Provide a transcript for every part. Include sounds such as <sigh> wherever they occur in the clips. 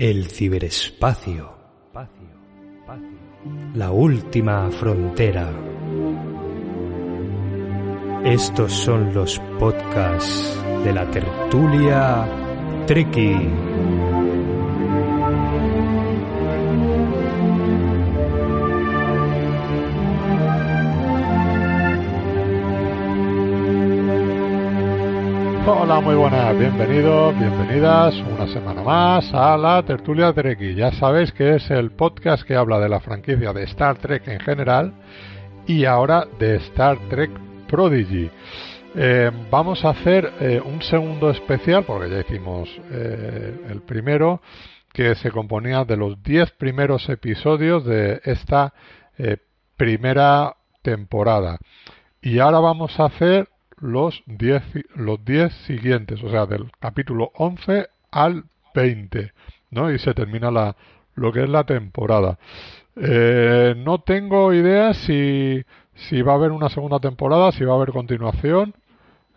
El ciberespacio. La última frontera. Estos son los podcasts de la tertulia Treki. Hola, muy buenas, bienvenidos, bienvenidas una semana más a la tertulia Treki. Ya sabéis que es el podcast que habla de la franquicia de Star Trek en general y ahora de Star Trek Prodigy. Eh, vamos a hacer eh, un segundo especial, porque ya hicimos eh, el primero, que se componía de los 10 primeros episodios de esta primera temporada. Y ahora vamos a hacer los 10 los diez siguientes, o sea, del capítulo 11 al 20, ¿no? Y se termina la, lo que es la temporada. Eh, no tengo idea si, si va a haber una segunda temporada, si va a haber continuación,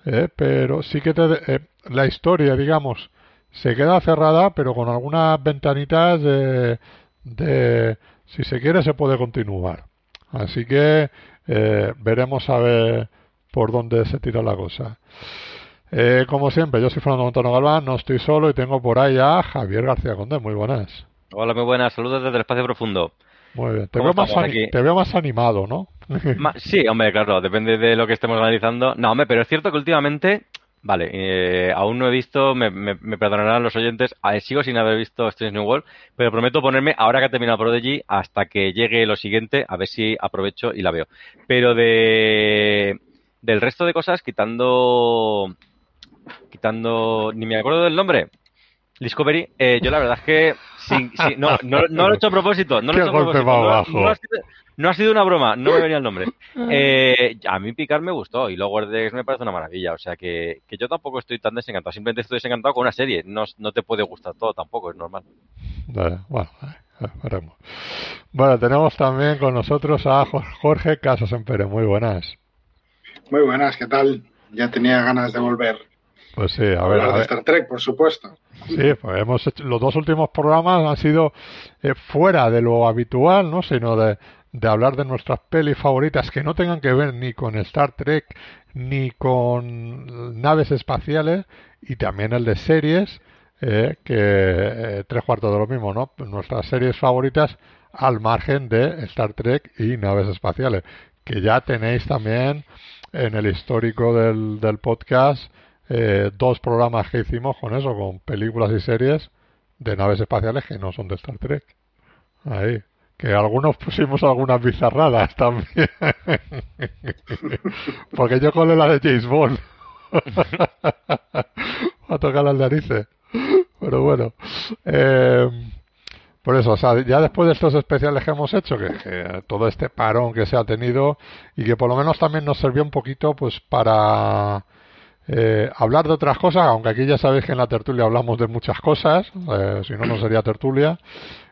eh, pero sí que te, eh, la historia, digamos, se queda cerrada, pero con algunas ventanitas de, de si se quiere, se puede continuar. Así que veremos a ver por dónde se tira la cosa. Eh, como siempre, yo soy Fernando Montano Galván, no estoy solo y tengo por ahí a Javier García Conde. Muy buenas. Hola, muy buenas. Saludos desde el espacio profundo. Muy bien. Te, veo más, te veo más, animado, ¿no? sí, hombre, claro, depende de lo que estemos analizando. No, hombre, pero es cierto que últimamente, vale, eh, aún no he visto, me, perdonarán los oyentes, sigo sin haber visto Strange New World, pero prometo ponerme, ahora que ha terminado Prodigy, hasta que llegue lo siguiente, a ver si aprovecho y la veo. Pero de del resto de cosas, quitando. Quitando. Ni me acuerdo del nombre. Discovery, eh, yo la verdad es que no, no, lo he hecho a propósito. No lo he hecho a propósito. No, ha sido, una broma, no me venía el nombre. Eh, a mí Picar me gustó y luego Dex me parece una maravilla. O sea que, que, yo tampoco estoy tan desencantado. Simplemente estoy desencantado con una serie. No, no te puede gustar todo tampoco, es normal. Vale, bueno, veremos. Bueno, tenemos también con nosotros a Jorge Casas Empere. Muy buenas. Muy buenas, ¿qué tal? Ya tenía ganas de volver. Pues sí, a, ver, a de Star Trek, por supuesto. Sí, pues hemos hecho, los dos últimos programas han sido eh, fuera de lo habitual, ¿no? Sino de, de hablar de nuestras pelis favoritas que no tengan que ver ni con Star Trek ni con naves espaciales y también el de series, eh, que eh, tres cuartos de lo mismo, ¿no? Nuestras series favoritas al margen de Star Trek y naves espaciales, que ya tenéis también en el histórico del, del podcast eh, dos programas que hicimos con eso, con películas y series de naves espaciales que no son de Star Trek. Ahí. Que algunos <laughs> pusimos algunas bizarradas también. <laughs> Porque yo colé la de James Bond. <laughs> a tocar las narices. Pero bueno. Eh, por eso, o sea, ya después de estos especiales que hemos hecho, que, todo este parón que se ha tenido y que por lo menos también nos sirvió un poquito pues para eh, hablar de otras cosas, aunque aquí ya sabéis que en la tertulia hablamos de muchas cosas, eh, si no, no sería tertulia,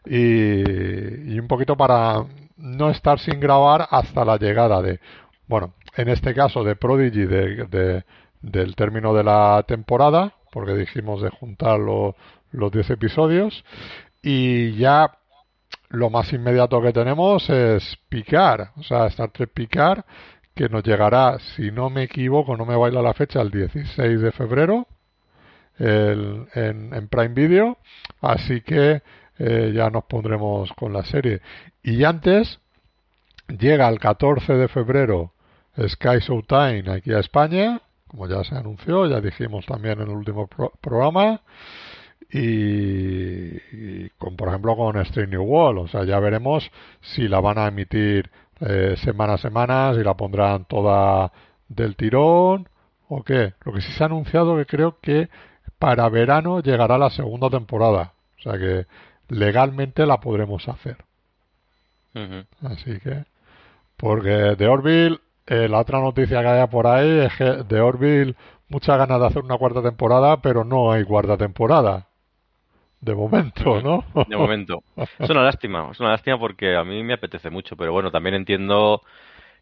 y, un poquito para no estar sin grabar hasta la llegada de, bueno, en este caso de Prodigy, de, del término de la temporada, porque dijimos de juntar los 10 episodios, y ya lo más inmediato que tenemos es picar, o sea, Star Trek picar, que nos llegará, si no me equivoco, no me baila la fecha, el 16 de febrero el, en, Prime Video, así que eh, ya nos pondremos con la serie. Y antes, llega el 14 de febrero Sky Showtime aquí a España, como ya se anunció, ya dijimos también en el último programa y, con por ejemplo con Street New Wall o sea ya veremos si la van a emitir eh, semana a semana si la pondrán toda del tirón o qué. Lo que sí se ha anunciado que creo que para verano llegará la segunda temporada. O sea que legalmente la podremos hacer. Así que porque de Orville eh, la otra noticia que haya por ahí es que de Orville muchas ganas de hacer una cuarta temporada pero no hay cuarta temporada de momento, ¿no? De momento. Es una lástima, es una lástima porque a mí me apetece mucho, pero bueno, también entiendo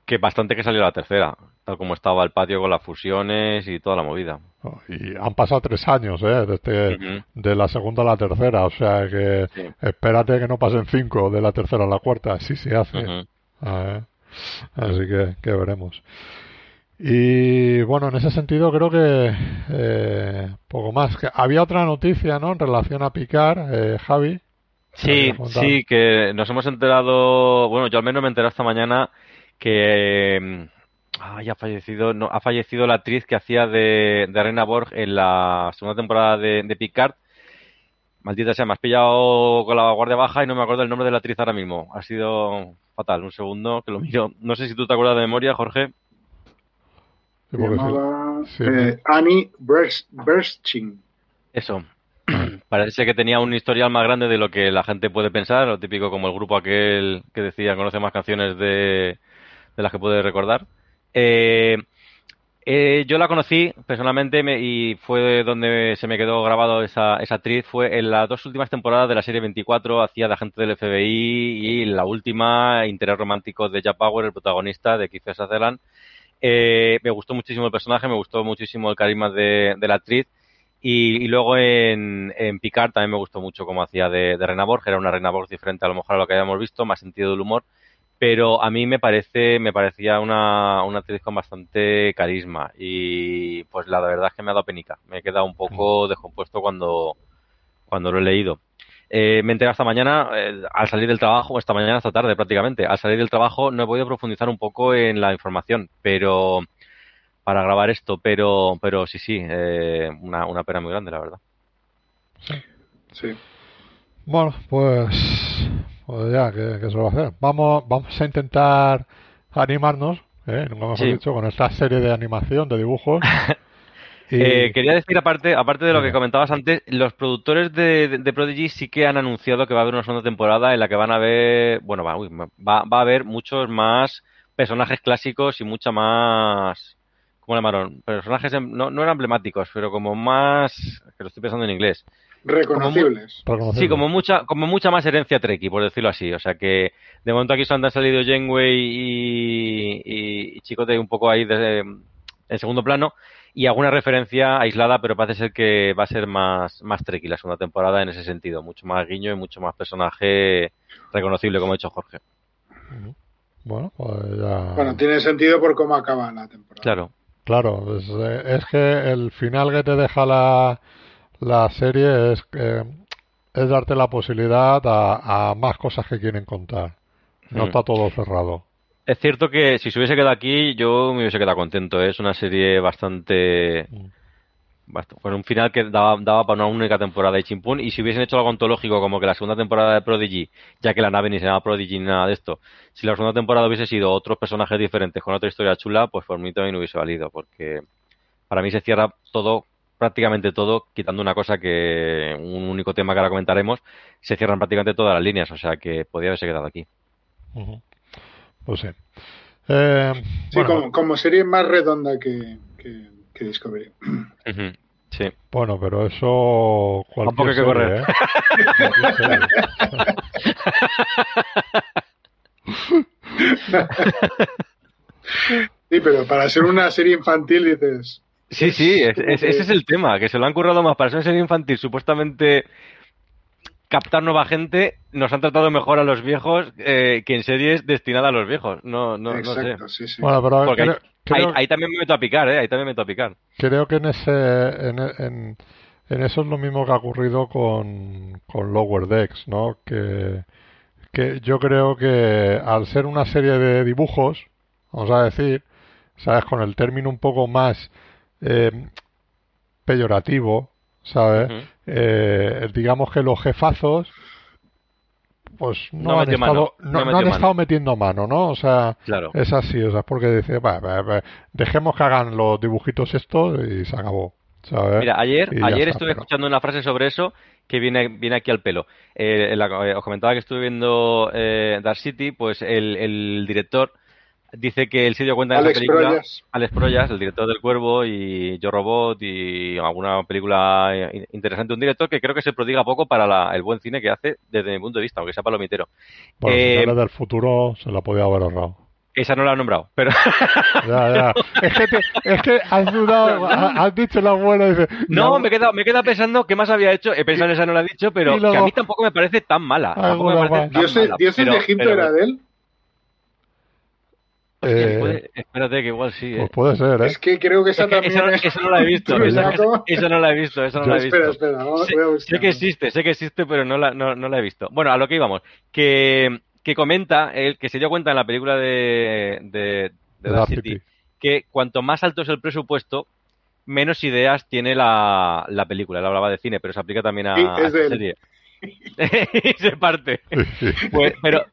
que bastante que salió la tercera, tal como estaba el patio con las fusiones y toda la movida. Y han pasado tres años, ¿eh? Desde Ujú. de la segunda a la tercera, o sea que Sí. espérate que no pasen cinco de la tercera a la cuarta, sí se hace. Ujú. A ver. Así que, que veremos. Y bueno, en ese sentido creo que eh, poco más. Que había otra noticia, ¿no? En relación a picar, eh, Javi. Sí, sí, que nos hemos enterado, bueno, yo al menos me enteré esta mañana que mm, ay, ha fallecido, no, ha fallecido la actriz que hacía de, de Reina Borg en la segunda temporada de, de Picard. Maldita sea, me has pillado con la guardia baja y no me acuerdo el nombre de la actriz ahora mismo. Ha sido fatal, un segundo que lo miro. No sé si tú te acuerdas de memoria, Jorge. Se llamaba sí. eh, Annie. Eso. <clears throat> Parece que tenía un historial más grande de lo que la gente puede pensar, lo típico como el grupo aquel que decía conoce más canciones de, de las que puede recordar. Eh, eh, yo la conocí personalmente me- y fue donde se me quedó grabado esa, esa actriz. Fue en las dos últimas temporadas de la serie 24, hacía de agente del FBI y la última, interés romántico de Jack Power, el protagonista de Kiefer Sutherland. Eh, me gustó muchísimo el personaje, me gustó muchísimo el carisma de, de la actriz. Y, y luego en, en Picard también me gustó mucho cómo hacía de, de Borg, era una Reina Borg diferente a lo mejor a lo que habíamos visto, más sentido del humor, pero a mí me parece, me parecía una, una actriz con bastante carisma. Y pues la verdad es que me ha dado penica, me he quedado un poco descompuesto cuando, cuando lo he leído. Eh, me enteré esta mañana, eh, al salir del trabajo, esta mañana esta tarde prácticamente, al salir del trabajo no he podido profundizar un poco en la información, pero para grabar esto, pero, pero sí, sí, eh, una, una pena muy grande, la verdad. Sí. Bueno, pues, pues ya, ¿qué, qué se va a hacer? Vamos, vamos a intentar animarnos, ¿eh? nunca mejor Sí. dicho, con esta serie de animación, de dibujos. <laughs> Eh, quería decir, aparte, aparte de lo que comentabas antes, los productores de, de- de Prodigy sí que han anunciado que va a haber una segunda temporada en la que van a ver, bueno, va, uy, va, va a haber muchos más personajes clásicos y mucha más, ¿cómo le llamaron? Personajes, em- no, no eran emblemáticos, pero como más, que lo estoy pensando en inglés. Reconocibles. reconocible. Sí, como mucha, como mucha más herencia Trekkie, por decirlo así. O sea que de momento aquí solo han salido Janeway y, y, y Chicote un poco ahí de- en segundo plano y alguna referencia aislada, pero parece ser que va a ser más, más Trekkie la segunda temporada en ese sentido. Mucho más guiño y mucho más personaje reconocible, como ha dicho Jorge. Bueno, pues ya. Bueno, tiene sentido por cómo acaba la temporada. Claro. Claro, es, eh, es que el final que te deja la, la serie es, que es darte la posibilidad a, a más cosas que quieren contar. No Mm. está todo cerrado. Es cierto que si se hubiese quedado aquí, yo me hubiese quedado contento. ¿eh? Es una serie bastante. Mm. bast- Con un final que daba, daba para una única temporada de Chimpún. Y si hubiesen hecho algo ontológico, como que la segunda temporada de Prodigy, ya que la nave ni se llama Prodigy ni nada de esto, si la segunda temporada hubiese sido otros personajes diferentes con otra historia chula, pues por mí también hubiese valido. Porque para mí se cierra todo, prácticamente todo, quitando una cosa que. un único tema que ahora comentaremos, se cierran prácticamente todas las líneas. O sea que podía haberse quedado aquí. Pues sí. Eh, Sí, bueno, como, como serie más redonda que, que, que Discovery. Ujú. Sí. bueno, pero eso. Tampoco hay que serie, correr. ¿eh? Sí, pero para ser una serie infantil dices, Sí, sí, es- es- que- ese es el tema, que se lo han currado más para ser una serie infantil, supuestamente captar nueva gente, nos han tratado mejor a los viejos eh, que en series destinadas a los viejos. No, no, no sé. sí, sí. Bueno, pero Porque ahí, creo, creo- ahí- ahí también me meto a picar, ¿eh? Ahí también me meto a picar. creo que en ese en, en, en eso es lo mismo que ha ocurrido con, con Lower Decks, ¿no? Que, que yo creo que al ser una serie de dibujos, vamos a decir, ¿sabes? Con el término un poco más eh, peyorativo, ¿sabes? Eh, digamos que los jefazos pues no, No han estado no, han estado metiendo mano, ¿no? O sea, Claro. es así, o sea, porque dice, "Va, va, va, dejemos que hagan los dibujitos estos y se acabó, ¿sabes? Mira, ayer, ayer está, estuve pero- escuchando una frase sobre eso que viene, viene aquí al pelo. Eh, la- eh, os comentaba que estuve viendo eh, Dark City, pues el, el director dice que él se dio cuenta en Alex película. Proyas. Alex Proyas, el director del Cuervo y Yo Robot y alguna película interesante. Un director que creo que se prodiga poco para la- el buen cine que hace desde mi punto de vista, aunque sea palomitero. Bueno, eh, del futuro se la podía haber ahorrado. Esa no la he nombrado, pero... <laughs> Ya, ya. Es que, te- es que has dudado, ha- has dicho la buena y dices, No, me he quedado, me he quedado pensando qué más había hecho. He pensado en esa no la he dicho, pero luego- que a mí tampoco me parece tan mala. Tampoco me Alguna parece más. tan mala, pero- de Egipto pero- era de él. Hostia, Eh, puede- espérate, que igual sí. Pues eh. puede ser, ¿eh? Es que creo que esa Es que también esa, no- es. esa no la he visto. ¿Tú, Esa, Jaco? esa- esa no la he visto. Esa no la he visto. Espera, espera, vamos- sé, voy a sé buscar. que existe, sé que existe, pero no la, no, no la he visto. Bueno, a lo que íbamos. Que, que comenta, el que se dio cuenta en la película de, de, de Dark City, City. que cuanto más alto es el presupuesto, menos ideas tiene la, la película. Él hablaba de cine, pero se aplica también a, Sí, a es esta él. serie. <laughs> y se parte. <laughs> Pues, pero,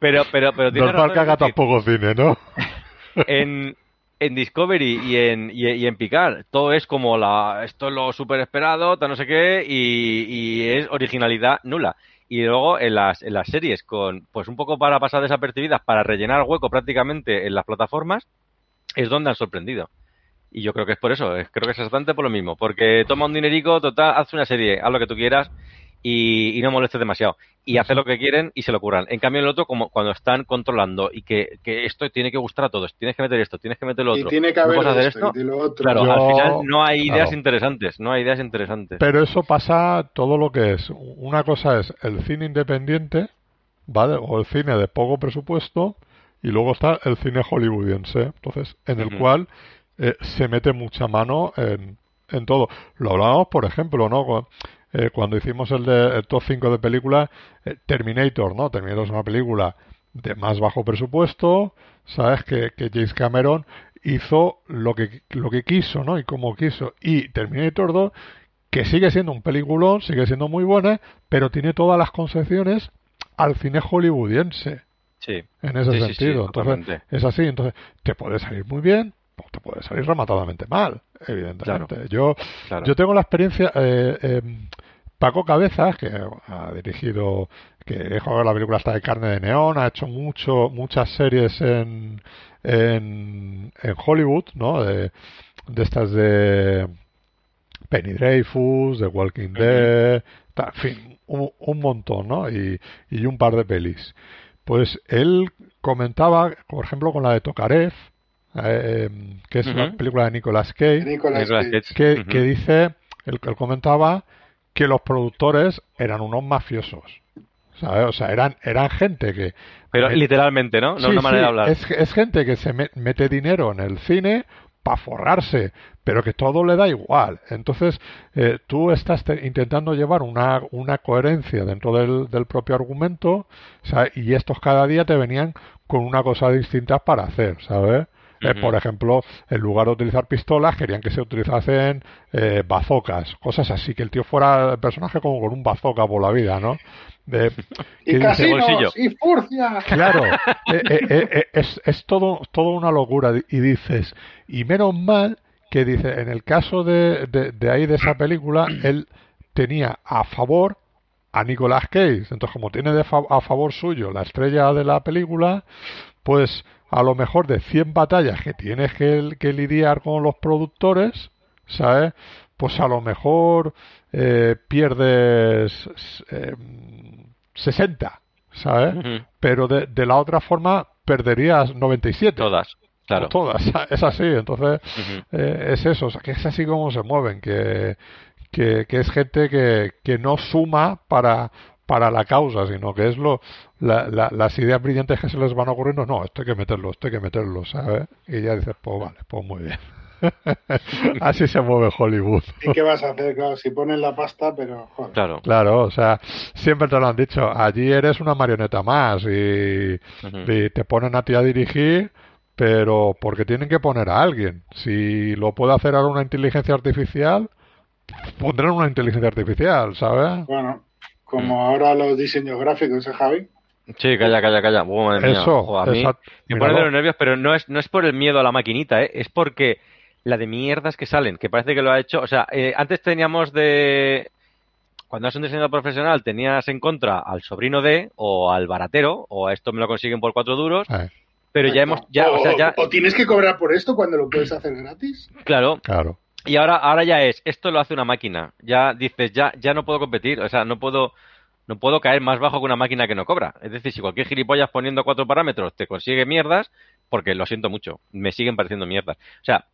pero, pero, pero tiene Normal que haga tampoco cine, ¿no? <laughs> en, en Discovery y en, y, y en Picard todo es como la esto es lo super esperado, no sé qué, y, y es originalidad nula. Y luego en las, en las series, con pues un poco para pasar desapercibidas, para rellenar hueco prácticamente en las plataformas, es donde han sorprendido. Y yo creo que es por eso, es- creo que es bastante por lo mismo, porque toma un dinerico, total, haz una serie, haz lo que tú quieras y, y no molestes demasiado. Y hace lo que quieren y se lo curran. En cambio, el otro, como cuando están controlando y que, que esto tiene que gustar a todos, tienes que meter esto, tienes que meter lo Y otro. tiene que no haber puedes hacer esto, esto. y lo otro. Claro, Yo- al final no hay ideas claro. interesantes, no hay ideas interesantes. Pero eso pasa todo lo que es. Una cosa es el cine independiente, ¿vale? O el cine de poco presupuesto, y luego está el cine hollywoodiense, entonces, en el cual eh, se mete mucha mano en, en todo. Lo hablábamos, por ejemplo, ¿no? Eh, cuando hicimos el, de, el top 5 de películas, eh, Terminator, ¿no? Terminator es una película de más bajo presupuesto, ¿sabes? Que, que James Cameron hizo lo que, lo que quiso, ¿no? Y como quiso. Y Terminator 2 que sigue siendo un peliculón, sigue siendo muy buena, pero tiene todas las concepciones al cine hollywoodiense Sí. en ese Sí, sí, sí, sentido. entonces, es así. Entonces, te puede salir muy bien o te puede salir rematadamente mal, evidentemente. Yo, Claro. yo tengo la experiencia. Eh, eh, Paco Cabezas, que ha dirigido, que dejó la película hasta de carne de neón, ha hecho mucho, muchas series en, en, en Hollywood, ¿no? De, de estas de Penny Dreyfus, de Walking Dead, en fin, un, un montón, ¿no? Y, y un par de pelis. Pues él comentaba, por ejemplo, con la de Tokarev, eh, que es una película de Nicolas Cage, Nicolas Nicolas Cage. Cage. que, Ujú. que dice, él, él comentaba que los productores eran unos mafiosos. ¿sabes? O sea, eran, eran gente que... Pero eh, literalmente, ¿no? No sí, una manera sí, de hablar. Es, es gente que se me- mete dinero en el cine para forrarse, pero que todo le da igual. Entonces, eh, tú estás te- intentando llevar una, una coherencia dentro del, del propio argumento, ¿sabes? y estos cada día te venían con una cosa distinta para hacer, ¿sabes? Eh, por ejemplo, en lugar de utilizar pistolas, querían que se utilizasen eh, bazocas, cosas así, que el tío fuera el personaje como con un bazooka por la vida, ¿no? De- <laughs> Y casinos, bolsillo. y furcia. Claro, <laughs> eh, eh, eh, es, es todo, todo una locura. Y dices, y menos mal que dice, en el caso de, de, de ahí de esa película, <clears throat> él tenía a favor a Nicolas Cage. Entonces, como tiene de fa- a favor suyo la estrella de la película, pues a lo mejor de 100 batallas que tienes que, que lidiar con los productores, ¿sabes? Pues a lo mejor eh, pierdes eh, 60, ¿sabes? Pero de, de la otra forma perderías 97. Todas, claro. O todas, <laughs> es así. Entonces, eh, es eso, o sea, que es así como se mueven, que, que, que es gente que, que no suma para, para la causa, sino que es lo la, la- las ideas brillantes que se les van ocurriendo, no, esto hay que meterlo, esto hay que meterlo, ¿sabes? Y ya dices, pues vale, pues muy bien. <laughs> así se mueve Hollywood. ¿Y qué vas a hacer? Claro, si ponen la pasta, pero joder. Claro. Claro, o sea, siempre te lo han dicho, allí eres una marioneta más y, te ponen a ti a dirigir, pero porque tienen que poner a alguien. Si lo puede hacer ahora una inteligencia artificial, pondrán una inteligencia artificial, ¿sabes? Bueno, como ahora los diseños gráficos, ¿eh, Javi? Sí, calla, calla, calla. Oh, madre mía. Eso, Ojo, a mí me pone de los nervios, pero no es, no es por el miedo a la maquinita, ¿eh? es porque la de mierdas que salen, que parece que lo ha hecho. O sea, eh, antes teníamos de. Cuando eres un diseñador profesional, tenías en contra al sobrino de, o al baratero, o a esto me lo consiguen por cuatro duros, Eh, pero ya hemos. Ya, o sea, ya. o tienes que cobrar por esto cuando lo puedes hacer gratis. Claro, claro. Y ahora, ahora ya es, esto lo hace una máquina. Ya dices, ya, ya no puedo competir, o sea, no puedo, no puedo caer más bajo que una máquina que no cobra. Es decir, si cualquier gilipollas poniendo cuatro parámetros te consigue mierdas, porque lo siento mucho, me siguen pareciendo mierdas. O sea,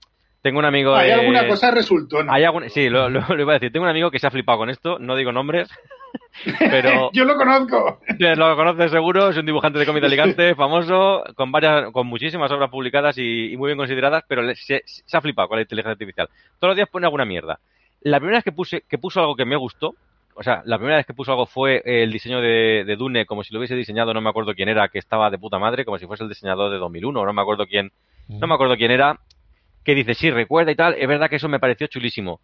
tengo un amigo. Hay alguna cosa resultó, ¿no? Hay algún- Sí, lo, lo- lo iba a decir. Tengo un amigo que se ha flipado con esto, no digo nombres, <laughs> pero <laughs> Yo lo conozco. lo conoces seguro, es un dibujante de cómic de Alicante, <laughs> famoso, con varias, con muchísimas obras publicadas y, y muy bien consideradas, pero le- se, se ha flipado con la inteligencia artificial. Todos los días pone alguna mierda. La primera vez que puse, que puso algo que me gustó, o sea, la primera vez que puso algo fue el diseño de, de Dune, como si lo hubiese diseñado, no me acuerdo quién era, que estaba de puta madre, como si fuese el diseñador de 2001, no me acuerdo quién, no me acuerdo quién era, que dice, sí, recuerda y tal, es verdad que eso me pareció chulísimo.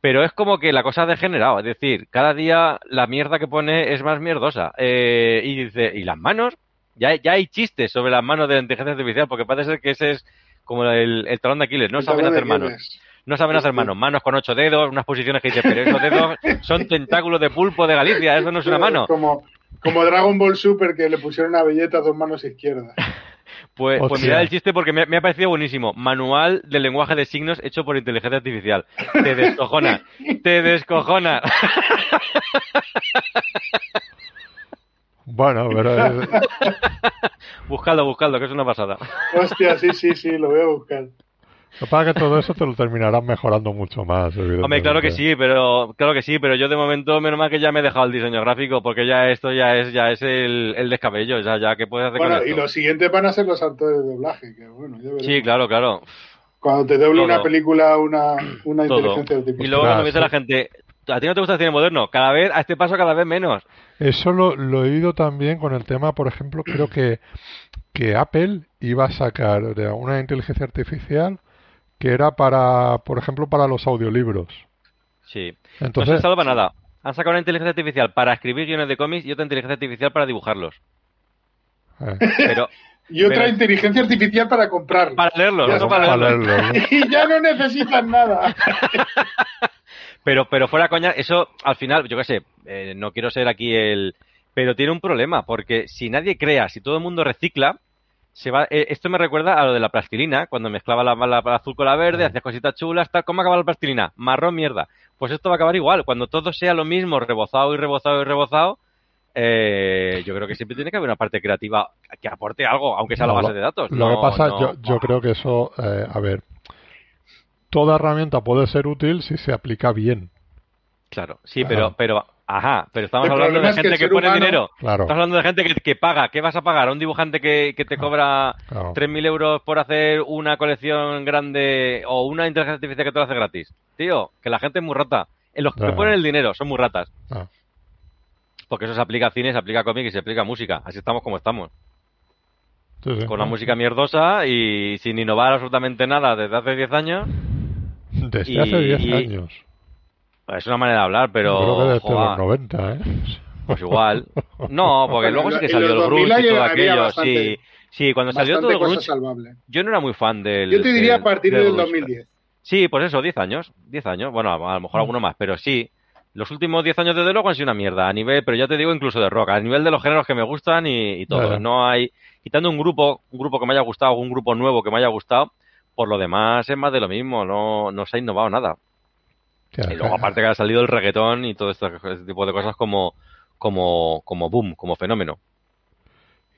Pero es como que la cosa ha degenerado, es decir, cada día la mierda que pone es más mierdosa. Eh, y dice, ¿y las manos? Ya, ya hay chistes sobre las manos de la inteligencia artificial, porque parece ser que ese es como el, el talón de Aquiles, no El saben hacer manos. No saben hacer manos, manos con ocho dedos, unas posiciones que dices, pero esos dedos son tentáculos de pulpo de Galicia, eso no es una mano. Como, como Dragon Ball Super que le pusieron a Belleta dos manos izquierdas. <laughs> Pues, pues mirad el chiste porque me, me ha parecido buenísimo. Manual del lenguaje de signos hecho por inteligencia artificial. Te descojona. <laughs> Te descojona. <laughs> Bueno, pero buscadlo, buscadlo, que es una pasada. Hostia, sí, sí, sí, lo voy a buscar. Lo que pasa es que todo eso te lo terminarás mejorando mucho más. Hombre, claro que sí, pero claro que sí, pero yo de momento menos mal que ya me he dejado el diseño gráfico porque ya esto ya es ya es el, el descabello, ya ya que puedes hacer Bueno, con y los siguientes van a ser los actores de doblaje, que bueno, ya. Sí, claro, claro. Cuando te doble Todo. una película, una, una Todo. inteligencia artificial. Y luego cuando dice la gente, ¿a ti no te gusta el cine moderno? Cada vez, a este paso cada vez menos. Eso lo, lo he oído también con el tema, por ejemplo, creo que, que Apple iba a sacar de una inteligencia artificial que era para, por ejemplo, para los audiolibros. Sí. no se Entonces, ha instalado para nada. Han sacado una inteligencia artificial para escribir guiones de cómics y otra inteligencia artificial para dibujarlos. eh, Pero <laughs> Y otra Pero- inteligencia artificial para comprar. para leerlos, Ya no está. para para leerlos. leerlo, ¿no? <laughs> Y ya no necesitan nada. <laughs> Pero, pero fuera coña, eso al final, yo qué sé, eh, no quiero ser aquí el... Pero tiene un problema, porque si nadie crea, si todo el mundo recicla, se va... eh, esto me recuerda a lo de la plastilina, cuando mezclaba la, la- la azul con la verde, hacías cositas chulas, tal. ¿Cómo acaba la plastilina? Marrón mierda. Pues esto va a acabar igual. Cuando todo sea lo mismo, rebozado y rebozado y rebozado, eh, yo creo que siempre tiene que haber una parte creativa que aporte algo, aunque sea No, la base de datos. Lo No, que pasa, no- yo, yo creo que eso, eh, a ver, toda herramienta puede ser útil si se aplica bien. Claro, sí, pero, ajá, pero estamos El hablando de es que gente que, pone humano- dinero. Claro, Estamos hablando de gente que, que paga. ¿Qué vas a pagar? ¿A un dibujante que, que te cobra claro. 3.000 euros por hacer una colección grande o una inteligencia artificial que te lo hace gratis? Tío, que la gente es muy rata. En los que ponen el dinero son muy ratas. Ah, Porque eso se aplica a cine, se aplica a cómic y se aplica a música. Así estamos como estamos. sí, sí. Con una música mierdosa y sin innovar absolutamente nada desde hace 10 años. Desde y- hace 10 y- años. Es una manera de hablar, pero... Creo que desde los 90, ¿eh? Pues igual. No, porque luego sí que salió el 2000 Grunge y todo aquello. bastante- Sí, sí, cuando salió todo el Grunge, salvable. yo no era muy fan del... Yo te diría del- a partir del del Grunge. 2010. Sí, pues eso, 10 años. 10 años. Bueno, a a lo mejor alguno más, pero sí. Los últimos 10 años desde luego han sido una mierda. A nivel, pero ya te digo incluso de rock. A nivel de los géneros que me gustan y, y todo. No hay... Quitando un grupo, un grupo que me haya gustado, un grupo nuevo que me haya gustado, por lo demás es más de lo mismo. No, no se ha innovado nada. Y luego aparte que ha salido el reggaetón y todo este, este tipo de cosas como, como, como boom, como fenómeno.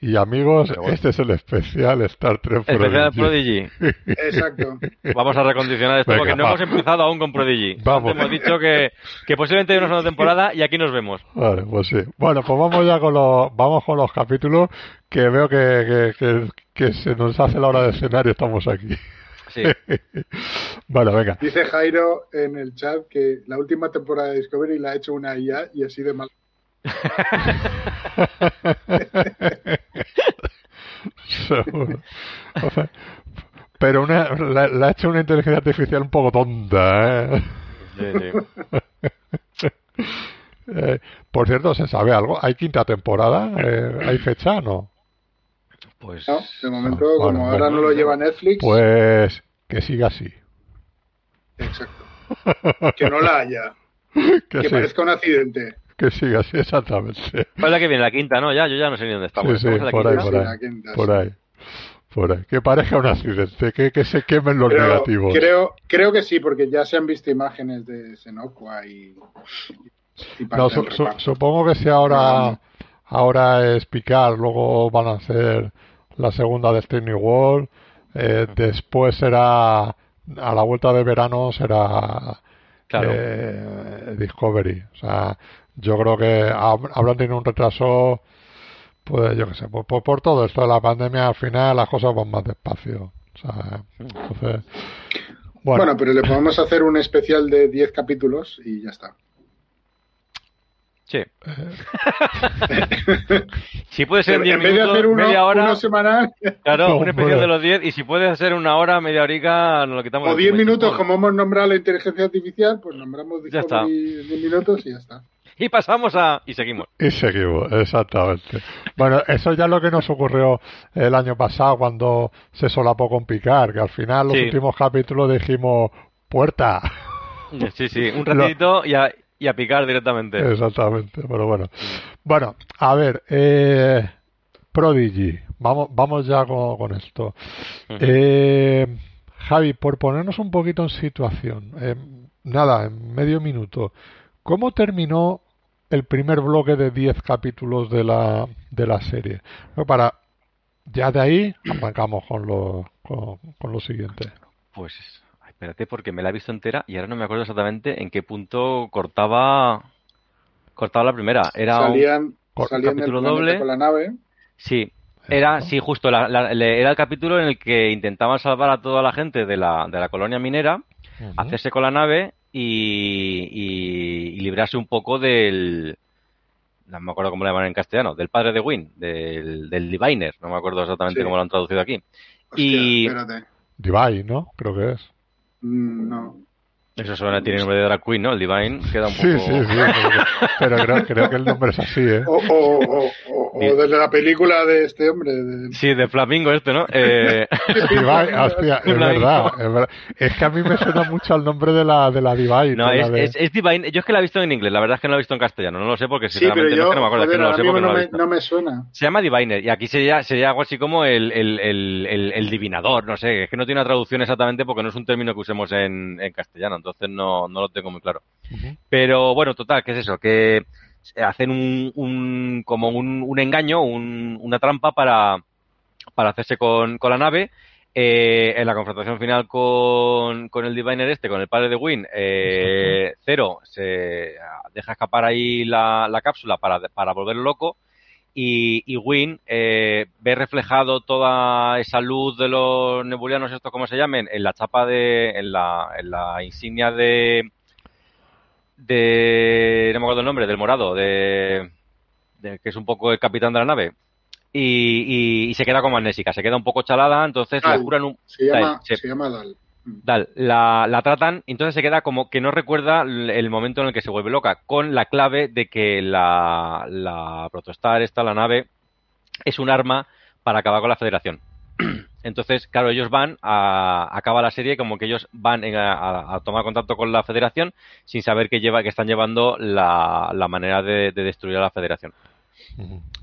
Y amigos, bueno. este es el especial Star Trek Especial Prodigy. Prodigy. Exacto. Vamos a recondicionar esto Venga, porque no va. hemos empezado aún con Prodigy. <laughs> Vamos. Hemos dicho que, que posiblemente hay una segunda temporada y aquí nos vemos. Vale, pues sí. Bueno, pues vamos ya con los, vamos con los capítulos que veo que, que, que, que se nos hace la hora de cenar y estamos aquí. Sí. <laughs> Vale, venga. Dice Jairo en el chat que la última temporada de Discovery la ha hecho una IA y así de mal. <laughs> Seguro. O sea, pero una, la, la ha hecho una inteligencia artificial un poco tonta, ¿eh? Sí, sí. <laughs> Eh, por cierto, ¿se sabe algo? ¿Hay quinta temporada? Eh, ¿Hay fecha? No. Pues ¿no? De momento, Ah, como bueno, ahora bueno. no lo lleva Netflix, Pues que siga así. exacto. Que no la haya. <laughs> Que, Que sí- parezca un accidente. que siga así, exactamente. ¿cuál es la que viene? La quinta, ¿no? Ya, yo ya no sé ni dónde estamos. Sí, sí, ¿Estamos en la por ahí, quinta? por ahí. quinta, Por ahí. Por ahí. Que parezca un accidente, que, que se quemen los Pero negativos. creo, creo que sí, porque ya se han visto imágenes de Senocua y, y No, su- su- supongo que si ahora, ahora es picar, luego van a hacer la segunda de New World. Eh, después será, a la vuelta de verano será Claro. eh, Discovery. O sea, yo creo que hab- habrán tenido un retraso, pues yo qué sé, por, por, por todo esto de la pandemia, al final las cosas van más despacio. O sea, entonces, Bueno, bueno, pero le podemos hacer un especial de 10 capítulos y ya está. Sí. <laughs> si puede ser En, 10 en vez de minutos, hacer uno, media hora, uno semanal claro, un Hombre. especial de los 10, y si puede hacer una hora, media horica, nos lo quitamos. o de 10 encima. minutos, como hemos nombrado la inteligencia artificial, pues nombramos Ya está. Discovery 10 minutos y ya está. Y pasamos a... y seguimos. y seguimos, exactamente. Bueno, eso ya es lo que nos ocurrió el año pasado cuando se solapó con Picar, que al final los Sí. últimos capítulos dijimos puerta. Sí, sí, un ratito y, a, y a picar directamente. Exactamente, pero bueno. Bueno, a ver, eh, Prodigy, vamos, vamos ya con, con esto. Eh, Javi, por ponernos un poquito en situación, eh, nada, en medio minuto, ¿cómo terminó el primer bloque de 10 capítulos de la, de la serie? Para, ya de ahí arrancamos con lo, con, con lo siguiente. Pues espérate porque me la he visto entera y ahora no me acuerdo exactamente en qué punto cortaba cortaba la primera. Era un- salían cor- salían capítulo doble. con la nave. sí, era sí justo la- la- le- era el capítulo en el que intentaban salvar a toda la gente de la de la colonia minera, hacerse con la nave y, y- y librarse un poco del no me acuerdo cómo lo llaman en castellano, del padre de Win, del, del Diviner, no me acuerdo exactamente Sí. cómo lo han traducido aquí. Hostia, Y- espérate. Divine, ¿no? Creo que es. Mm, No. Eso suena, tiene nombre de drag queen, ¿no? El Divine queda un poco... Sí, sí, sí. Pero, creo, creo que el nombre es así, ¿eh? O, o, o, o- o Bien. de la película de este hombre. de- Sí, de Flamingo este, ¿no? Eh, <laughs> Divine, hostia, es verdad, es verdad. Es que a mí me suena mucho al nombre de la, de la Divine. no, de la es, de- es, es Divine. Yo es que la he visto en inglés, la verdad es que no la he visto en castellano. No lo sé porque Sí, pero sinceramente no yo, es que no me acuerdo, es joder, no lo sé porque no no me, no me suena. Se llama Diviner y aquí sería, sería algo así como el, el, el, el, el divinador, no sé, es que no tiene una traducción exactamente porque no es un término que usemos en, en castellano, entonces no, no lo tengo muy claro. Pero bueno, total, ¿qué es eso? Que hacen un, un como un, un engaño, un- una trampa para, para hacerse con, con la nave. Eh, en la confrontación final con, con el Diviner este, con el padre de Win, eh, Cero se deja escapar ahí la, la cápsula para, para volverlo loco y, y Win eh, ve reflejado toda esa luz de los nebulianos, estos como se llamen, en la chapa de, en la, en la insignia de, de, no me acuerdo el nombre, del morado, de, de- que es un poco el capitán de la nave. Y, y- y se queda como amnésica, se queda un poco chalada, entonces la Dal. curan un, Se llama, se llama Dal. Mm. Dal, la, la tratan, entonces se queda como que no recuerda el momento en el que se vuelve loca, con la clave de que la, la Protostar, esta, la nave, es un arma para acabar con la Federación. <clears throat> Entonces, claro, ellos van a acaba la serie como que ellos van a- a tomar contacto con la Federación sin saber que lleva que están llevando la, la manera de, de destruir a la Federación.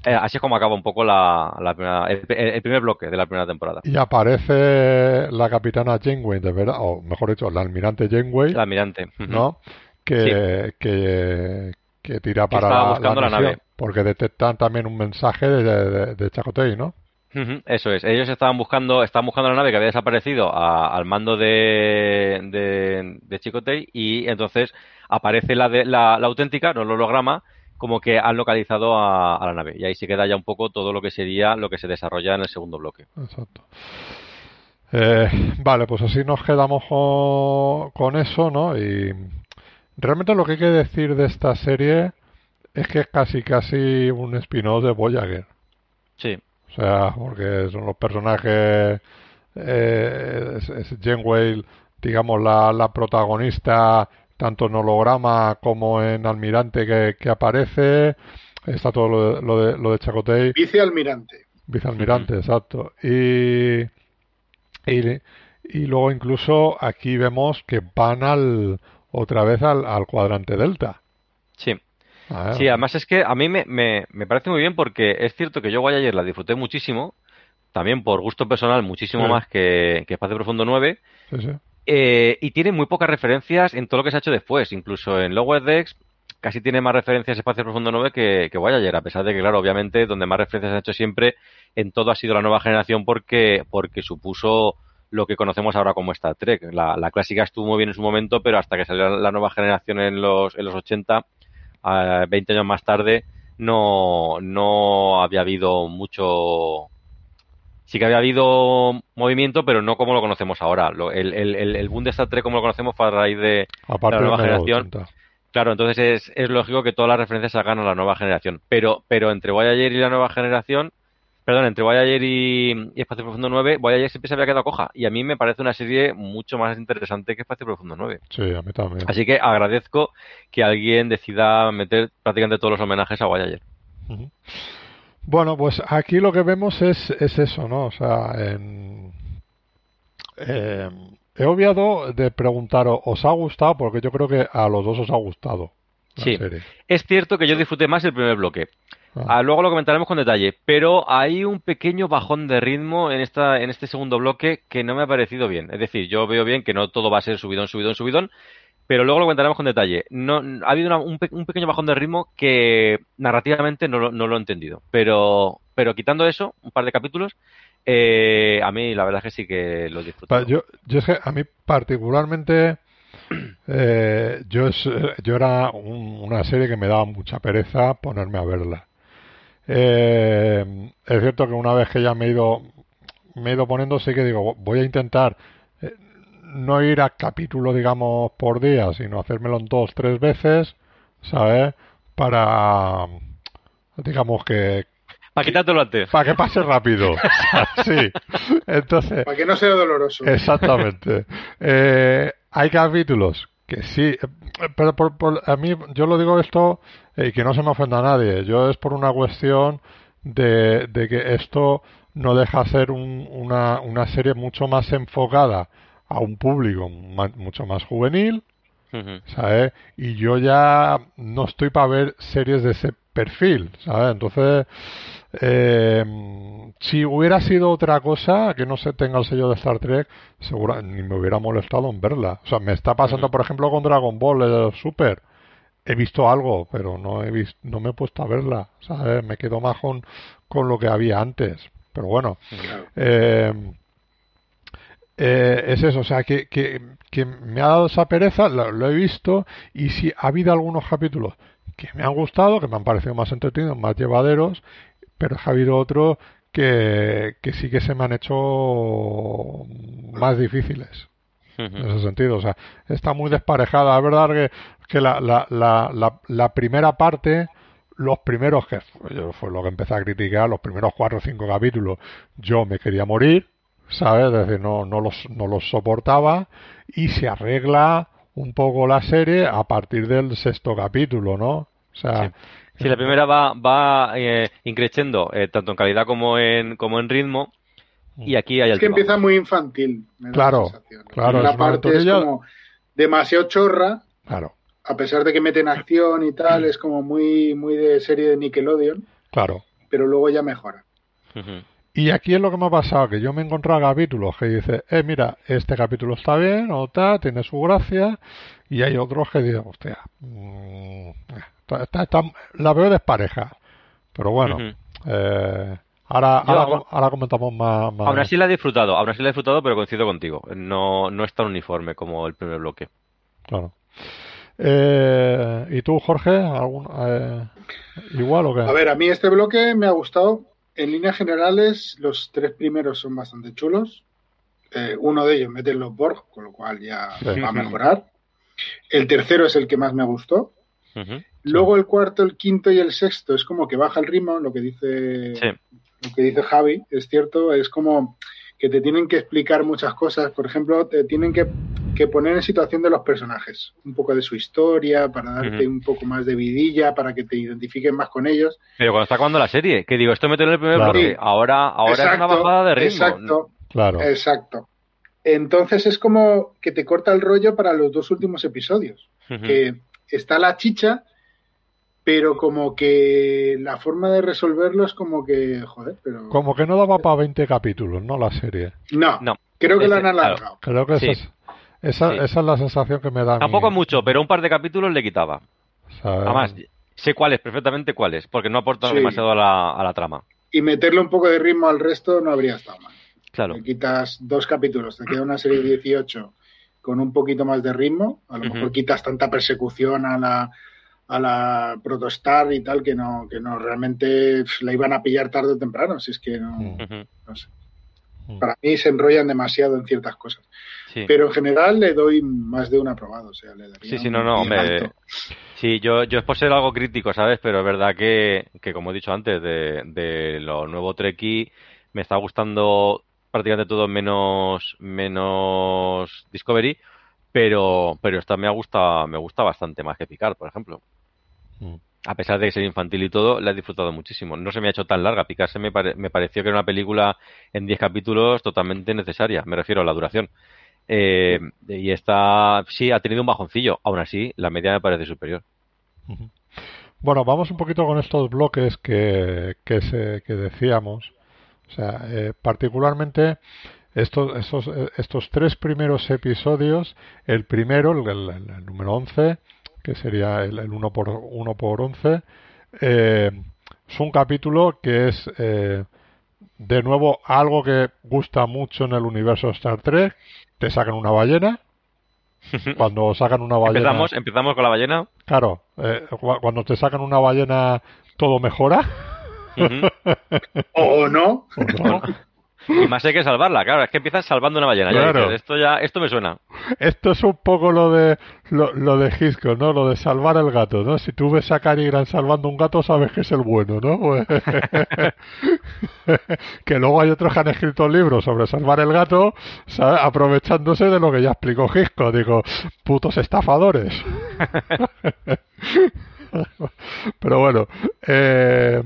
Eh, así es como acaba un poco la, la primera- el, el primer bloque de la primera temporada. Y aparece la capitana Janeway, de verdad, o mejor dicho, la almirante Janeway, El almirante. ¿no? Que, que, que tira Que para la, buscando la nave. porque detectan también un mensaje de, de, de ¿no? Eso es. Ellos estaban buscando, estaban buscando la nave que había desaparecido a- al mando de, de, de y entonces aparece la, de, la, la auténtica, no el holograma, como que han localizado a, a la nave. Y ahí se queda ya un poco todo lo que sería lo que se desarrolla en el segundo bloque. Exacto. Eh, vale, pues así nos quedamos con, eso, ¿no? Y realmente lo que hay que decir de esta serie es que es casi casi un spin-off de Voyager. Sí. O sea, porque son los personajes. Eh, es, es Janeway, digamos, la, la protagonista, tanto en holograma como en Almirante que, que aparece. Está todo lo de, lo de, lo de Chakotay. Vicealmirante. Vicealmirante, exacto. Y, y, y luego incluso aquí vemos que van al otra vez al, al cuadrante delta. Sí. Ah, Sí, además es que a mí me, me, me parece muy bien porque es cierto que yo ayer la disfruté muchísimo, también por gusto personal, muchísimo Sí. más que, que Espacio Profundo 9. sí, sí. Eh, y tiene muy pocas referencias en todo lo que se ha hecho después. Incluso en Lower Decks casi tiene más referencias Espacio Profundo 9 que, que Voyager, a pesar de que, claro, obviamente, donde más referencias han hecho siempre en todo ha sido la nueva generación porque, porque supuso lo que conocemos ahora como Star Trek. La, clásica estuvo muy bien en su momento, pero hasta que salió la nueva generación en los, en los 80, eh, 20 años más tarde, no, no había habido mucho. Sí que había habido movimiento, pero no como lo conocemos ahora. Lo- el, el, el, el boom de Star Trek como lo conocemos fue a raíz de Aparte la nueva de generación. 80. Claro, entonces es, es lógico que todas las referencias salgan a la nueva generación. Pero, pero entre Voyager y la nueva generación, perdón, entre Voyager y, y Espacio Profundo 9, Voyager siempre se había quedado coja. Y a mí me parece una serie mucho más interesante que Espacio Profundo 9. Sí, a mí también. Así que agradezco que alguien decida meter prácticamente todos los homenajes a Voyager. Ujú. Bueno, pues aquí lo que vemos es, es eso, ¿no? O sea, en- eh, he obviado de preguntaros, ¿os ha gustado? Porque yo creo que a los dos os ha gustado la Sí. serie. Es cierto que yo disfruté más el primer bloque. Ah, Ah, luego lo comentaremos con detalle, pero hay un pequeño bajón de ritmo en esta en este segundo bloque que no me ha parecido bien. Es decir, yo veo bien que no todo va a ser subidón, subidón, subidón, pero luego lo comentaremos con detalle. No, ha habido una- un, pe- un pequeño bajón de ritmo que narrativamente no, lo- no lo he entendido. Pero, pero quitando eso, un par de capítulos, eh, a mí la verdad es que sí que lo disfruté. pa- yo, yo es que a mí particularmente, <clears throat> eh, yo, es, yo era un- una serie que me daba mucha pereza ponerme a verla. Eh, es cierto que una vez que ya me he ido, me he ido poniendo, sí que digo, voy a intentar no ir a capítulo, digamos, por día, sino hacérmelo en dos, tres veces, ¿sabes? Para, digamos que, Para quitártelo antes. para que pase rápido. <laughs> sí. Entonces, Para que no sea doloroso. Exactamente. Eh, hay capítulos que sí, eh, pero por, por- a mí yo lo digo esto eh, y que no se me ofenda a nadie. Yo es por una cuestión de, de que esto no deja ser un- una, una serie mucho más enfocada a un público mucho más juvenil. ¿sabes? Y yo ya no estoy para ver series de ese perfil, ¿sabes? Entonces, eh, si hubiera sido otra cosa que no se tenga el sello de Star Trek, segura, ni me hubiera molestado en verla. O sea, me está pasando, por ejemplo, con Dragon Ball el Super. He visto algo, pero no he visto, no me he puesto a verla, ¿sabes? Me quedo más con, con lo que había antes. Pero bueno, eh, eh, es eso, o sea, que, que, que me ha dado esa pereza, lo, lo he visto, y si ha habido algunos capítulos que me han gustado, que me han parecido más entretenidos, más llevaderos, pero ha habido otros que, que sí que se me han hecho más difíciles en ese sentido. O sea, está muy desparejada. Es verdad que, que la, la, la, la, la primera parte, los primeros, que yo fue lo que empecé a criticar, los primeros cuatro o cinco capítulos, yo me quería morir, ¿sabes? Es decir, no, no, los, no los soportaba y se arregla un poco la serie a partir del sexto capítulo, ¿no? O sea, Sí, la primera va, va eh, increciendo, eh, tanto en calidad como en, como en ritmo, y aquí hay Es que empieza muy infantil. me da Claro, la sensación. claro, La parte es como demasiado chorra, claro, a pesar de que meten acción y tal, es como muy, muy de serie de Nickelodeon, claro. pero luego ya mejora. Y aquí es lo que me ha pasado, que yo me he encontrado capítulos que dice, eh, mira, este capítulo está bien, o está, tiene su gracia, y hay otros que dicen, hostia, mm, está- está- está- la veo despareja. Pero bueno, eh, ahora, ahora comentamos más. más- Aún así la he disfrutado, aún así la he disfrutado, pero coincido contigo. No, no es tan uniforme como el primer bloque. Claro. Eh, ¿Y tú, Jorge? ¿Algún, eh, ¿Igual o qué? A ver, a mí este bloque me ha gustado. En líneas generales, los tres primeros son bastante chulos. Eh, uno de ellos mete los Borg, con lo cual ya Sí. va a mejorar. El tercero es el que más me gustó. Luego el cuarto, el quinto y el sexto es como que baja el ritmo, lo que dice Sí. lo que dice Javi, es cierto, es como que te tienen que explicar muchas cosas. Por ejemplo, te tienen que, que poner en situación de los personajes, un poco de su historia, para darte un poco más de vidilla, para que te identifiques más con ellos. Pero cuando está acabando la serie, que digo, esto meterlo en el primer Claro. bloque, ahora, ahora es una bajada de ritmo. Exacto, Claro. exacto. Entonces es como que te corta el rollo para los dos últimos episodios. Que está la chicha, pero como que la forma de resolverlo es como que, joder, pero... Como que no daba para 20 capítulos, ¿no? La serie. No, No. creo que lo Ese, han claro. alargado. Creo que Sí. es, esa, Sí. esa es la sensación que me da. a mí. Tampoco mucho, pero un par de capítulos le quitaba. Sí. Además, sé cuáles, perfectamente cuáles, porque no aporta Sí. demasiado a la, a la trama. Y meterle un poco de ritmo al resto no habría estado mal. Claro. Le quitas dos capítulos, te queda una serie de 18 con un poquito más de ritmo. A lo mejor quitas tanta persecución a la, a la Protostar y tal que no, que no realmente la iban a pillar tarde o temprano. Si es que no, sé. Para mí se enrollan demasiado en ciertas cosas. Sí. Pero en general le doy más de un aprobado. O sea, le daría Sí, sí, no, no, 10 hombre. Sí, yo, yo es por ser algo crítico, ¿sabes? Pero es verdad que, que como he dicho antes, de, de lo nuevo Treki, me está gustando prácticamente todo menos, menos Discovery, pero, pero esta me ha gusta, me gusta bastante más que Picard, por ejemplo. Mm. A pesar de ser infantil y todo, la he disfrutado muchísimo. No se me ha hecho tan larga. Picard se me, pare- me pareció que era una película en 10 capítulos totalmente necesaria. Me refiero a la duración. Eh, y esta sí ha tenido un bajoncillo. Aún así, la media me parece superior. Bueno, vamos un poquito con estos bloques que, que, decíamos. O sea, eh, particularmente estos, estos, eh, estos tres primeros episodios, el primero, el, número 11, que sería el, el 1 por, 1 por 11, eh, es un capítulo que es, de nuevo, algo que gusta mucho en el universo Star Trek. Te sacan una ballena. <laughs> Cuando sacan una ballena... Empezamos, empezamos con la ballena. Claro, eh, cu- cuando te sacan una ballena todo mejora. Ujú. <laughs> O no. ¿o no? <laughs> Y más hay que salvarla, claro, es que empiezas salvando una ballena. ya Claro. dices, esto ya, esto me suena. Esto es un poco lo de lo, lo de Hitchcock, ¿no? Lo de salvar el gato, ¿no? Si tú ves a Cary Grant salvando un gato, sabes que es el bueno, ¿no? Pues- <laughs> que luego hay otros que han escrito libros sobre salvar el gato, ¿sabes? aprovechándose de lo que ya explicó Hitchcock. Digo, putos estafadores. <laughs> Pero bueno, eh,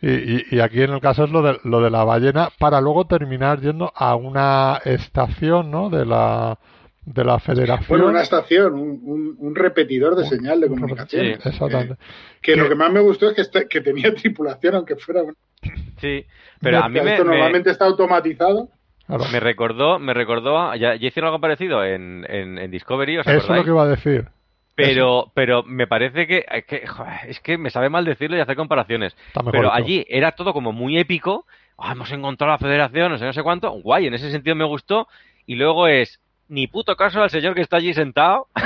y, y- y aquí en el caso es lo de, lo de la ballena para luego terminar yendo a una estación, ¿no? De la de la Federación. Bueno, una estación, un, un- un repetidor de Un- señal de un- comunicación. sí, Exactamente. Que, que Que- lo que más me gustó es que, este- que tenía <laughs> tripulación, aunque fuera. una- Sí, pero a mí me, Esto me- normalmente está automatizado. Claro. me recordó, me recordó, a- ya, ya hicieron algo parecido en, en, en Discovery, ¿os Eso es lo que iba a decir. Pero, pero me parece que, es que, joder, es que me sabe mal decirlo y hacer comparaciones. Pero allí era todo como muy épico. Ah, hemos encontrado la federación, no sé, no sé cuánto. Guay, en ese sentido me gustó. Y luego es, ni puto caso al señor que está allí sentado. <laughs>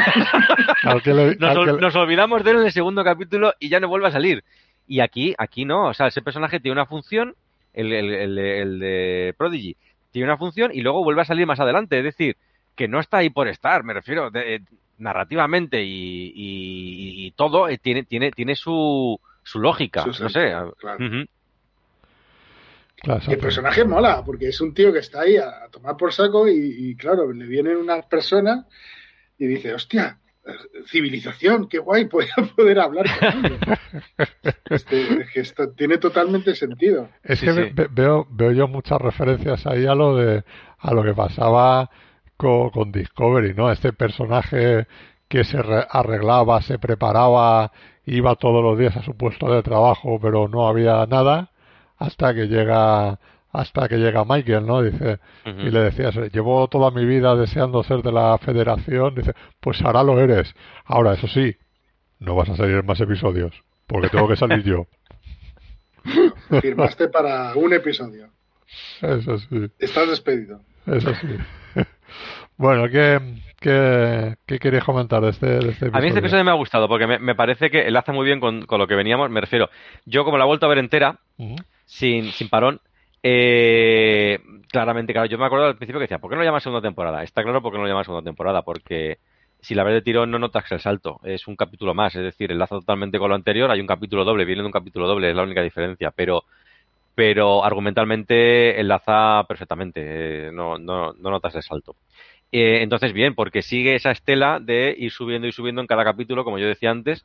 Que <laughs> Nos, que olvidamos de él en el segundo capítulo y ya no vuelve a salir. Y aquí, aquí no. O sea, ese personaje tiene una función, el, el, el de- el de Prodigy, tiene una función y luego vuelve a salir más adelante. Es decir, que no está ahí por estar, me refiero, de- eh, narrativamente y, y- y todo eh, tiene, tiene, tiene su, su lógica. Su no sé. Claro, Y el personaje mola, porque es un tío que está ahí a, a tomar por saco y, y, claro, le vienen unas personas y dice, hostia, eh, civilización, qué guay, <laughs> voy a poder hablar con ellos. <laughs> Este, es que esto tiene totalmente sentido. Es Sí, que sí. ve- veo, veo yo muchas referencias ahí a lo de a lo que pasaba con, con Discovery, ¿no? Este personaje que se re- arreglaba, se preparaba, iba todos los días a su puesto de trabajo, pero no había nada hasta que llega hasta que llega Michael, ¿no? Dice y le decías, llevo toda mi vida deseando ser de la Federación, dice, pues ahora lo eres. Ahora, eso sí, no vas a salir en más episodios, porque tengo que salir yo. <laughs> Firmaste para un episodio. Eso sí. Estás despedido. Eso sí. Bueno, ¿qué, qué, qué queréis comentar de este, de este episodio? A mí este episodio me ha gustado porque me, me parece que enlaza muy bien con, con lo que veníamos. Me refiero, yo como la he vuelto a ver entera, sin, sin parón. Eh, claramente, claro, yo me acuerdo al principio que decía, ¿por qué no lo llamas segunda temporada? Está claro por qué no lo llamas segunda temporada, porque si la ves de tirón no notas el salto, es un capítulo más, es decir, enlaza totalmente con lo anterior, hay un capítulo doble, viene de un capítulo doble, es la única diferencia, pero pero argumentalmente enlaza perfectamente, eh, no, no, no notas el salto. Eh, entonces, bien, porque sigue esa estela de ir subiendo y subiendo en cada capítulo, como yo decía antes,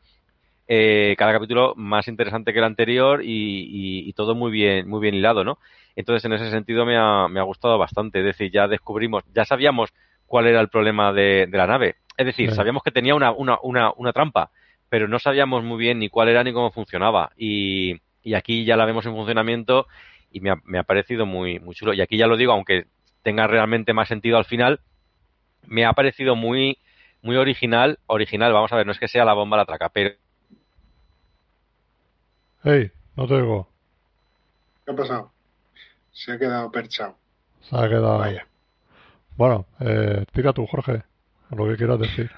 eh, cada capítulo más interesante que el anterior y, y- y todo muy bien, muy bien hilado, ¿no? Entonces, en ese sentido me ha, me ha gustado bastante. Es decir, ya descubrimos, ya sabíamos cuál era el problema de, de la nave. Es decir, Sí. sabíamos que tenía una, una, una, una trampa, pero no sabíamos muy bien ni cuál era ni cómo funcionaba. Y, y aquí ya la vemos en funcionamiento y me ha, me ha parecido muy, muy chulo. Y aquí ya lo digo, aunque tenga realmente más sentido al final, me ha parecido muy, muy original. Original, vamos a ver, no es que sea la bomba la traca, pero Hey, no te oigo. ¿Qué ha pasado? Se ha quedado perchado. Se ha quedado. Vaya. Bueno, eh, tira tú, Jorge, lo que quieras decir.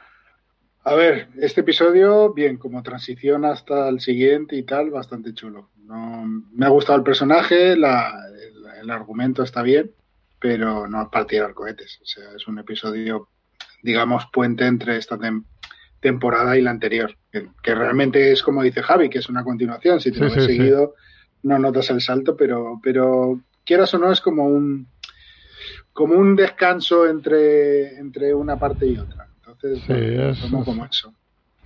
A ver, este episodio, bien, como transición hasta el siguiente y tal, bastante chulo. No, me ha gustado el personaje, la, el, el argumento está bien, pero no tirar cohetes. O sea, es un episodio, digamos, puente entre esta tem- temporada y la anterior. Que, que realmente es como dice Javi, que es una continuación. Si te Sí, lo sí, sí. seguido, no notas el salto, pero, pero quieras o no, es como un como un descanso entre, entre una parte y otra. Entonces, bueno, es- como eso.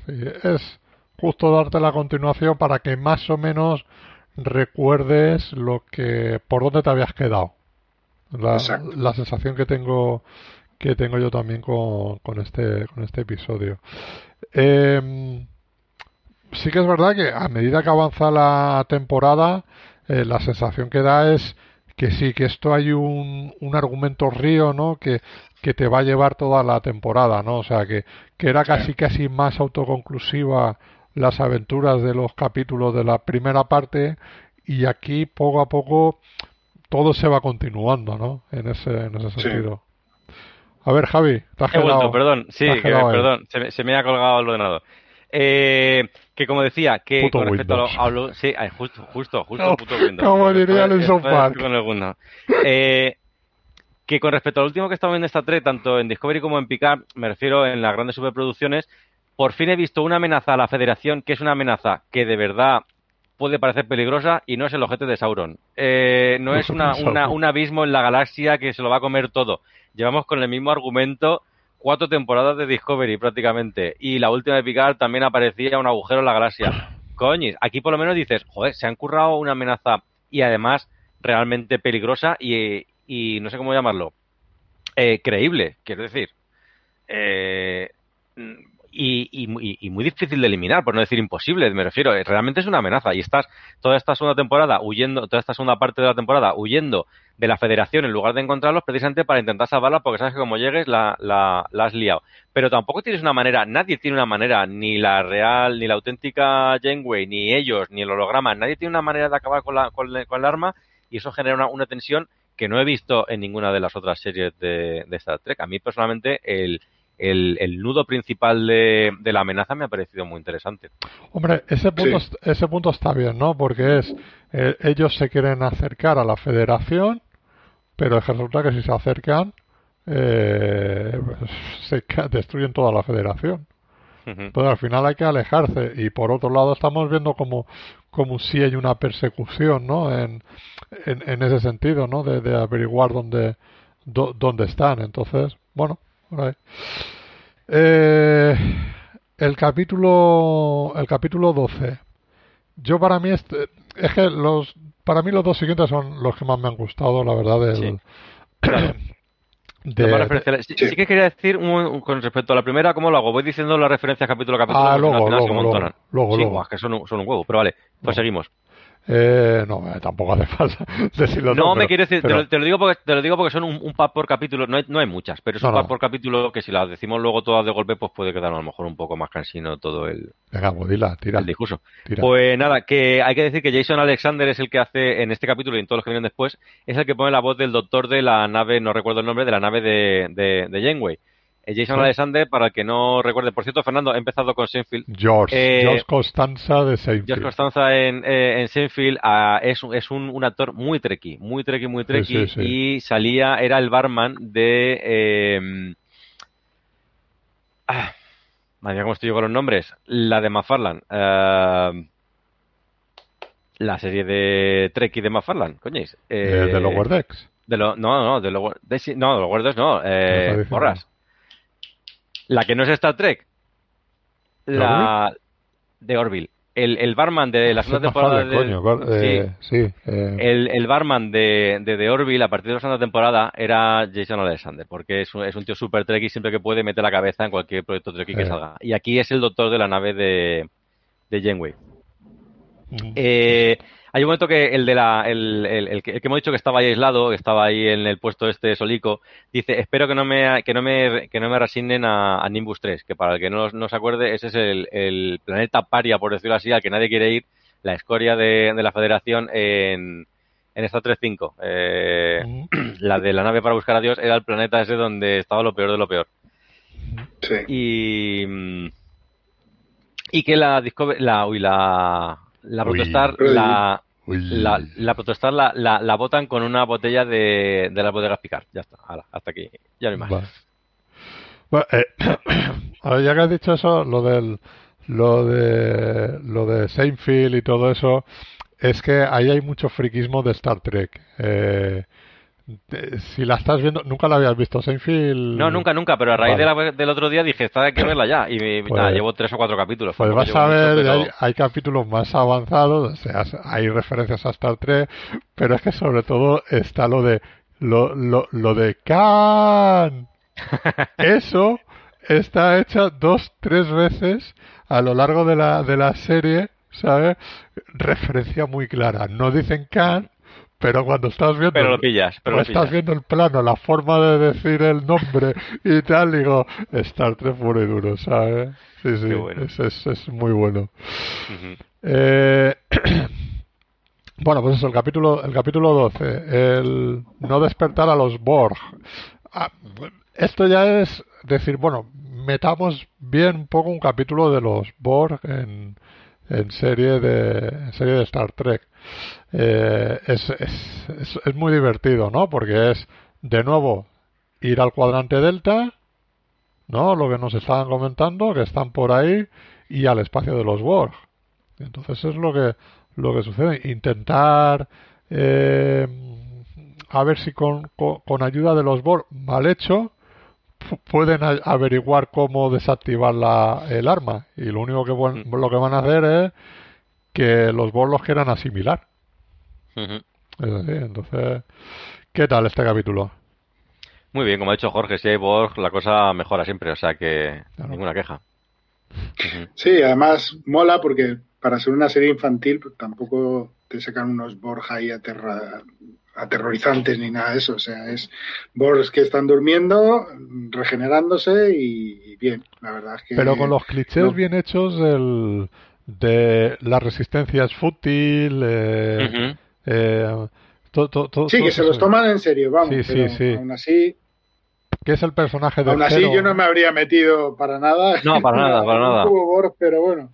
Sí, es justo darte la continuación para que más o menos recuerdes lo que por dónde te habías quedado. La, la sensación que tengo que tengo yo también con, con este con este episodio. Em, sí que es verdad que a medida que avanza la temporada, eh, la sensación que da es que sí, que esto hay un, un argumento río, ¿no? Que, que te va a llevar toda la temporada, ¿no? O sea, que, que era casi casi más autoconclusiva las aventuras de los capítulos de la primera parte y aquí poco a poco todo se va continuando, ¿no? En ese, en ese Sí. sentido. A ver, Javi, te has He vuelto, perdón, sí, que- perdón, se me, se me ha colgado el ordenador. Eh, que como decía, que Puto con respecto a lo, Windows. a lo- sí, justo, justo, justo, Como- puto Windows. como con el. Eh, que con respecto al último que estamos viendo esta 3, tanto en Discovery como en Picard, me refiero en las grandes superproducciones, por fin he visto una amenaza a la Federación que es una amenaza que de verdad puede parecer peligrosa y no es el ojete de Sauron. Eh, no es una, <laughs> un abismo en la galaxia que se lo va a comer todo. Llevamos con el mismo argumento cuatro temporadas de Discovery prácticamente y la última de Picard también aparecía un agujero en la galaxia. <laughs> Coñis, aquí por lo menos dices, joder, se han currado una amenaza y además realmente peligrosa y, y no sé cómo llamarlo, eh, creíble, quiero decir. Eh, y, y, y muy difícil de eliminar, por no decir imposible, me refiero. eh, Realmente es una amenaza. Y estás toda esta segunda temporada huyendo, toda esta segunda parte de la temporada huyendo de la federación en lugar de encontrarlos precisamente para intentar salvarla porque sabes que como llegues la, la, la has liado. Pero tampoco tienes una manera, nadie tiene una manera, ni la real, ni la auténtica Janeway, ni ellos, ni el holograma, nadie tiene una manera de acabar con, la, con, el arma y eso genera una, una tensión que no he visto en ninguna de las otras series de, de Star Trek. A mí personalmente el, el, el nudo principal de, de la amenaza me ha parecido muy interesante. Hombre, ese punto, Sí. ese punto está bien, ¿no? Porque es, eh, ellos se quieren acercar a la federación, pero resulta que si se acercan, eh, <laughs> se destruyen toda la federación. Entonces al final hay que alejarse y por otro lado estamos viendo como, como si hay una persecución, ¿no? En, en, en ese sentido, ¿no? De, de averiguar dónde, dó- dónde están. Entonces, bueno, por ahí. Eh, el capítulo, el capítulo 12. Yo para mí este, es que los, para mí los dos siguientes son los que más me han gustado, la verdad. Del, Sí. <clears throat> Claro. de-. Sí, Sí. sí que quería decir un- un- con respecto a la primera, ¿cómo lo hago? Voy diciendo las referencias capítulo a capítulo. Ah, porque luego, al final se luego, luego, Sí, luego. guau, que son, un- son un huevo, pero vale, pues No. seguimos. Eh, no, eh, tampoco hace <laughs> falta decirlo No todo, me pero- quiero decir, te, lo, te lo digo porque te lo digo porque son un, un pack por capítulo, no hay, no hay muchas, pero es No, un no. pack por capítulo que si las decimos luego todas de golpe, pues puede quedar a lo mejor un poco más cansino todo el, Venga, pues dila, tira. el discurso. tira. Pues nada, que hay que decir que Jason Alexander es el que hace en este capítulo y en todos los que vienen después, es el que pone la voz del doctor de la nave, no recuerdo el nombre, de la nave de, de, de Janeway. Eh, Jason Sí. Alexander, para el que no recuerde, por cierto, Fernando, he empezado con Seinfeld. George, eh, George Costanza de Seinfeld. George Costanza en, eh, en Seinfeld ah, es, un- es un, un actor muy treki, muy treki, muy sí, sí. y salía, era el barman de... Eh, ah, madre mía, cómo estoy yo con los nombres. La de McFarlane. eh, la serie de Treki de McFarlane, coñéis. Eh, de Decks. De lo, no, no, de sí, no, de Lower Decks no, eh, borras. La que no es Star Trek. La de Orville. El, el barman de la segunda temporada de, coño, claro, eh, sí. eh, el, el barman de, de The Orville a partir de la segunda temporada era Jason Alexander, porque es un, es un tío super trek y siempre que puede mete la cabeza en cualquier proyecto trek que Eh. salga. Y aquí es el doctor de la nave de, de Janeway. mm, Eh, hay un momento que el de la el, el- el que, el que hemos dicho que estaba ahí aislado, que estaba ahí en el puesto este solico, dice espero que no me que no me que no me resignen a, a Nimbus 3, que para el que no, no se acuerde ese es el, el planeta paria por decirlo así al que nadie quiere ir la escoria de, de la Federación en, en Star Trek 5. Eh, <clears throat> la de la nave para buscar a Dios era el planeta ese donde estaba lo peor de lo peor. Sí. Y. Y que la Discovery. La, uy, la. La. Uy. La, Uy. la, la Protostar la, la, la botan con una botella de, de las bodegas Picard. Ya está, hala, hasta aquí. Ya no hay más. Vale. Bueno, eh, <coughs> ahora ya que has dicho eso, lo del lo de lo de Seinfeld y todo eso, es que ahí hay mucho friquismo de Star Trek. Eh, si la estás viendo, nunca la habías visto Seinfeld. No, nunca, nunca, pero a raíz Vale. de la- del otro día dije, esta hay que verla ya. Y Pues- nada, llevo tres o cuatro capítulos. Pues vas a mucho, ver, pero- hay, hay capítulos más avanzados, o sea, hay referencias a Star Trek, pero es que sobre todo está lo de lo, lo, lo de Khan. <laughs> Eso está hecho dos, tres veces a lo largo de la, de la serie, ¿sabes? Referencia muy clara. No dicen Khan, pero cuando estás viendo Pero lo pillas, pero lo estás pillas. viendo el plano, la forma de decir el nombre y tal, digo, Star Trek puro y duro, ¿sabes? Sí, sí, bueno. es, es, es muy bueno. Eh, <clears throat> bueno, pues eso, el capítulo, el capítulo 12, el no despertar a los Borg. Ah, esto ya es decir, bueno, metamos bien un poco un capítulo de los Borg en, en serie de en serie de Star Trek. Eh, es, es, es, muy divertido, ¿no? Porque es de nuevo ir al cuadrante delta, ¿no? Lo que nos estaban comentando, que están por ahí, y al espacio de los Borg. Entonces es lo que lo que sucede. Intentar eh, a ver si con, con, con ayuda de los Borg mal hecho pueden averiguar cómo desactivar la, el arma y lo único que buen- lo que van a hacer es que los los quieran asimilar. Ujú. Es así, entonces, ¿qué tal este capítulo? Muy bien, como ha dicho Jorge, si hay Borg, la cosa mejora siempre, o sea que Claro. ninguna queja. Sí, además mola porque para ser una serie infantil pues, tampoco te sacan unos Borg ahí aterra- aterrorizantes ni nada de eso. O sea, es Borgs que están durmiendo, regenerándose y, y bien, la verdad es que... Pero con los clichés no. bien hechos del, de la resistencia es fútil, eh, eh, to- to- to- Sí, que se los toman en serio, vamos. Sí, sí, pero sí. Aún así, que es el personaje de aún así yo no me habría metido para nada. No, para nada, para <laughs> nada. Borg, pero bueno.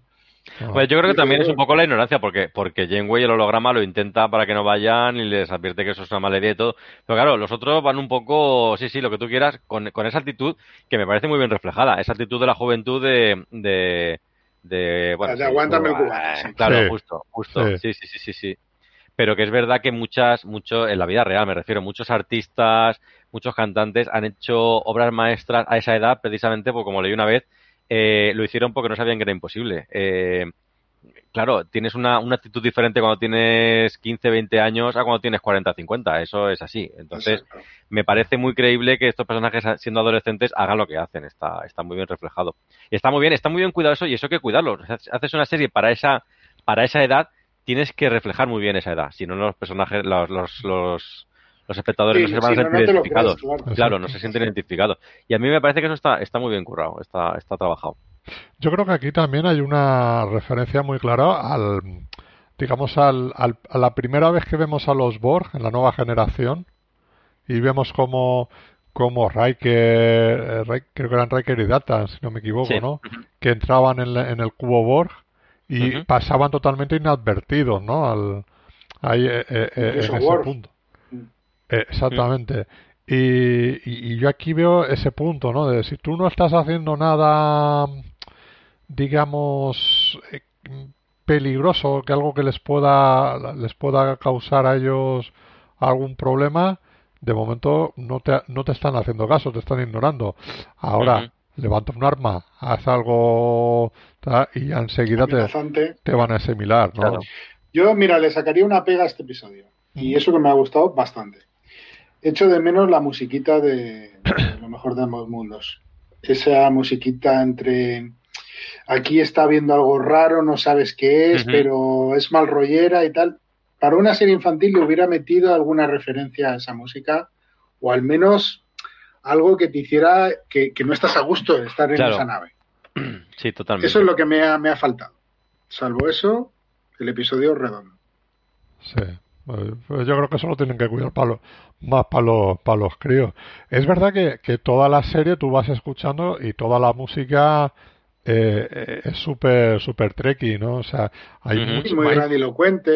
Pues yo creo que también es un bueno. poco la ignorancia, porque, porque Janeway el holograma lo intenta para que no vayan y les advierte que eso es una mala idea y todo. Pero claro, los otros van un poco, sí, sí, lo que tú quieras, con, con esa actitud que me parece muy bien reflejada. Esa actitud de la juventud de. de, de bueno, De sí, aguántame el cubano, eh. Claro, Sí. justo, justo. Sí. Sí. sí, sí, sí, sí. Pero que es verdad que muchas, mucho, en la vida real me refiero, muchos artistas, muchos cantantes han hecho obras maestras a esa edad precisamente porque, como leí una vez, eh, lo hicieron porque no sabían que era imposible. Eh, claro, tienes una, una actitud diferente cuando tienes 15, 20 años a cuando tienes 40, 50. Eso es así. Entonces, Exacto. me parece muy creíble que estos personajes, siendo adolescentes, hagan lo que hacen. Está, está muy bien reflejado. Está muy bien, está muy bien cuidado eso y eso hay que cuidarlo. Haces una serie para esa, para esa edad, tienes que reflejar muy bien esa edad. Si no, los personajes, los, los, los, los espectadores Sí, no se van si a sentir no identificados. crees, claro. Claro, no se sienten identificados. Y a mí me parece que eso está, está muy bien currado, está, está trabajado. Yo creo que aquí también hay una referencia muy clara al, digamos, al, al- a la primera vez que vemos a los Borg en la nueva generación y vemos como, como Riker, eh, Rai- creo que eran Riker y Data, si no me equivoco, Sí. ¿no? Que entraban en, la- en el cubo Borg y pasaban totalmente inadvertidos, ¿no? Al, ahí, eh, eh, eh, en ese punto. Exactamente. Y, y- y yo aquí veo ese punto, ¿no? De si tú no estás haciendo nada, digamos, eh, peligroso, que algo que les pueda, les pueda causar a ellos algún problema, de momento no te, no te están haciendo caso, te están ignorando. Ahora, Ujú. levanta un arma, haz algo y enseguida te, te van a asimilar, ¿no? Claro. Yo, mira, le sacaría una pega a este episodio. Y eso que me ha gustado bastante. Echo de menos la musiquita de, de Lo mejor de ambos mundos. Esa musiquita entre aquí está viendo algo raro, no sabes qué es, pero es mal rollera y tal. Para una serie infantil le hubiera metido alguna referencia a esa música, o al menos algo que te hiciera que, que no estás a gusto de estar en Claro. esa nave. <clears throat> Sí, totalmente. Eso es lo que me ha, me ha faltado. Salvo eso, el episodio redondo. Sí. Pues yo creo que eso lo tienen que cuidar para más para los, para los críos. Es verdad que, que toda la serie tú vas escuchando y toda la música eh, es súper super treky, ¿no? O sea, hay, mucho, muy hay,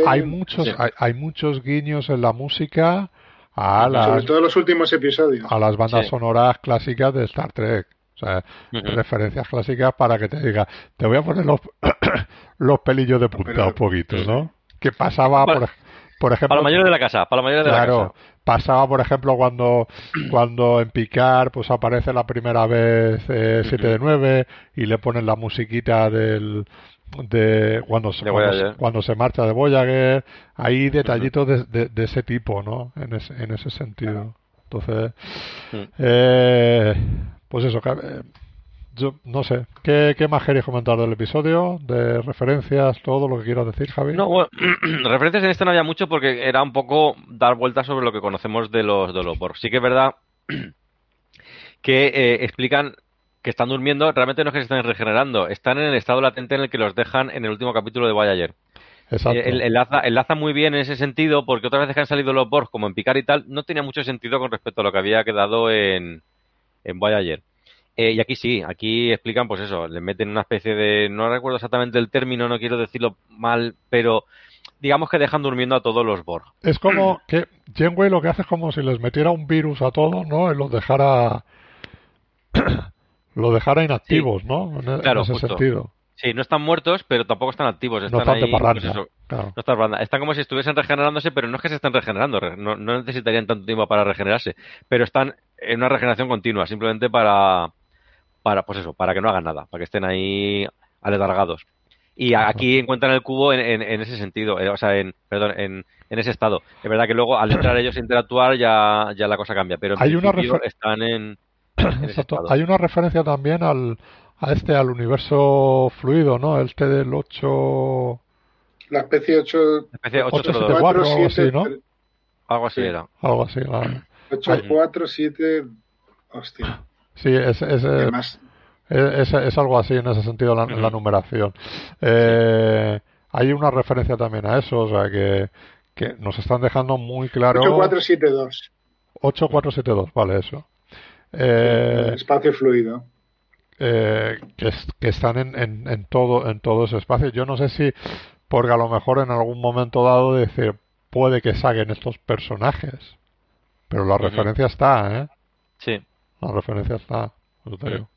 hay muchos hay, hay, muchos guiños en la música a las sobre todo los últimos episodios a las bandas sí. sonoras clásicas de Star Trek. O sea, uh -huh. referencias clásicas para que te diga, te voy a poner los, <coughs> los pelillos de punta Pero, un poquito, ¿no? Que pasaba, por, por ejemplo... Para los mayores de la casa, para los mayores de claro, la casa. pasaba, por ejemplo, cuando, <clears throat> cuando en Picar pues aparece la primera vez eh, 7 uh -huh. de 9 y le ponen la musiquita del de cuando se, de cuando, cuando, se marcha de Voyager. Hay detallitos de, de, de, ese tipo no en ese, en ese sentido. Entonces eh, pues eso eh, yo no sé. ¿qué, qué más queréis comentar del episodio de referencias todo lo que quieras decir Javi no bueno <clears throat> referencias en esto no había mucho porque era un poco dar vueltas sobre lo que conocemos de los de los Borg. Sí que es verdad <clears throat> que eh, explican que están durmiendo, realmente no es que se estén regenerando, están en el estado latente en el que los dejan en el último capítulo de Voyager. Exacto. El, enlaza, enlaza, muy bien en ese sentido, porque otras veces que han salido los Borg, como en Picard y tal, no tenía mucho sentido con respecto a lo que había quedado en, en Voyager. Eh, y aquí sí, aquí explican, pues eso, le meten una especie de. No recuerdo exactamente el término, no quiero decirlo mal, pero digamos que dejan durmiendo a todos los Borg. Es como <clears throat> que Janeway lo que hace es como si les metiera un virus a todos, ¿no? Y los dejara <clears throat> lo dejara inactivos, sí. ¿no? En, claro, en ese justo. sentido. Sí, no están muertos, pero tampoco están activos. Están no están ahí, de parranda, pues eso, claro. no están, están como si estuviesen regenerándose, pero no es que se estén regenerando. No, no, necesitarían tanto tiempo para regenerarse. Pero están en una regeneración continua, simplemente para, para pues eso, para que no hagan nada, para que estén ahí aletargados. Y aquí encuentran el cubo en, en, en ese sentido, eh, o sea, en, perdón, en, en ese estado. Es verdad que luego al entrar ellos a interactuar ya, ya la cosa cambia, pero en Hay una están en <coughs> Exacto. Hay una referencia también al a este al universo fluido, ¿no? El T del 8 la especie 8 la especie 8, 8 7, 4, 7, algo así, ¿no? Algo así era. Algo así, claro. 8 4 7 hostia. Sí, es es, es, es, es algo así en ese sentido la, uh -huh. la numeración. Eh, hay una referencia también a eso, o sea que que nos están dejando muy claro 8472 8472, vale, eso. Eh, espacio fluido. Eh, que, que, están en, en, en, todo en todo ese espacio. Yo no sé si porque a lo mejor en algún momento dado decir puede que saquen estos personajes, pero la uh -huh. referencia está, ¿eh? Sí. La referencia está. Yo te digo.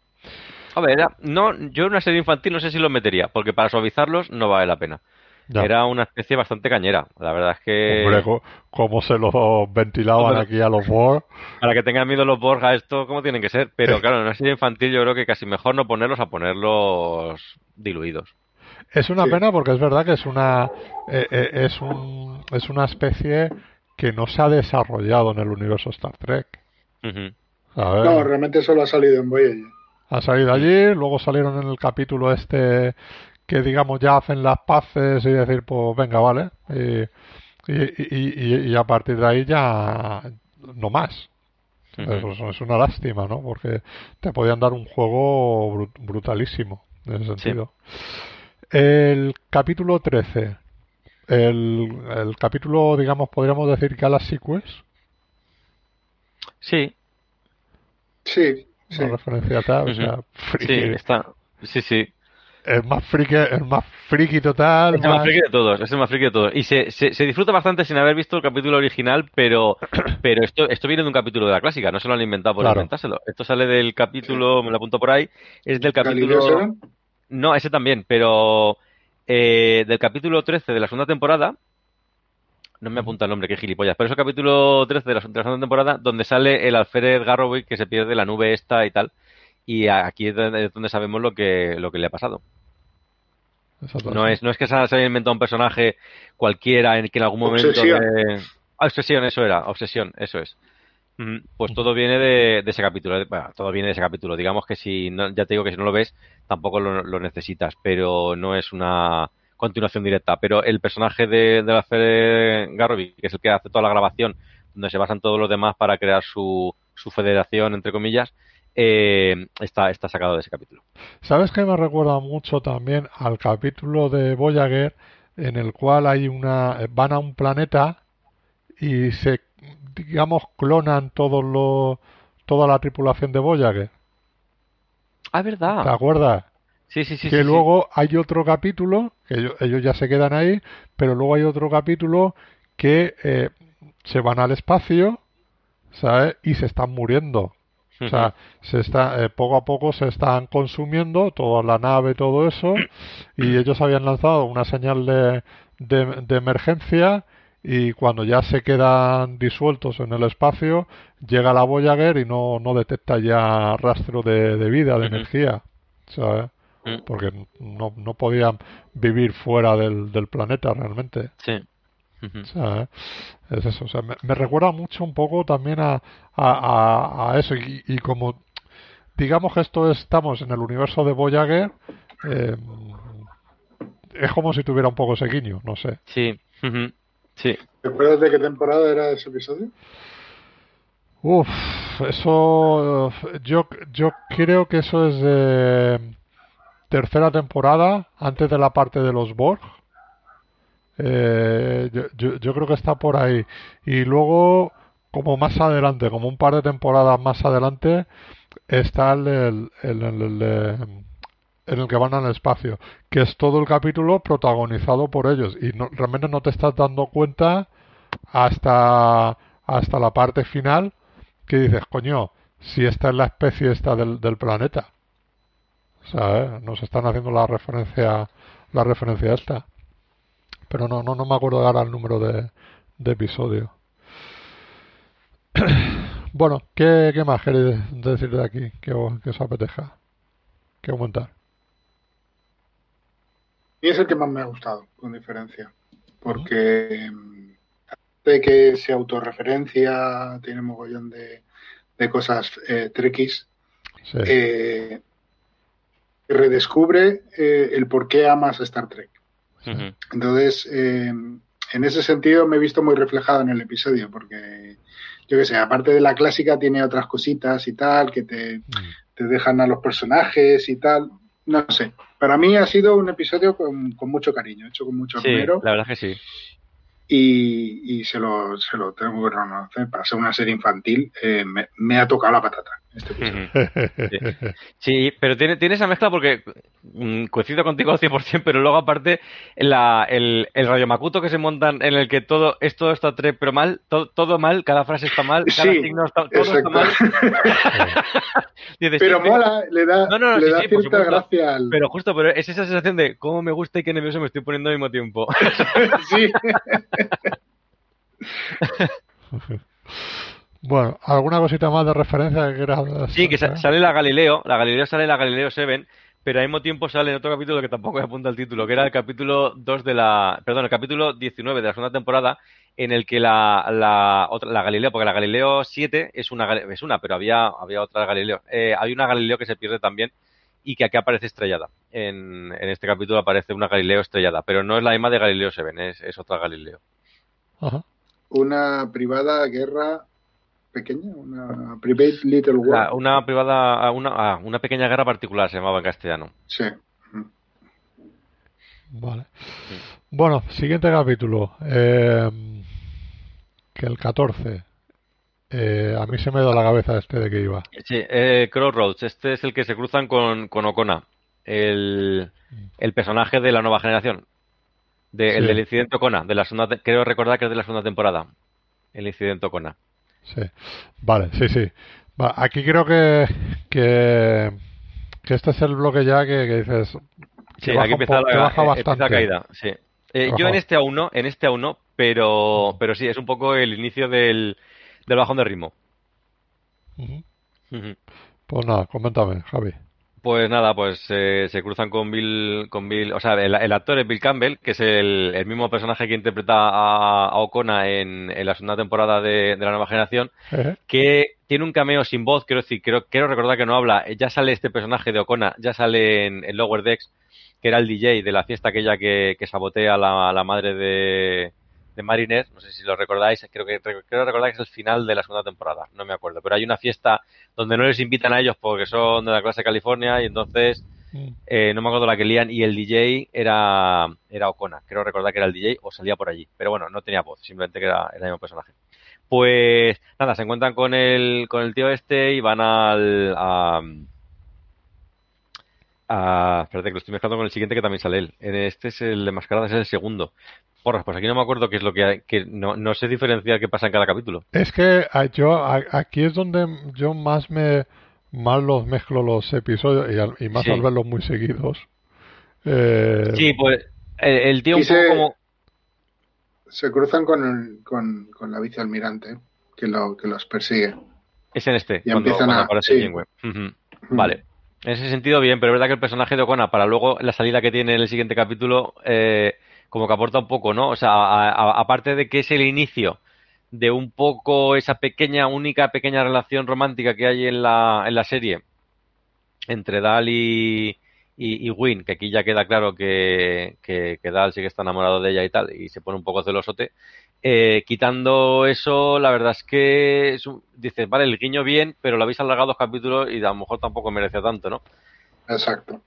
A ver, no, yo en una serie infantil no sé si los metería, porque para suavizarlos no vale la pena. Ya. Era una especie bastante cañera. La verdad es que. Hombre, ¿cómo se los ventilaban Hombre, aquí a los Borg? <laughs> Para que tengan miedo los Borg a esto, ¿cómo tienen que ser? Pero claro, en una serie infantil yo creo que casi mejor no ponerlos a ponerlos diluidos. Es una sí. pena porque es verdad que es una eh, eh, es un es una especie que no se ha desarrollado en el universo Star Trek. Uh -huh. No, realmente solo ha salido en Voyager. Ha salido allí, luego salieron en el capítulo este que digamos ya hacen las paces y decir pues venga vale. Y, y, y, y a partir de ahí ya no más. Uh -huh. eso es una lástima no porque te podían dar un juego brutalísimo en ese sentido. Sí. el capítulo 13 el, el capítulo digamos podríamos decir Galaxy Quest. Sí sí, sí. referencia tal, uh -huh. o sea, sí, está sí sí el más friki, el más friki total. Es el más, friki de todos, es el más friki de todos. Y se, se, se, disfruta bastante sin haber visto el capítulo original, pero, <clears throat> pero esto, esto viene de un capítulo de la clásica, no se lo han inventado por claro. inventárselo. Esto sale del capítulo, me lo apunto por ahí, es del capítulo... No, ese también, pero eh, del capítulo 13 de la segunda temporada, no me apunta el nombre, qué gilipollas, pero es el capítulo 13 de la, de la segunda temporada donde sale el alférez Garrowick que se pierde la nube esta y tal y aquí es donde sabemos lo que lo que le ha pasado. No es, no es que se haya inventado un personaje cualquiera en que en algún momento obsesión. de... Ah, obsesión, eso era, obsesión, eso es. Pues todo viene de, de ese capítulo, bueno, todo viene de ese capítulo. Digamos que si, no, ya te digo que si no lo ves, tampoco lo, lo necesitas, pero no es una continuación directa. Pero el personaje de, de la Fede Garroby, que es el que hace toda la grabación, donde se basan todos los demás para crear su, su federación, entre comillas, eh, está, está sacado de ese capítulo. ¿Sabes que me recuerda mucho también al capítulo de Voyager en el cual hay una van a un planeta y se digamos clonan todos los toda la tripulación de Voyager. Ah, verdad. ¿Te acuerdas? Sí, sí, sí. que sí, luego hay otro capítulo, que ellos, ellos ya se quedan ahí, pero luego hay otro capítulo que eh, se van al espacio, ¿sabes? Y se están muriendo. O sea, se está, eh, poco a poco se están consumiendo toda la nave, todo eso, <clears throat> y ellos habían lanzado una señal de, de, de emergencia y cuando ya se quedan disueltos en el espacio, llega la Voyager y no, no detecta ya rastro de, de vida, de energía, ¿sabes? Mm, Porque no, no podían vivir fuera del, del planeta realmente. sí. O sea, ¿eh? es eso. O sea, me, me recuerda mucho un poco también a, a, a- a eso. Y, y como digamos que esto es- estamos en el universo de Voyager, eh, es como si tuviera un poco ese guiño, no sé. Sí. Sí. ¿Te acuerdas de qué temporada era ese episodio? Uf, eso. Yo, yo creo que eso es de tercera temporada, antes de la parte de los Borg. Eh, yo, yo, yo creo que está por ahí. Y luego, como más adelante, como un par de temporadas más adelante, está el, el, de- en el que van al espacio, que es todo el capítulo protagonizado por ellos. Y no- realmente no te estás dando cuenta hasta, hasta la parte final que dices, coño, si esta es la especie esta del, del planeta. ¿Sabes? Nos están haciendo la referencia, la referencia esta. Pero no, no, no me acuerdo ahora el número de, de episodio. <coughs> bueno, ¿qué, qué más queréis decir de aquí que, os- que os apetezca? ¿Qué aumentar? Y es el que más me ha gustado, con diferencia. Porque mm, de que se autorreferencia, tiene mogollón de, de cosas eh, trekkies, Sí. eh, redescubre eh, el por qué amas Star Trek. Entonces, eh, en ese sentido me he visto muy reflejado en el episodio, porque yo qué sé, aparte de la clásica, tiene otras cositas y tal, que te, Mm. te dejan a los personajes y tal. No sé. Para mí ha sido un episodio con, con mucho cariño, hecho con mucho Sí, la verdad que sí. Y, y se, lo, se lo tengo que reconocer. Para ser una serie infantil, eh, me, me ha tocado la patata. Este. <laughs> Sí, pero tiene, tiene esa mezcla porque mm, coincido contigo al 100%, pero luego aparte la, el, el Radio Makuto que se montan en el que todo es todo está tre- pero mal, todo, todo mal, cada frase está mal, cada Sí, signo está, todo está mal. <laughs> Dices, Pero sí, mola, le da, No, no, no, le sí, da cierta gracia al. Pero justo, pero es esa sensación de cómo me gusta y qué nervioso me estoy poniendo al mismo tiempo. <laughs> sí. Bueno, ¿alguna cosita más de referencia que quieras Sí, que sa- sacar? sale la Galileo, la Galileo sale la Galileo 7, pero al mismo tiempo sale en otro capítulo que tampoco me apunta el título, que era el capítulo 2 de la, perdón, el capítulo 19 de la segunda temporada, en el que la, la, otra, la Galileo, porque la Galileo 7 es una, es una, pero había, había otra Galileo. Eh, hay una Galileo que se pierde también y que aquí aparece estrellada. En, en este capítulo aparece una Galileo estrellada, pero no es la misma de Galileo 7, es, es otra Galileo. Ajá. Una privada guerra pequeña, una private little war. La- una privada, una, ah, una pequeña guerra particular se llamaba en castellano. Sí. Vale. Bueno, siguiente capítulo. eh, que el 14. Eh, a mí se me da la cabeza este de que iba. Sí, eh, Crossroads, este es el que se cruzan con, con Ocona, el, el personaje de la nueva generación, de, el del incidente Ocona, de la segunda, creo recordar que es de la segunda temporada, el incidente Ocona. Sí. Vale, sí, sí. Va, aquí creo que, que, que este es el bloque ya que, que dices. que Sí, baja aquí empieza que la, baja eh, empieza bastante. la caída, sí. Eh, yo en este aún no, en este aún no, pero, pero sí, es un poco el inicio del, del bajón de ritmo. Pues nada, coméntame, Javi. Pues nada, pues eh, se cruzan con Bill, con Bill, o sea, el, el actor es Bill Campbell, que es el, el mismo personaje que interpreta a, a Ocona en, en la segunda temporada de, de la nueva generación, que tiene un cameo sin voz, quiero decir, creo, quiero recordar que no habla, ya sale este personaje de Ocona, ya sale en, en Lower Decks, que era el DJ de la fiesta aquella que, que sabotea la, a la madre de, de Mariner, no sé si lo recordáis, creo que creo recordar que es el final de la segunda temporada, no me acuerdo, pero hay una fiesta donde no les invitan a ellos porque son de la clase California y entonces Mm. Eh, no me acuerdo la que lían, y el DJ era, era Ocona. Creo recordar que era el DJ o salía por allí. Pero bueno, no tenía voz, simplemente que era el mismo personaje. Pues nada, se encuentran con el, con el tío este y van al. A, a- espérate, que lo estoy mezclando con el siguiente que también sale él. Este es el de Mascaradas, es el segundo. Porras, pues aquí no me acuerdo qué es lo que hay, que no, no sé diferenciar qué pasa en cada capítulo. Es que ah, yo a- aquí es donde yo más me más los mezclo los episodios y, al- y más Sí. al verlos muy seguidos. Eh, Sí, pues el, el tío un poco como. Se cruzan con, el- con, con la vicealmirante que, lo, que los persigue. Es en este, Y cuando, empiezan cuando a- aparece sí. Janeway. Ujú. Vale. En ese sentido, bien, pero es verdad que el personaje de Ocona, para luego la salida que tiene en el siguiente capítulo, eh, como que aporta un poco, ¿no? O sea, aparte de que es el inicio de un poco esa pequeña, única pequeña relación romántica que hay en la, en la serie entre Dal y, y, que aquí ya queda claro que, que, que Dal sí que está enamorado de ella y tal, y se pone un poco celosote. Eh, quitando eso, la verdad es que es un- dices, vale, el guiño bien, pero lo habéis alargado dos capítulos y a lo mejor tampoco merece tanto, ¿no? Exacto.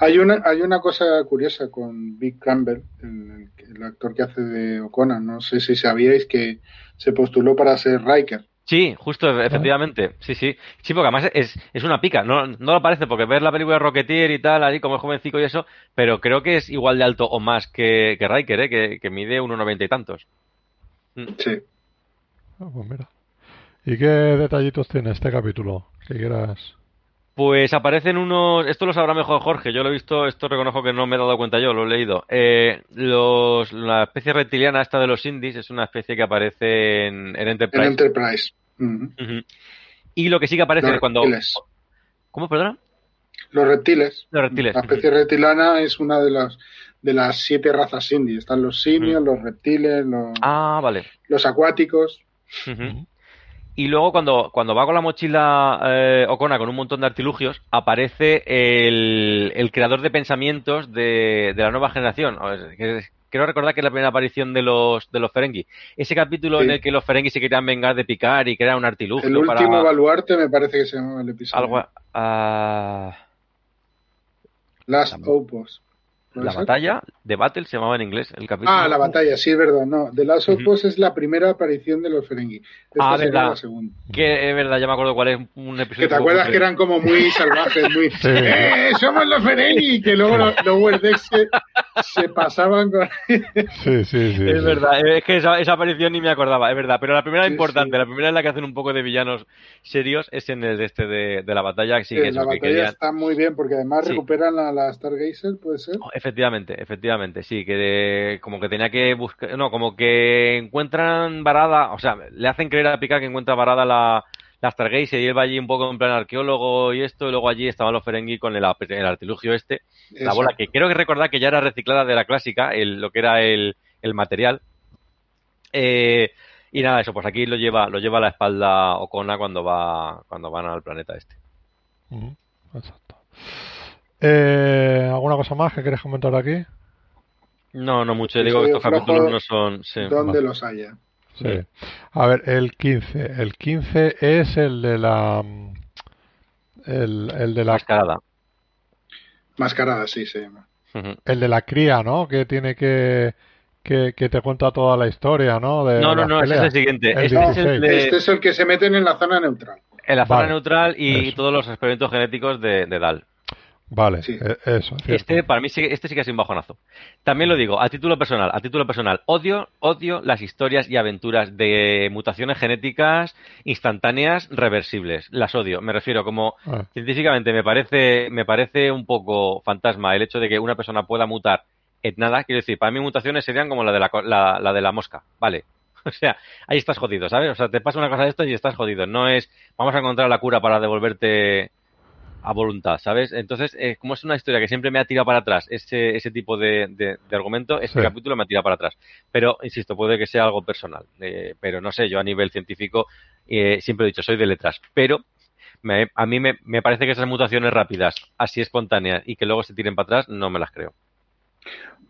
Hay una, hay una cosa curiosa con Vic Campbell, el, el actor que hace de O'Connor. No sé si sabíais que se postuló para ser Riker. Sí, justo, efectivamente. Sí, sí. Sí, porque además es, es una pica. No, no lo parece porque ves la película de Rocketeer y tal, ahí como es jovencico y eso, pero creo que es igual de alto o más que, que Riker, ¿eh? que, que mide 1,90 y tantos. Sí. ah, pues mira. ¿Y qué detallitos tiene este capítulo? Que quieras. Pues aparecen unos, esto lo sabrá mejor Jorge, yo lo he visto, esto reconozco que no me he dado cuenta yo, lo he leído. Eh, los, la especie reptiliana esta de los indies es una especie que aparece en, en En Enterprise. Y lo que sí que aparece Los cuando... reptiles. ¿Cómo, perdona? Los reptiles. Los reptiles. La especie reptilana es una de las de las siete razas indies. Están los simios, los reptiles, los, Ah, vale. los acuáticos. Y luego cuando, cuando va con la mochila eh, Ocona con un montón de artilugios, aparece el, el creador de pensamientos de, de la nueva generación. Es- que es- Quiero recordar que es la primera aparición de los de los Ferengi. Ese capítulo Sí. en el que los Ferengi se querían vengar de picar y crear un artilugio El para último baluarte me parece que se llama el episodio. algo Last. ¿Puede la batalla de Battle se llamaba en inglés el capítulo. Ah, la batalla, sí, es verdad. No, The Last Ujú. Outpost es la primera aparición de los Ferengi. Esta Ah, verdad. la segunda. Que es verdad, ya me acuerdo cuál es un episodio. Que te acuerdas que eran como muy <laughs> salvajes, muy... Sí. ¡Eh, somos los Ferengi! Que luego los, los se, se pasaban con... <laughs> Sí, sí, sí. Es sí. verdad, es que esa, esa aparición ni me acordaba, es verdad. Pero la primera Sí, importante, la primera en la que hacen un poco de villanos serios es en el de este de, de la batalla, que sí que Eh, es la que batalla querían. está muy bien porque además recuperan a la Stargazer, ¿puede ser? Oh, Efectivamente, efectivamente, sí, que de- como que tenía que buscar, no, como que encuentran varada, o sea, le hacen creer a Picard que encuentra varada la, la Stargazer y él va allí un poco en plan arqueólogo y esto, y luego allí estaban los Ferengi con el, el artilugio este, la bola que creo que recordar que ya era reciclada de la clásica, el, lo que era el, el material. Eh, y nada, eso, pues aquí lo lleva, lo lleva a la espalda Ocona cuando va, cuando van al planeta este. Exacto. Eh, ¿Alguna cosa más que quieres comentar aquí? No, no mucho, digo que estos capítulos no son, sí. Donde vale. los haya. Sí. A ver, el 15. El 15 es el de la. El, el de la mascarada. Mascarada, sí se llama. Ujú. el de la cría, ¿no? Que tiene que que, que te cuenta toda la historia, ¿no? De No, no, no, ese es el siguiente. El Este es el 16. de, Este es el que se meten en la zona neutral. en la zona Vale. neutral y Eso. todos los experimentos genéticos de, de Dal. Vale, Sí. eh, eso, cierto. Este, para mí, sí, este sí que ha sido un bajonazo. También lo digo, a título personal, a título personal, odio, odio las historias y aventuras de mutaciones genéticas instantáneas reversibles. Las odio. Me refiero como Ah, científicamente me parece, me parece un poco fantasma el hecho de que una persona pueda mutar en nada. Quiero decir, para mí mutaciones serían como la de la, co- la, la de la mosca, ¿vale? <laughs> O sea, ahí estás jodido, ¿sabes? O sea, te pasa una cosa de esto y estás jodido. No es, vamos a encontrar la cura para devolverte a voluntad, ¿sabes? Entonces, eh, como es una historia que siempre me ha tirado para atrás ese, ese tipo de, de- de argumento, este Sí. capítulo me ha tirado para atrás. Pero, insisto, puede que sea algo personal. Eh, pero no sé, yo a nivel científico eh, siempre he dicho, soy de letras. Pero me- a mí me, me parece que esas mutaciones rápidas, así espontáneas y que luego se tiren para atrás, no me las creo.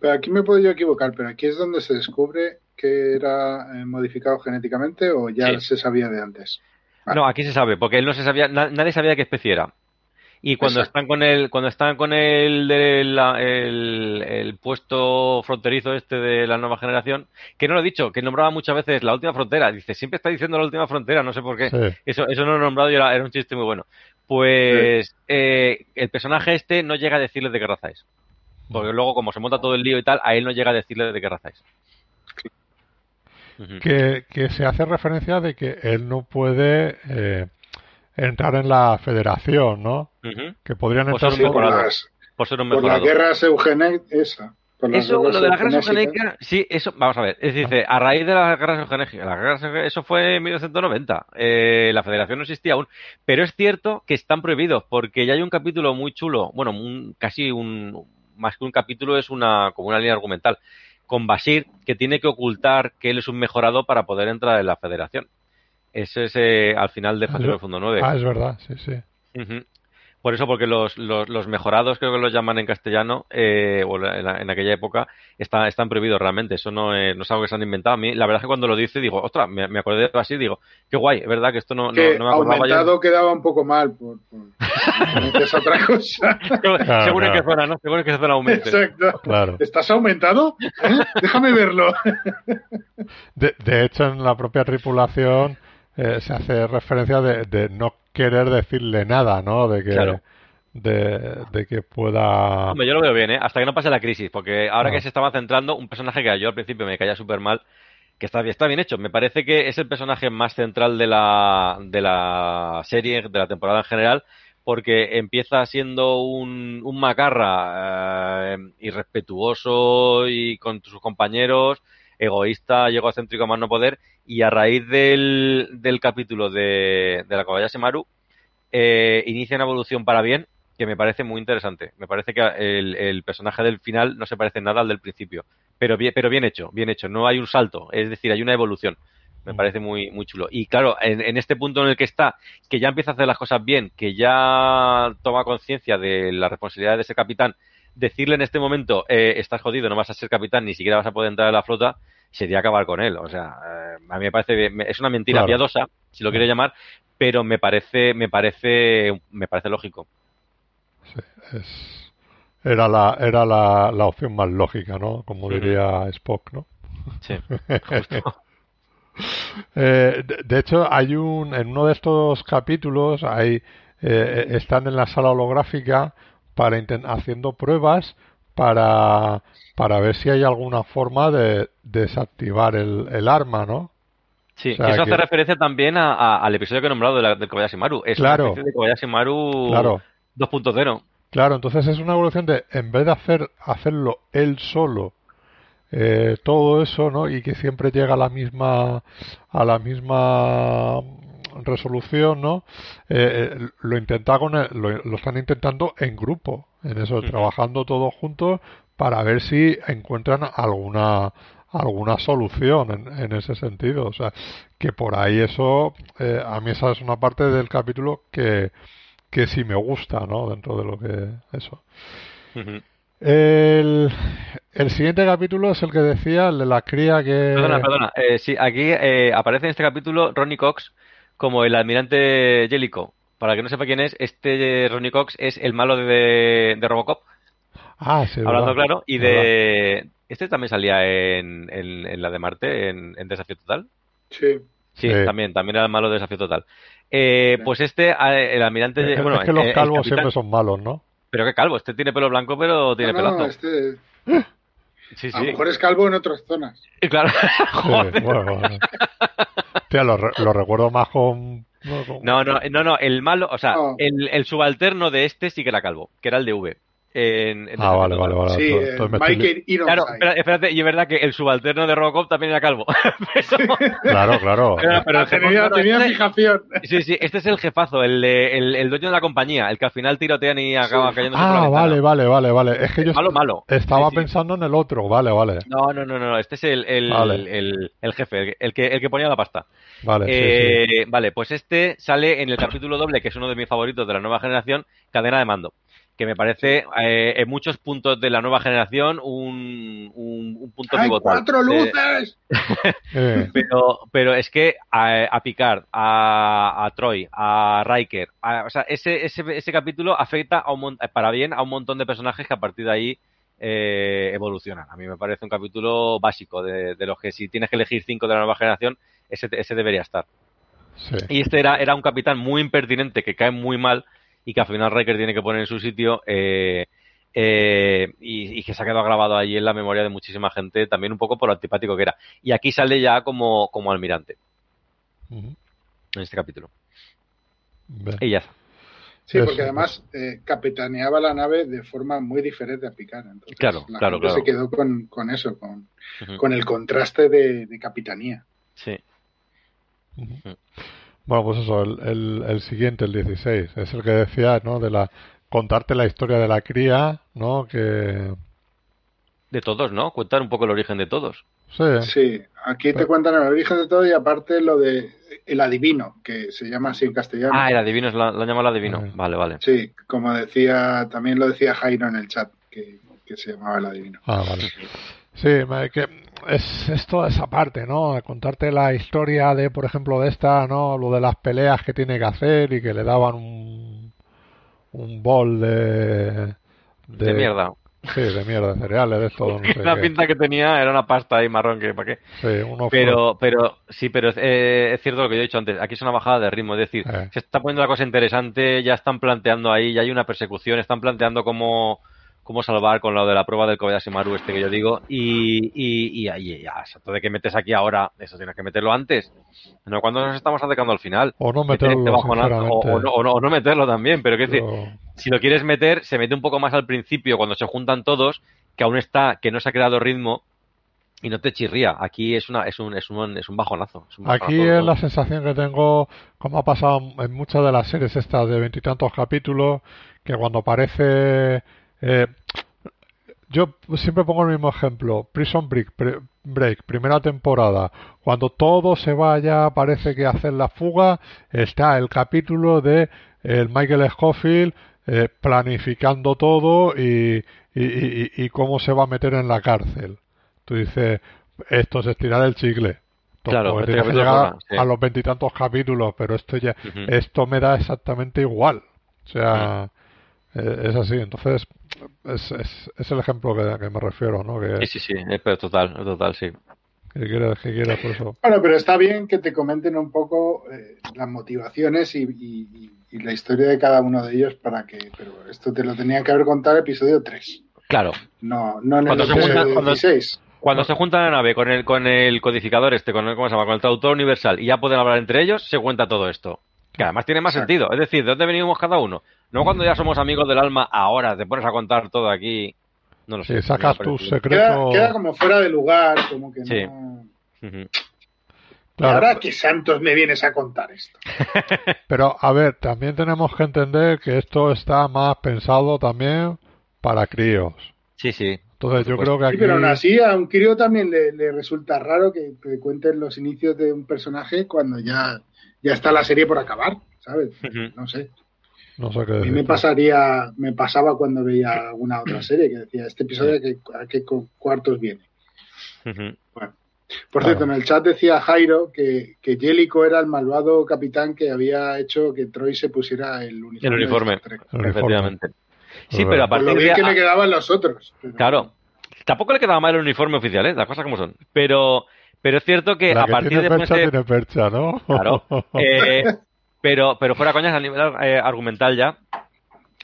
Pero aquí me puedo yo equivocar, pero aquí es donde se descubre que era eh, modificado genéticamente o ya Sí. se sabía de antes. Vale. No, aquí se sabe, porque él no se sabía, na- nadie sabía qué especie era. Y cuando Exacto. están con el, cuando están con el, de la- el, el puesto fronterizo este de la nueva generación, que no lo he dicho, que nombraba muchas veces la última frontera. Dice, siempre está diciendo la última frontera, no sé por qué. Sí. Eso, eso no lo he nombrado y era, era un chiste muy bueno. Pues eh, el personaje este no llega a decirle de qué raza es. Porque luego, como se monta todo el lío y tal, a él no llega a decirle de qué raza es. Que, que se hace referencia de que él no puede eh, entrar en la federación, ¿no? Que podrían Sí, un por, mejorado. las, Por ser un por las mejorado. guerras por las Eso, lo de las guerras eugenésicas. eugenéticas, sí, eso, vamos a ver, es decir, a raíz de las guerras eugenéticas, las guerras eso fue en 1990, eh, la federación no existía aún, pero es cierto que están prohibidos, porque ya hay un capítulo muy chulo, bueno, un- casi un, más que un capítulo es una, como una línea argumental, con Basir, que tiene que ocultar que él es un mejorado para poder entrar en la federación. Eso es eh, al final de Patrullo del Fondo 9. Ah, es verdad, sí, sí. Por eso, porque los, los, los mejorados, creo que los llaman en castellano, eh, o en, la- en aquella época, está- están prohibidos realmente. Eso no es, no es algo que se han inventado. A mí, la verdad es que cuando lo dice, digo, ostras, me, me acordé de así, digo, qué guay, es verdad que esto no, que no me acordaba yo. aumentado quedaba un poco mal. Por, por, es otra cosa. <laughs> Claro, en claro. qué zona, ¿no? Según en qué zona aumente. Exacto. Claro. ¿Estás aumentado? ¿Eh? Déjame verlo. De, de hecho, en la propia tripulación eh, se hace referencia de, de no querer decirle nada, ¿no? De que, Claro. de, de que pueda... Hombre, yo lo veo bien, ¿eh? Hasta que no pase la crisis, porque ahora Ah. que se estaba centrando, un personaje que yo al principio me caía súper mal, que está, bien- está bien hecho. Me parece que es el personaje más central de la, de la serie, de la temporada en general, porque empieza siendo un, un macarra eh, irrespetuoso y con sus compañeros, egoísta, egocéntrico más no poder, y a raíz del, del capítulo de, de la Kobayashi Maru, eh, inicia una evolución para bien que me parece muy interesante. Me parece que el, el personaje del final no se parece nada al del principio, pero bien, pero bien hecho, bien hecho. No hay un salto, es decir, hay una evolución. Me parece muy, muy chulo. Y claro, en, en este punto en el que está, que ya empieza a hacer las cosas bien, que ya toma conciencia de la responsabilidad de ese capitán, decirle en este momento, eh, estás jodido, no vas a ser capitán, ni siquiera vas a poder entrar en la flota, sería acabar con él. O sea, eh, a mí me parece, bien- es una mentira Claro. piadosa, si lo quiere llamar, pero me parece, me parece, me parece lógico. Sí, es- era la, era la, la opción más lógica, ¿no? Como diría Spock, ¿no? Sí, justo. <laughs> Eh, de, de hecho, hay un en uno de estos capítulos hay eh, están en la sala holográfica para haciendo pruebas para para ver si hay alguna forma de desactivar el, el arma, ¿no? Sí, O sea que eso que- hace referencia también a- a- al episodio que he nombrado de la, del Kobayashi Maru. Es Claro. una de Kobayashi Maru Claro, 2.0. claro. Entonces es una evolución de en vez de hacer hacerlo él solo eh, todo eso, ¿no? Y que siempre llega a la misma a la misma resolución, ¿no? Eh, eh, lo intenta con el- lo, lo están intentando en grupo, en eso, trabajando todos juntos para ver si encuentran alguna alguna solución en, en ese sentido, o sea, que por ahí eso eh, a mí esa es una parte del capítulo que que sí me gusta, ¿no? Dentro de lo que eso. El, el siguiente capítulo es el que decía, el de la cría que... Perdona, perdona. Eh, sí, aquí eh, aparece en este capítulo Ronnie Cox como el almirante Jellicoe. Para que no sepa quién es, este Ronnie Cox es el malo de, de Robocop, Ah, sí, hablando verdad. claro, y de... Este también salía en, en- en la de Marte, en, en Desafío Total. Sí. Sí, Sí. también, también era el malo de Desafío Total. Eh, Sí. pues este, eh, el almirante... Es, bueno, es que los eh, el calvos capitán- siempre son malos, ¿no? Pero qué calvo, este tiene pelo blanco, pero tiene No, no, pelazo. este, Sí, a lo mejor es calvo en otras zonas. Y claro, <laughs> Sí, joder. bueno, bueno. Lo, re- lo recuerdo más con... no, con- No, no, no, no, el malo, o sea, No. el, el subalterno de este sí que era calvo, que era el de V. En, en Ah, vale, vale, vale. Sí, eh, estoy Michael. Claro, espérate, y es verdad que el subalterno de Robocop también era calvo. <laughs> Pero- Claro, claro. <laughs> pero- pero el tenía, tenía este- fijación. sí, sí, este es el jefazo, el, de- el, el dueño de la compañía, el que al final tirotean y acaba Sí. cayendo por la Ah, vale, vale, vale, vale. Es que yo Malo, malo. estaba Sí, sí. pensando en el otro, vale, vale. No, no, no, no, este es el, el, Vale. el, el jefe, el que, el que ponía la pasta. Vale, sí, Eh, sí. Vale, pues este sale en el capítulo doble, que es uno de mis favoritos de la nueva generación, Cadena de Mando. Que me parece eh, en muchos puntos de la nueva generación un, un, un punto ¡Hay pivotal. cuatro Eh, luces! <laughs> Eh, pero, pero es que a, a Picard, a, a Troy, a Riker, a- o sea, ese, ese, ese capítulo afecta a un, para bien a un montón de personajes que a partir de ahí eh, evolucionan. A mí me parece un capítulo básico de, de los que si tienes que elegir cinco de la nueva generación, ese, ese debería estar. sí. Y este era, era un capitán muy impertinente que cae muy mal y que al final Riker tiene que poner en su sitio eh, eh, y, y que se ha quedado grabado allí en la memoria de muchísima gente, también un poco por lo antipático que era. Y aquí sale ya como, como almirante en este capítulo. Bien. Y ya está. Sí, porque además eh, capitaneaba la nave de forma muy diferente a Picard. Entonces, Claro, la claro, gente claro. se quedó con, con eso, con, con el contraste de, de capitanía. Sí. Mm. Bueno, pues eso, el, el, el siguiente, el 16, es el que decía, ¿no? De la contarte la historia de la cría, ¿no? Que De todos, ¿no? Cuentar un poco el origen de todos. sí, Sí, aquí te cuentan el origen de todo y aparte lo de el adivino, que se llama así en castellano. Ah, el adivino, es la, llamado el adivino. Vale, vale. Sí, como decía, también lo decía Jairo en el chat, que, que se llamaba el adivino. Ah, vale. Sí, que es, es toda esa parte, ¿no? Contarte la historia de, por ejemplo, de esta, ¿no? Lo de las peleas que tiene que hacer y que le daban un, un bol de, De, mierda. Sí, de mierda, de cereales, de esto, no <laughs> sé la qué. pinta que tenía era una pasta ahí marrón que para qué. Sí, uno Pero, pero, sí, pero eh, es cierto lo que yo he dicho antes. Aquí es una bajada de ritmo. Es decir, Eh. se está poniendo la cosa interesante, ya están planteando ahí, ya hay una persecución, están planteando cómo, cómo salvar con lo de la prueba del Kobayashi Maru este que yo digo. Y, y, y ahí, ya, exacto, de que metes aquí ahora, eso tienes que meterlo antes. No cuando nos estamos acercando al final. o no Meter meterlo, este bajonazo, o, o no, o no- o no meterlo también, pero que Pero- si lo quieres meter, se mete un poco más al principio, cuando se juntan todos, que aún está, que no se ha creado ritmo y no te chirría. Aquí es una, es un, es un, es un bajonazo. es un Aquí bajonazo. es la sensación que tengo, como ha pasado en muchas de las series estas de veintitantos capítulos, que cuando aparece... eh, yo siempre pongo el mismo ejemplo, Prison Break, pre- Break, primera temporada, cuando todo se vaya, parece que hacer la fuga, está el capítulo de el Michael Scofield eh, planificando todo y, y, y- y cómo se va a meter en la cárcel. Tú dices, esto es estirar el chicle. Esto, Claro, este tienes que llegar sí. a los veintitantos capítulos, pero esto ya, esto me da exactamente igual. O sea, eh, es así. Entonces, es, es, es el ejemplo que, que me refiero, ¿no? Que, Sí, sí, sí, es pero total, total, sí. que quieres, que quieres por eso. Bueno, pero está bien que te comenten un poco eh, las motivaciones y, y- la historia de cada uno de ellos para que. Pero esto te lo tenían que haber contado en episodio 3. Claro, No, no en Cuando el se juntan- episodio cuando- 16. cuando se junta la nave con el, con el codificador este, con el, ¿cómo se llama? Con el traductor universal y ya pueden hablar entre ellos, se cuenta todo esto. Que además tiene más sentido. Es decir, ¿de dónde venimos cada uno? No cuando ya somos amigos del alma, ahora te pones a contar todo aquí. No lo sé. Si sacas me tu parece- Queda, como fuera de lugar, como que Sí. no. Claro. Ahora que santos me vienes a contar esto. <laughs> Pero, a ver, también tenemos que entender que esto está más pensado también para críos. Sí, sí. Entonces, yo creo que Sí, aquí. pero aún así a un crío también le, le resulta raro que te cuenten los inicios de un personaje cuando ya, ya está la serie por acabar, ¿sabes? No sé. No sé qué A mí me pasaría, me pasaba cuando veía alguna otra serie que decía, este episodio a qué, a qué cu- cuartos viene. Bueno. Por Claro. cierto, en el chat decía Jairo que, que Jellico era el malvado capitán que había hecho que Troy se pusiera el uniforme. El uniforme. El. Efectivamente. Sí, pero a verdad. Por lo partir de que le quedaban los otros. pero- Claro. Tampoco le quedaba mal el uniforme oficial, ¿eh? Las cosas como son. Pero, pero es cierto que La a que partir tiene de percha, tiene percha, ¿no? Claro. <laughs> Eh, pero, pero fuera coñas a nivel eh, argumental ya,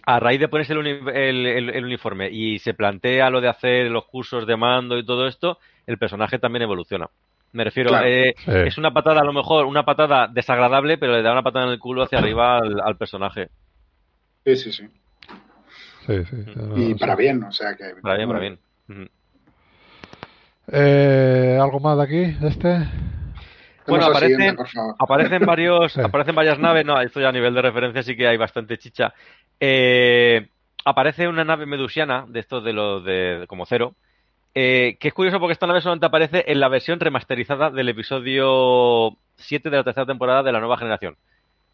a raíz de ponerse el, uni- el- el- el uniforme y se plantea lo de hacer los cursos de mando y todo esto, el personaje también evoluciona. Me refiero, Claro. eh, Sí. es una patada a lo mejor, una patada desagradable, pero le da una patada en el culo hacia arriba al, al personaje. Sí, sí, sí. Sí, sí. no, Y para bien, o sea que. Para bien, para bien. Ujú. Eh, ¿Algo más de aquí, de este? Bueno, Vamos al aparece- siguiente, por favor. Aparecen <laughs> varios, Sí. aparecen varias naves, no, esto ya a nivel de referencia sí que hay bastante chicha. Eh, aparece una nave medusiana, de estos de los de, de como cero, eh, que es curioso porque esta nave solamente aparece en la versión remasterizada del episodio 7 de la tercera temporada de la nueva generación.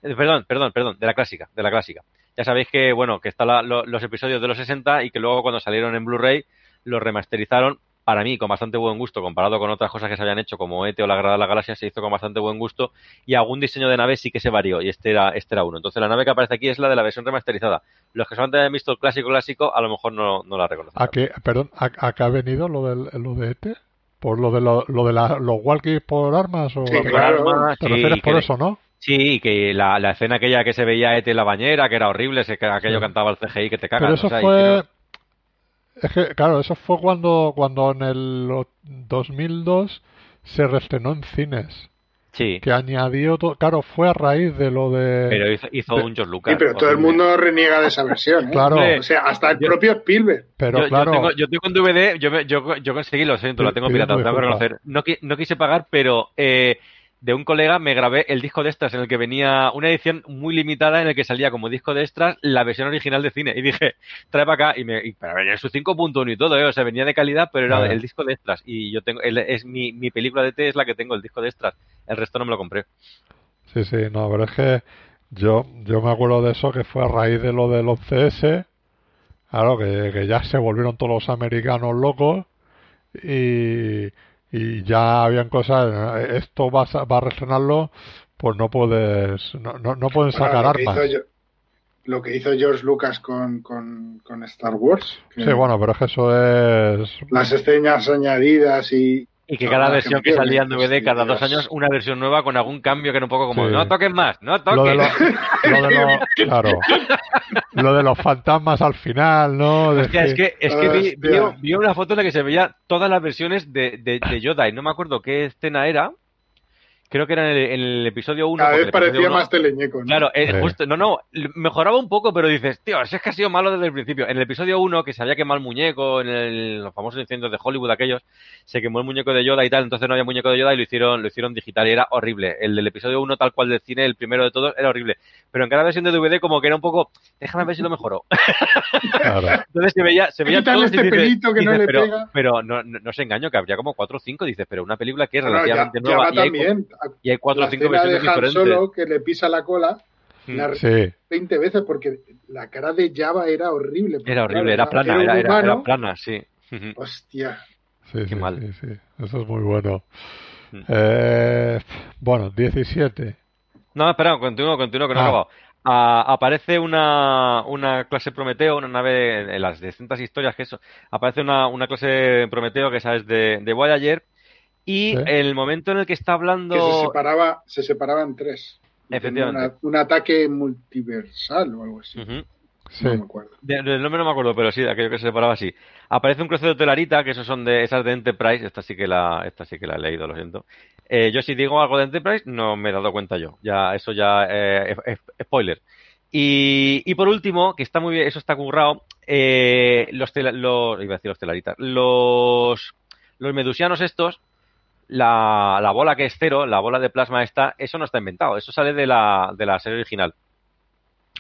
Eh, Perdón, perdón, perdón, de la clásica, de la clásica. Ya sabéis que, bueno, que están lo- los episodios de los 60 y que luego cuando salieron en Blu-ray los remasterizaron, para mí, con bastante buen gusto, comparado con otras cosas que se habían hecho como ET o La Guerra de la Galaxia, se hizo con bastante buen gusto y algún diseño de nave sí que se varió y este era, este era uno. Entonces la nave que aparece aquí es la de la versión remasterizada. Los que solamente han visto el clásico clásico a lo mejor no, no la reconocen. ¿A qué, perdón, a, a qué ha venido lo, del, lo de ET? ¿Por lo de, lo, lo de la- los walkies por armas? O Sí, claro. Armas, ¿Te sí, refieres por que- eso, no? Sí, que la, la escena aquella que se veía ET en la bañera, que era horrible, se, que aquello Sí. cantaba el CGI que te cagas. Pero eso o sea, fue... Es que, claro, eso fue cuando, cuando en el o- 2002 se reestrenó en cines. Sí, Que añadió... to- Claro, fue a raíz de lo de... pero hizo, hizo de- un George Lucas. Sí, pero todo el mundo reniega de esa versión. ¿eh? Claro. O sea, hasta el Yo- propio Spielberg. Pero yo, yo claro... tengo, yo tengo un DVD, yo, me- yo, yo conseguí, lo siento, la tengo pirata, lo tengo que reconocer. No, qui- no quise pagar, pero eh, de un colega me grabé el disco de extras en el que venía una edición muy limitada en el que salía como disco de extras la versión original de cine. Y dije, trae para acá, y, me, y para venir su 5.1 y todo, ¿eh? o sea, venía de calidad, pero era el disco de extras. Y yo tengo, el- es mi, mi película de T es la que tengo, el disco de extras. El resto no me lo compré. Sí, sí, no, pero es que yo, yo me acuerdo de eso que fue a raíz de lo del 11S, claro, que, que ya se volvieron todos los americanos locos y, y ya habían cosas, esto va a, va a reestrenarlo, pues no puedes, no, no, no pueden Bueno, sacar lo, que armas. Yo- lo que hizo George Lucas con, con, con Star Wars. que Sí, bueno, pero es que eso es... Las escenas añadidas y. Y que cada versión que salía en DVD, cada dos años, una versión nueva con algún cambio que era un poco como, Sí. no toques más, no Lo toques. de, lo, lo de los, claro, lo de los fantasmas al final, ¿no? Hostia, es que, es que vi, vi- vi una foto en la que se veía todas las versiones de, de, de Yoda y no me acuerdo qué escena era. Creo que era en el, en el episodio 1. Cada vez parecía más teleñeco. ¿no? Claro, eh, Sí. justo, no, no, mejoraba un poco, pero dices, tío, si es que ha sido malo desde el principio. En el episodio 1, que se había quemado el muñeco, en el- los famosos incendios de Hollywood aquellos, se quemó el muñeco de Yoda y tal, entonces no había muñeco de Yoda y lo hicieron, lo hicieron digital y era horrible. El del episodio 1, tal cual del cine, el primero de todos, era horrible. Pero en cada versión de DVD como que era un poco, déjame ver si lo mejoró. <laughs> claro. Entonces se veía, se veía todo y este dices- pelito que no le pero, pega. Pero no, no, no se engaño, que habría como 4 o 5, dices, pero una película que es relativamente ya nueva va y hay, también. Y hay 4 o 5 escena de versiones Han diferentes. Solo que le pisa la cola Mm. la Sí, 20 veces porque la cara de Java era horrible. Era horrible, claro, era plana, era, era, era plana, sí. Hostia. sí, sí, mal. sí, sí. Eso es muy bueno. Mm. Eh, bueno, 17. No, espera, continúo, continúo, que no he Ah. acabado. Ah, aparece una, una clase Prometeo, una nave en las distintas historias que eso. Aparece una, una clase Prometeo que sabes de, de Voyager. Y Sí. el momento en el que está hablando. Que se separaba, se separaba en tres. Efectivamente. una- un ataque multiversal o algo así. Sí, No me acuerdo. De- del nombre no me acuerdo, pero sí, de aquello que se separaba así. Aparece un crucero de telarita, que esos son de esas de Enterprise. Esta sí que la, esta sí que la he leído, lo siento. Eh, yo si digo algo de Enterprise, no me he dado cuenta yo. Ya, eso ya eh, es, es- spoiler. Y, y por último, que está muy bien, eso está currado, eh, los, tela- los, iba a decir los telaritas, los, los medusianos estos, la, la bola que es cero, la bola de plasma esta, eso no está inventado, eso sale de la, de la serie original.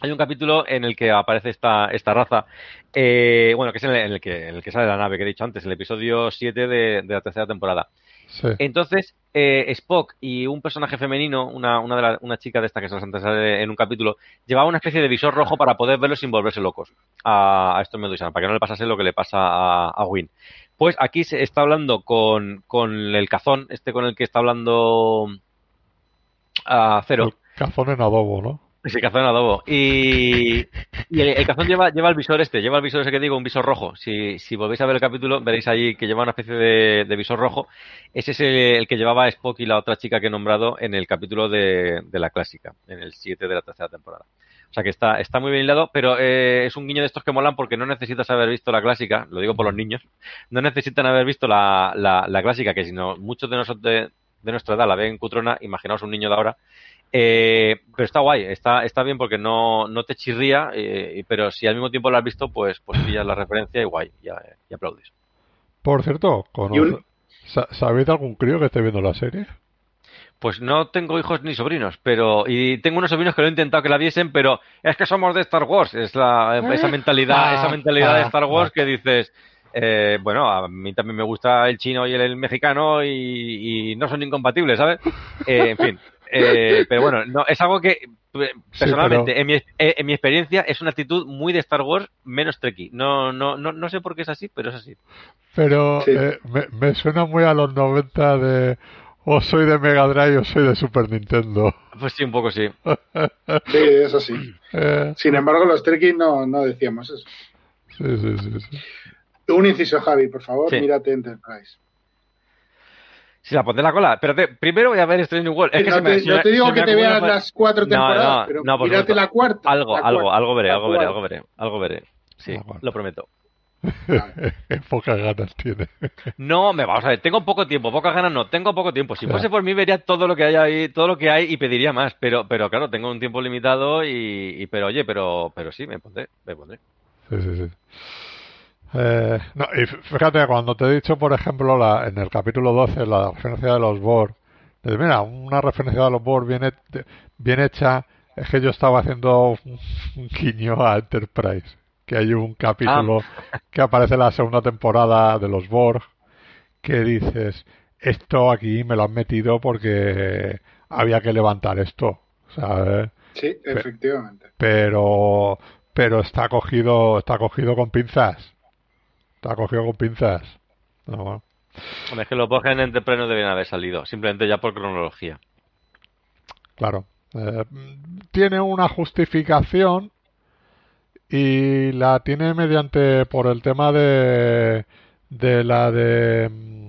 Hay un capítulo en el que aparece esta, esta raza, eh, bueno, que es en el, en el que, en el que sale la nave que he dicho antes, el episodio 7 de, de la tercera temporada. sí. Entonces, eh, Spock y un personaje femenino, una, una, de la- una chica de esta que se las en un capítulo, llevaba una especie de visor rojo para poder verlo sin volverse locos a, a estos medusanos, para que no le pasase lo que le pasa a, a Win. Pues aquí se está hablando con, con el cazón, este con el que está hablando a Cero. El cazón en adobo, ¿no? Sí, cazón en adobo. Y, y el, el cazón lleva, lleva el visor este, lleva el visor ese que digo, un visor rojo. Si, si volvéis a ver el capítulo, veréis ahí que lleva una especie de, de visor rojo. Ese es el, el que llevaba Spock y la otra chica que he nombrado en el capítulo de, de la clásica, en el 7 de la tercera temporada. O sea que está, está muy bien hilado, pero eh, es un guiño de estos que molan porque no necesitas haber visto la clásica, lo digo por los niños, no necesitan haber visto la, la, la clásica, que si no, muchos de nosotros de, de nuestra edad la ven cutrona, imaginaos un niño de ahora, eh, pero está guay, está, está bien porque no, no te chirría, eh, pero si al mismo tiempo lo has visto, pues, pues pillas la referencia y guay, ya, y aplaudes. Por cierto, ¿conoce- Y un- sa- ¿sabéis de algún crío que esté viendo la serie? Pues no tengo hijos ni sobrinos, pero y tengo unos sobrinos que lo he intentado que la viesen, pero es que somos de Star Wars, es la esa mentalidad, esa mentalidad de Star Wars que dices, eh, bueno, a mí también me gusta el chino y el, el mexicano y, y no son incompatibles, ¿sabes? Eh, en fin, Eh, pero bueno, no, es algo que personalmente, en, mi, eh, en, mi, experiencia, es una actitud muy de Star Wars menos Trekkie. No, no, no, no sé por qué es así, pero es así. Pero eh, me, me, suena muy a los 90 de o soy de Mega Drive o soy de Super Nintendo. Pues sí, un poco sí. <laughs> sí, eso sí. Eh. Sin embargo, los Trekkies no, no decíamos eso. Sí, sí, sí, sí. Un inciso, Javi, por favor, sí. mírate Enterprise. Si la pondré la cola. Pero te, primero voy a ver Strange New World. Es que no, te, no te digo que te veas las cuatro temporadas, no, no, pero mírate la cuarta. Algo, la algo, cuarta, algo veré, algo veré, algo veré, algo veré. Sí, lo prometo. <laughs> Pocas ganas tiene. No, me vamos a ver, tengo poco tiempo, pocas ganas no, tengo poco tiempo. Si fuese por mí vería todo lo que hay ahí, todo lo que hay y pediría más, pero pero claro, tengo un tiempo limitado y, y pero oye, pero pero sí, me pondré, me pondré. Sí, sí, sí. Eh, no, y fíjate, cuando te he dicho, por ejemplo, la, en el capítulo 12, la referencia de los Borg, mira, una referencia de los Borg bien, bien hecha, es que yo estaba haciendo un guiño a Enterprise que hay un capítulo ah. que aparece en la segunda temporada de los Borg que dices esto aquí me lo han metido porque había que levantar esto ¿sabes? sí efectivamente pero pero está cogido está cogido con pinzas está cogido con pinzas no, bueno. es que los Borg en Enterprise no deben haber salido simplemente ya por cronología claro eh, tiene una justificación y la tiene mediante por el tema de de la de mm,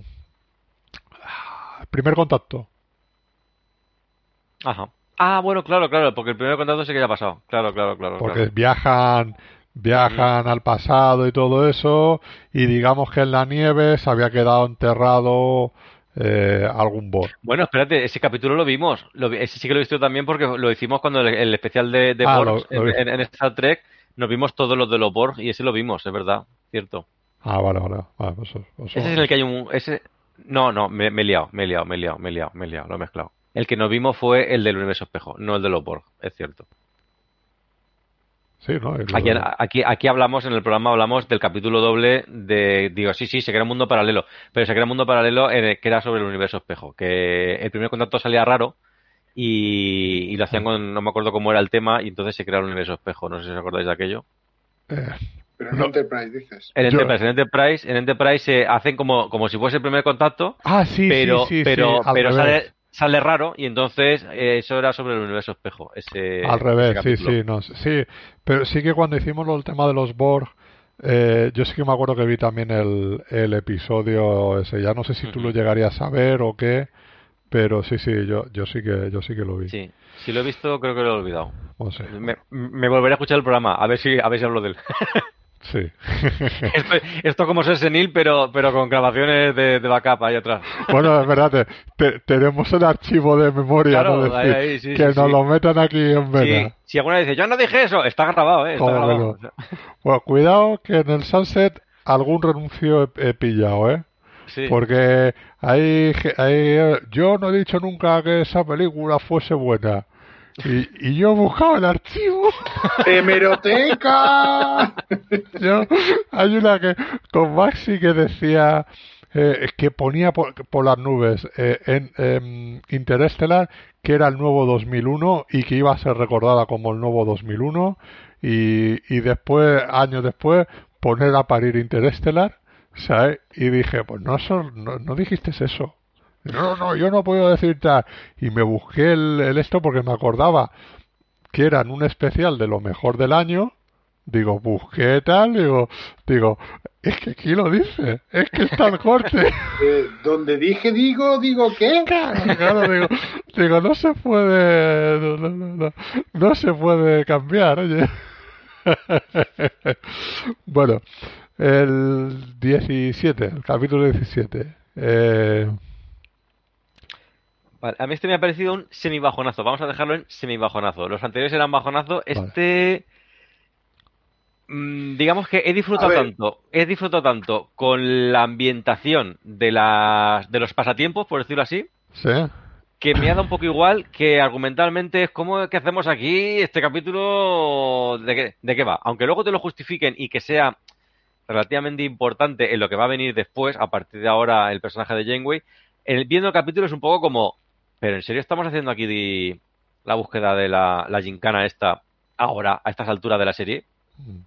primer contacto ajá ah bueno claro claro porque el primer contacto sí que ya ha pasado claro claro claro porque claro. viajan viajan al pasado y todo eso y digamos que en la nieve se había quedado enterrado eh, algún Borg. Bueno, espérate, ese capítulo lo vimos. Lo, ese sí que lo he visto también porque lo hicimos cuando el, el especial de, de ah, lo, en, Star Trek nos vimos todos los de los Borg y ese lo vimos, es verdad, cierto. Ah, vale, vale. vale pues, pues, ese es el que hay un... Ese... No, no, me, me, he liado, me he liado, me he liado, me he liado, me he liado, lo he mezclado. El que nos vimos fue el del universo espejo, no el de los Borg, es cierto. Sí, ¿no? Aquí, aquí, aquí hablamos, en el programa hablamos del capítulo doble de, digo, sí, sí, se crea un mundo paralelo, pero se crea un mundo paralelo en que era sobre el universo espejo, que el primer contacto salía raro, y, y, lo hacían con, no me acuerdo cómo era el tema, y entonces se creó el universo espejo. No sé si os acordáis de aquello. Eh, Pero en no. Enterprise dices. En Enterprise, en Enterprise, en Enterprise se hacen como, como si fuese el primer contacto. Ah, sí, pero, sí, sí, pero, sí, pero sale, sale raro y entonces eh, eso era sobre el universo espejo. Ese, al revés, ese sí, sí, no, sí. Pero sí que cuando hicimos el tema de los Borg, eh, yo sí que me acuerdo que vi también el, el episodio ese. Ya no sé si tú lo llegarías a ver o qué. Pero sí, sí, yo, yo sí que yo sí que lo vi. Sí, si lo he visto, creo que lo he olvidado. No sé. me, me, volveré a escuchar el programa, a ver si, a ver si hablo de él. <laughs> sí. <laughs> esto, esto como ser senil, pero, pero con grabaciones de, de backup ahí atrás. bueno, es verdad, te, te, tenemos el archivo de memoria, claro, ¿no? Decir, ahí, ahí, sí, que sí, nos sí. lo metan aquí en vena. Sí. Si alguna dice, yo no dije eso, está grabado, ¿eh? Está grabado. Bueno, cuidado que en el Sunset algún renuncio he, he pillado, ¿eh? Sí. Porque hay, hay, yo no he dicho nunca que esa película fuese buena. Y, y yo he buscado el archivo. <laughs> ¡Hemeroteca! <laughs> yo, hay una que con Maxi que decía eh, que ponía por, por las nubes eh, en eh, Interstellar que era el nuevo 2001 y que iba a ser recordada como el nuevo 2001 y, y después, años después, poner a parir Interstellar ¿sabes? Y dije, pues no, no, no dijiste eso. No, no, yo no puedo decir tal. Y me busqué el, el, esto porque me acordaba que eran un especial de lo mejor del año. Digo, busqué tal, digo, digo, es que aquí lo dice, es que está el corte. <laughs> <laughs> Eh, donde dije digo, digo qué. Claro, claro, digo, digo, no se puede, no, no, no, no se puede cambiar, oye. <laughs> bueno, el 17, el capítulo 17. Eh... Vale, a mí este me ha parecido un semibajonazo. Vamos a dejarlo en semibajonazo. Los anteriores eran bajonazo. Este. Vale. Digamos que he disfrutado tanto, he disfrutado tanto con la ambientación de las de los pasatiempos, por decirlo así. Sí. Que me ha dado un poco igual que argumentalmente es como que hacemos aquí este capítulo de qué, de qué va. Aunque luego te lo justifiquen y que sea relativamente importante en lo que va a venir después, a partir de ahora el personaje de Janeway, el, viendo el capítulo es un poco como, pero en serio estamos haciendo aquí di- la búsqueda de la, la gincana esta ahora, a estas alturas de la serie. Mm.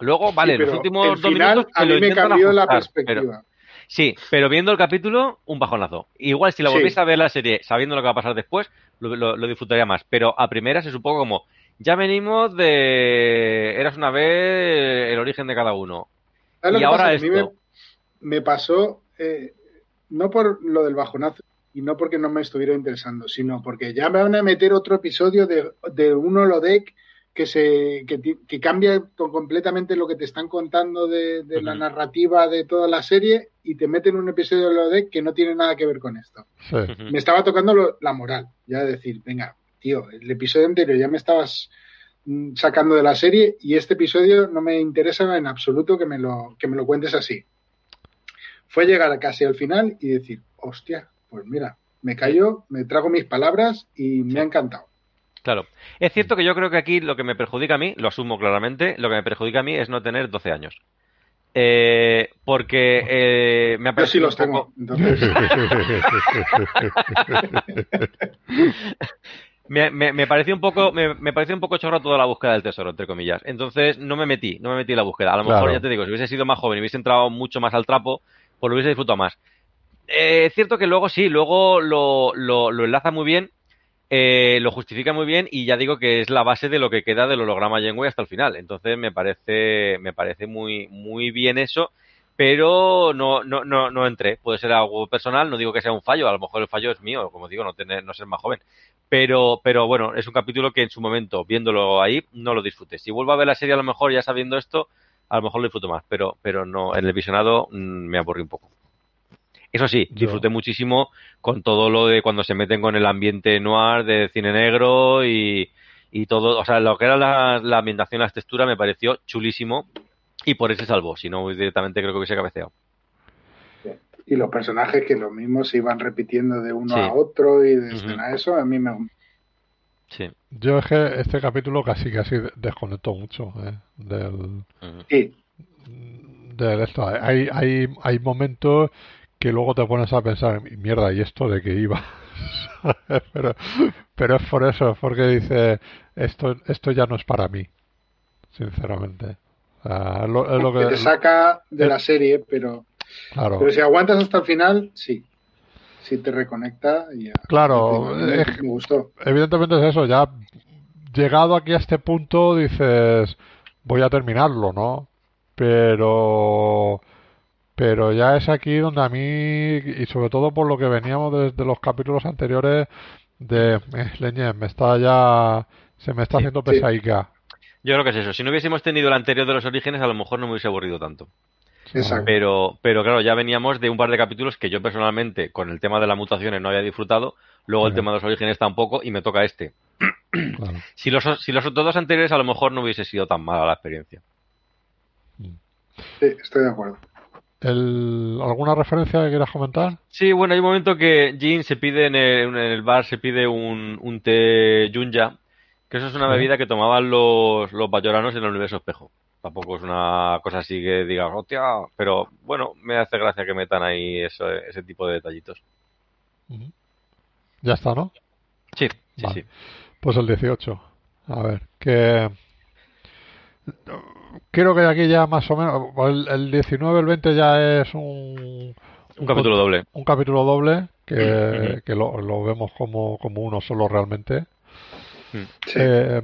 Luego, vale, Sí, los últimos dos final minutos a lo mí me intentan cambió la perspectiva. pero- sí, pero viendo el capítulo, un bajonazo. Igual si la Sí. volvéis a ver la serie sabiendo lo que va a pasar después, lo, lo- lo disfrutaría más. Pero a primeras es un poco como, ya venimos de... Eras una vez el origen de cada uno. ¿Sabes lo Y que ahora pasa? Que a mí esto. me, me pasó, eh, no por lo del bajonazo y no porque no me estuviera interesando, sino porque ya me van a meter otro episodio de, de un holodeck que se que, que cambia to- completamente lo que te están contando de, de la narrativa de toda la serie y te meten un episodio de holodeck que no tiene nada que ver con esto. Sí. Me estaba tocando lo- la moral, ya de decir, venga, tío, el episodio anterior ya me estabas sacando de la serie y este episodio no me interesa en absoluto que me lo, que me lo cuentes así. Fue llegar casi al final y decir, hostia, pues mira, me callo, me trago mis palabras y me ha encantado. Claro. Es cierto que yo creo que aquí lo que me perjudica a mí, lo asumo claramente, lo que me perjudica a mí es no tener 12 años. Eh, porque eh, me ha Yo sí parecido los un tengo. poco- Entonces, <laughs> <laughs> me, me, me pareció un poco me, me pareció un poco chorro toda la búsqueda del tesoro entre comillas entonces no me metí no me metí en la búsqueda a lo mejor Claro. ya te digo si hubiese sido más joven y hubiese entrado mucho más al trapo pues lo hubiese disfrutado más Eh, es cierto que luego sí luego lo, lo, lo enlaza muy bien eh, lo justifica muy bien y ya digo que es la base de lo que queda del holograma Janeway hasta el final entonces me parece me parece muy muy bien eso pero no, no, no, no entré. Puede ser algo personal, no digo que sea un fallo, a lo mejor el fallo es mío, como digo, no tener, no ser más joven. Pero, pero bueno, es un capítulo que en su momento, viéndolo ahí, no lo disfruté. Si vuelvo a ver la serie, a lo mejor ya sabiendo esto, a lo mejor lo disfruto más, pero, pero no, en el visionado mm, me aburrí un poco. Eso sí, Yo- disfruté muchísimo con todo lo de cuando se meten con el ambiente noir de cine negro y, y todo, o sea, lo que era la, la ambientación, las texturas me pareció chulísimo y por eso salvó, si no directamente creo que hubiese cabeceado. Y los personajes que lo mismo se iban repitiendo de uno Sí. a otro y de escena a eso, a mí me, Sí. Yo es que este capítulo casi casi desconectó mucho eh, del, sí, de esto. Hay, hay, hay momentos que luego te pones a pensar, mierda, ¿y esto de qué iba? <laughs> pero, pero es por eso, es porque dice, esto, esto ya no es para mí, sinceramente. O sea, es lo, es lo que te saca de la serie, pero, claro, pero si aguantas hasta el final, sí. Si te reconecta y ya. Claro, me, es- me gustó. evidentemente es eso, ya llegado aquí a este punto dices, voy a terminarlo, ¿no? Pero pero ya es aquí donde a mí y sobre todo por lo que veníamos desde los capítulos anteriores de eh, leñe, me está ya se me está Sí, haciendo sí. pesaica. Yo creo que es eso. Si no hubiésemos tenido el anterior de los orígenes, a lo mejor no me hubiese aburrido tanto. Exacto. Pero, pero claro, ya veníamos de un par de capítulos que yo personalmente, con el tema de las mutaciones, no había disfrutado. Luego el tema de los orígenes tampoco, y me toca este. Claro. <clears throat> Si los, si los otros dos anteriores, a lo mejor no hubiese sido tan mala la experiencia. Sí, estoy de acuerdo. El- ¿Alguna referencia que quieras comentar? Sí, bueno, hay un momento que Jin se pide en el, en el bar, se pide un, un té Junja, que eso es una Sí. bebida que tomaban los, los bayoranos en el universo espejo. Tampoco es una cosa así que digas, hostia, pero bueno, me hace gracia que metan ahí eso, ese tipo de detallitos. Ya está, ¿no? Sí, sí, Vale. sí. Pues el 18. A ver, que. Creo que de aquí ya más o menos. El, el 19, el 20 ya es un. Un capítulo doble. Un capítulo doble que, Ujú. que lo, lo vemos como, como uno solo realmente. Sí. Eh,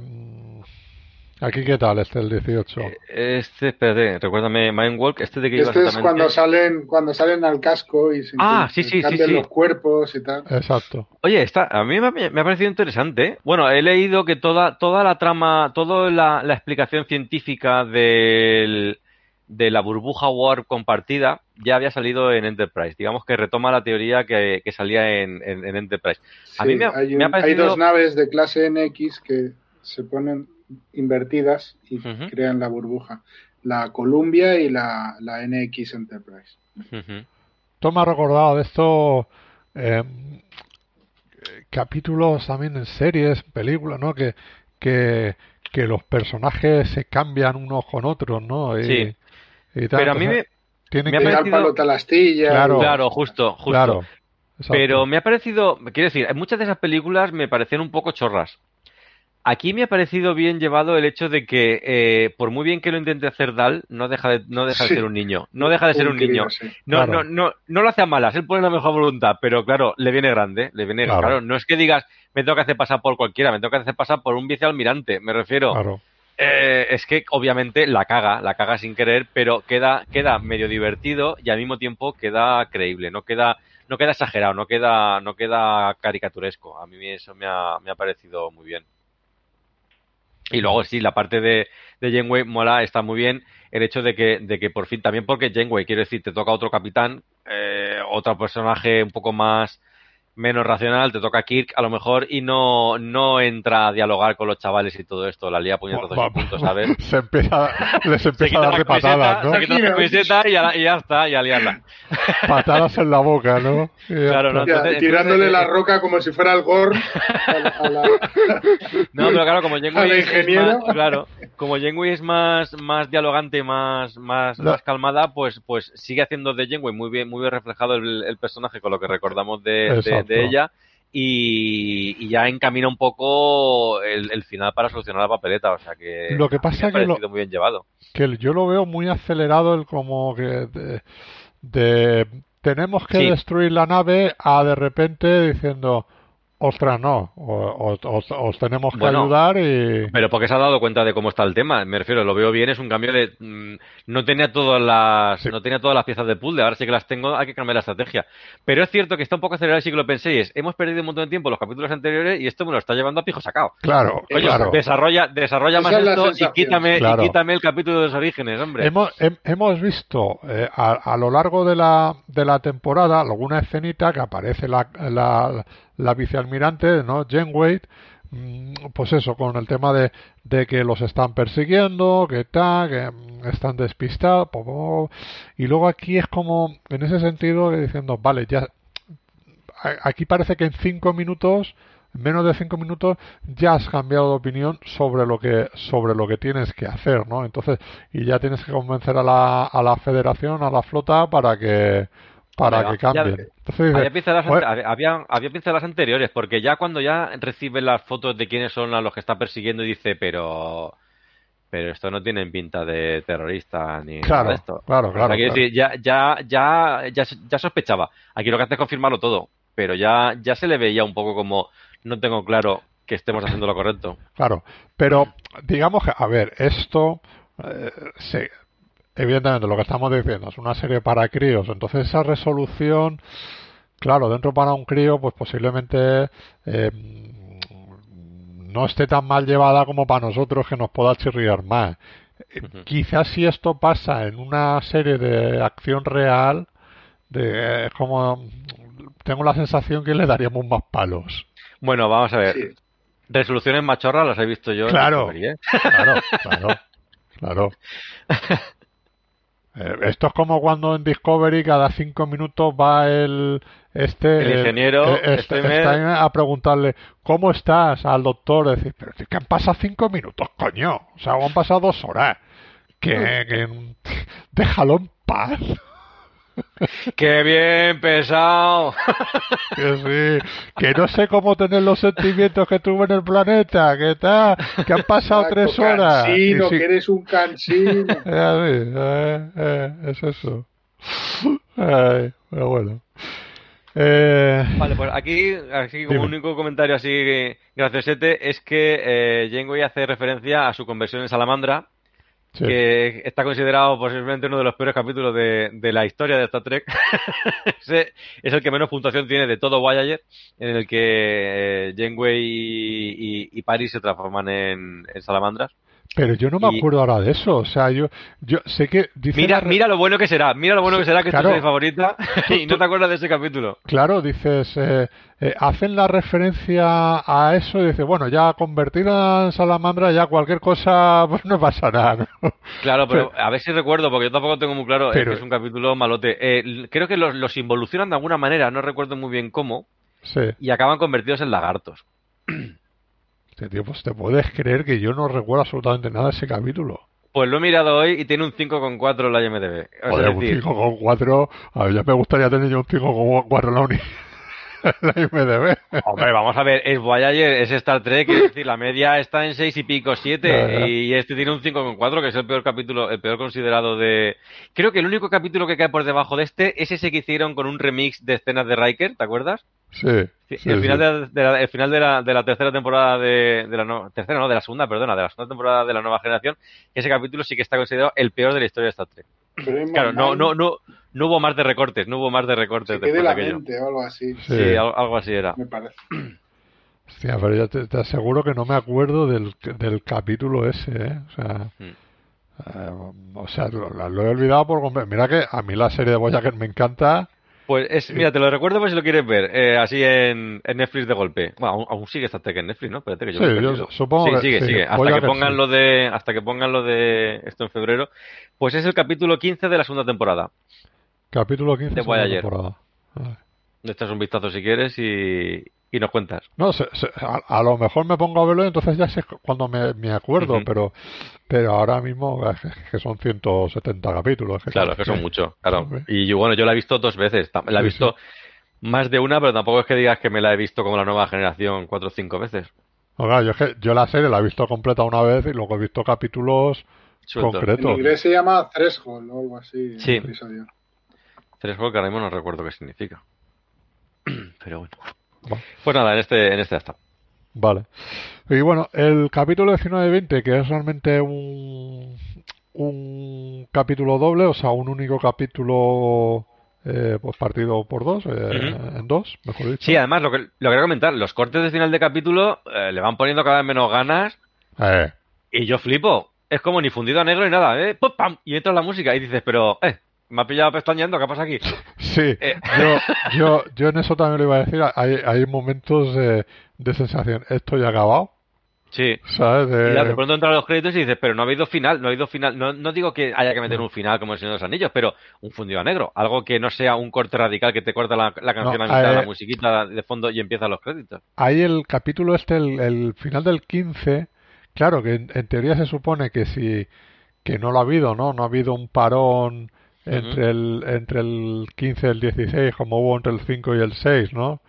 aquí, ¿qué tal este, el 18? Este, espérate, recuérdame, Mindwalk, este de que iba este es exactamente. cuando salen, cuando salen al casco y se, Ah, sí, sí, sí, cambian sí. los cuerpos y tal. Exacto. Oye, está, a mí me, ha- me ha parecido interesante. ¿eh? Bueno, he leído que toda, toda la trama, toda la, la explicación científica del, de la burbuja warp compartida ya había salido en Enterprise. Digamos que retoma la teoría que, que salía en, en- en Enterprise. A mí me ha- hay, me ha un- hay parecido- dos naves de clase NX que se ponen invertidas y crean la burbuja. La Columbia y la, la NX Enterprise. Ujú. Esto me ha recordado de estos eh, capítulos también en series, películas, ¿no? Que, que, que los personajes se cambian unos con otros, ¿no? Y, Sí. y tal, Pero a mí me, tienen me ha que- Tirar parecido- palo talastilla. Claro. Claro, justo, justo. Claro. Pero me ha parecido, quiero decir, muchas de esas películas me parecían un poco chorras. Aquí me ha parecido bien llevado el hecho de que, eh, por muy bien que lo intente hacer Dal, no deja de, no deja de Sí. ser un niño. No deja de ser un niño. sí. No, Claro. no, no, no lo hace a malas, él pone la mejor voluntad, pero claro, le viene grande, le viene Claro. claro. No es que digas, me tengo que hacer pasar por cualquiera, me tengo que hacer pasar por un vicealmirante, me refiero. Claro. Eh, es que obviamente la caga, la caga sin querer, pero queda, queda medio divertido y al mismo tiempo queda creíble, no queda, no queda exagerado, no queda, no queda caricaturesco. A mí eso me ha, me ha parecido muy bien. Y luego sí, la parte de, de Janeway mola, está muy bien. El hecho de que, de que por fin, también porque Janeway, quiero decir, te toca otro capitán, eh, otro personaje un poco más, menos racional, te toca Kirk a lo mejor y no, no entra a dialogar con los chavales y todo esto, la lía puñetazos y puntos, ¿sabes? <laughs> Se empieza, les empieza a la dar de camiseta, patadas, ¿no? se quita la camiseta y ya, y ya está, y a liarla. <laughs> Patadas en la boca, ¿no? <laughs> Y ya Claro, está. no, Ya, Entonces- tirándole entonces, la eh, roca como si fuera el Gorn a la- a la- No, pero claro, como ingeniero. más, claro, como Janeway es más, más dialogante, más, más, más calmada, pues, pues sigue haciendo de Janeway muy bien, muy bien reflejado el, el personaje con lo que recordamos de, de- Exacto. de ella. Y, y ya encamina un poco el, el final para solucionar la papeleta, o sea que Lo que pasa me ha que lo- parecido muy bien llevado. que yo lo veo muy acelerado el como que de, de- tenemos que Sí. destruir la nave a de repente diciendo ostras no os, os tenemos que Bueno, ayudar y Pero porque se ha dado cuenta de cómo está el tema, me refiero, lo veo bien, es un cambio de mm, no tenía todas las Sí. no tenía todas las piezas de puzzle, ahora sí que las tengo, hay que cambiar la estrategia. Pero es cierto que está un poco acelerado sí que lo pensé, y es, hemos perdido un montón de tiempo en los capítulos anteriores y esto me lo está llevando a pijo sacado. claro Oye, claro desarrolla, desarrolla Esa más es esto y quítame, Claro. y quítame el capítulo de los orígenes, hombre. Hemos, hem- hemos visto eh, a, a lo largo de la, de la temporada alguna escenita que aparece la, la, la vicealmirante, ¿no? Janeway, mm, pues eso, con el tema de, de que los están persiguiendo, que tal, que mm, están despistados, y luego aquí es como, en ese sentido, diciendo, vale, ya, aquí parece que en cinco minutos en menos de cinco minutos ya has cambiado de opinión sobre lo que sobre lo que tienes que hacer no entonces y ya tienes que convencer a la, a la federación a la flota para que para que cambien ya- entonces Había pinceladas, "Joder, ante- había, había pinceladas anteriores, porque ya cuando ya recibe las fotos de quiénes son a los que está persiguiendo, dice, pero pero esto no tienen pinta de terrorista ni Claro, nada de esto. claro, O sea, claro, claro. decir, ya, ya, ya, ya, ya sospechaba. Aquí lo que hace es confirmarlo todo, pero ya, ya se le veía un poco como no tengo claro que estemos haciendo lo correcto. Claro, pero digamos que, a ver, esto, eh, sí, evidentemente lo que estamos diciendo es una serie para críos, entonces esa resolución, claro, dentro para un crío, pues posiblemente eh, no esté tan mal llevada como para nosotros que nos pueda chirriar más. Eh. Quizás si esto pasa en una serie de acción real, de, es como tengo la sensación que le daríamos más palos. Bueno, vamos a ver. Sí. Resoluciones machorras las he visto yo. en Claro. ¿eh? <laughs> Claro, claro, claro. Eh, Esto es como cuando en Discovery cada cinco minutos va el este El ingeniero, eh, este- a preguntarle ¿cómo estás? al doctor decir pero es que han pasado cinco minutos coño o sea han pasado dos horas. Que, que déjalo en paz <laughs> ¡Qué bien pesado! <laughs> que sí que no sé cómo tener los sentimientos que tuve en el planeta que tal que han pasado Saco tres horas Cansino, si- que eres un cansino. Eh, así, eh, eh, es eso. Ay, pero bueno. Eh, Vale, pues aquí, aquí como Dime. único comentario así graciosete es que eh, Janeway hace referencia a su conversión en salamandra, que está considerado posiblemente uno de los peores capítulos de, la historia de Star Trek. <laughs> Es el que menos puntuación tiene de todo Voyager, en el que eh, Janeway y, y, Paris se transforman en salamandras. Pero yo no me y- acuerdo ahora de eso. O sea, yo, yo sé que. Dice Mira, la mira lo bueno que será, mira lo bueno que será que Claro. es tu serie favorita <laughs> y no te acuerdas de ese capítulo. Claro, dices. eh, eh, hacen la referencia a eso y dice, bueno, ya convertida en salamandra, ya cualquier cosa, <laughs> pues no pasa nada. ¿no? Claro, pero a ver si recuerdo, porque yo tampoco tengo muy claro, es Pero- que es un capítulo malote. Eh, creo que los, los involucionan de alguna manera, no recuerdo muy bien cómo, Sí. y acaban convertidos en lagartos. <clears throat> Este tío, pues te puedes creer que yo no recuerdo absolutamente nada de ese capítulo. Pues lo he mirado hoy y tiene un 5,4 en la IMDB. Es Joder, un decir, 5,4. A ver, ya me gustaría tener yo un 5,4 en la uni. <laughs> la IMDB. Hombre, vamos a ver, es Voyager, es Star Trek, es decir, la media está en 6 y pico, 7, Ya, ya. y este tiene un 5,4, que es el peor capítulo, el peor considerado de... Creo que el único capítulo que cae por debajo de este es ese que hicieron con un remix de escenas de Riker, ¿te acuerdas? Sí. Sí, sí, el final, de, de la, el final de, la, de la tercera temporada de, de la no- tercera no de la segunda perdona de la segunda temporada de la nueva generación ese capítulo sí que está considerado el peor de la historia de Star Trek claro no no no no hubo más de recortes no hubo más de recortes Se de la mente o algo así, Sí. sí, al- algo así era me parece. Hostia, pero yo te, te aseguro que no me acuerdo del, del capítulo ese, ¿eh? O sea, Mm. eh, o sea, lo, lo he olvidado por completo. Mira que a mí la serie de Voyager me encanta. Pues es mira te lo recuerdo por si lo quieres ver eh, así en, en Netflix de golpe bueno aún, aún sigue Star Trek en Netflix no espérate que yo Sí, yo supongo sí, que sigue sí, sigue hasta que pongan sí. lo de hasta que pongan lo de esto en febrero pues es el capítulo 15 de la segunda temporada Capítulo 15 De segunda Voyager. temporada. Vale. le echas un vistazo si quieres y, y nos cuentas No, se- se- a, a lo mejor me pongo a verlo y entonces ya sé cuando me, me acuerdo, pero pero ahora mismo es que- que son 170 capítulos. Claro, que son muchos, claro. Y yo, bueno, yo la he visto dos veces. La he Sí, visto más de una, pero tampoco es que digas que me la he visto como la nueva generación cuatro o cinco veces. No, claro, yo, es que- yo la serie la he visto completa una vez y luego he visto capítulos Sueltos. En concretos. inglés se llama Threshold o algo así. Sí. juegos que ahora mismo no recuerdo qué significa. <clears throat> Pero bueno. Pues nada, en este, en este ya está. Vale. Y bueno, el capítulo 19 y 20, que es realmente un, un capítulo doble, o sea, un único capítulo eh, pues partido por dos, eh, en dos, mejor dicho. Sí, además, lo que, lo quería comentar, los cortes de final de capítulo eh, le van poniendo cada vez menos ganas Eh, y yo flipo. Es como ni fundido a negro ni nada, ¿eh? ¡Pum, pam! Y entra la música y dices, pero, eh, me ha pillado pestañeando, ¿qué pasa aquí? sí, Eh. yo, yo, yo en eso también lo iba a decir, hay, hay momentos de, de sensación, esto ya ha acabado, Sí. ¿sabes? De- Y de pronto entran los créditos y dices, pero no ha habido final, no ha habido final. No, no digo que haya que meter un final como el Señor de los Anillos, pero un fundido a negro. Algo que no sea un corte radical que te corta la, la canción No, a mitad, eh, la musiquita de fondo y empiezan los créditos. Hay el capítulo este, el, el final del 15, claro que en, en teoría se supone que si que no lo ha habido, ¿no? No ha habido un parón entre el entre el 15 y el 16 como hubo entre el 5 y el 6, ¿no?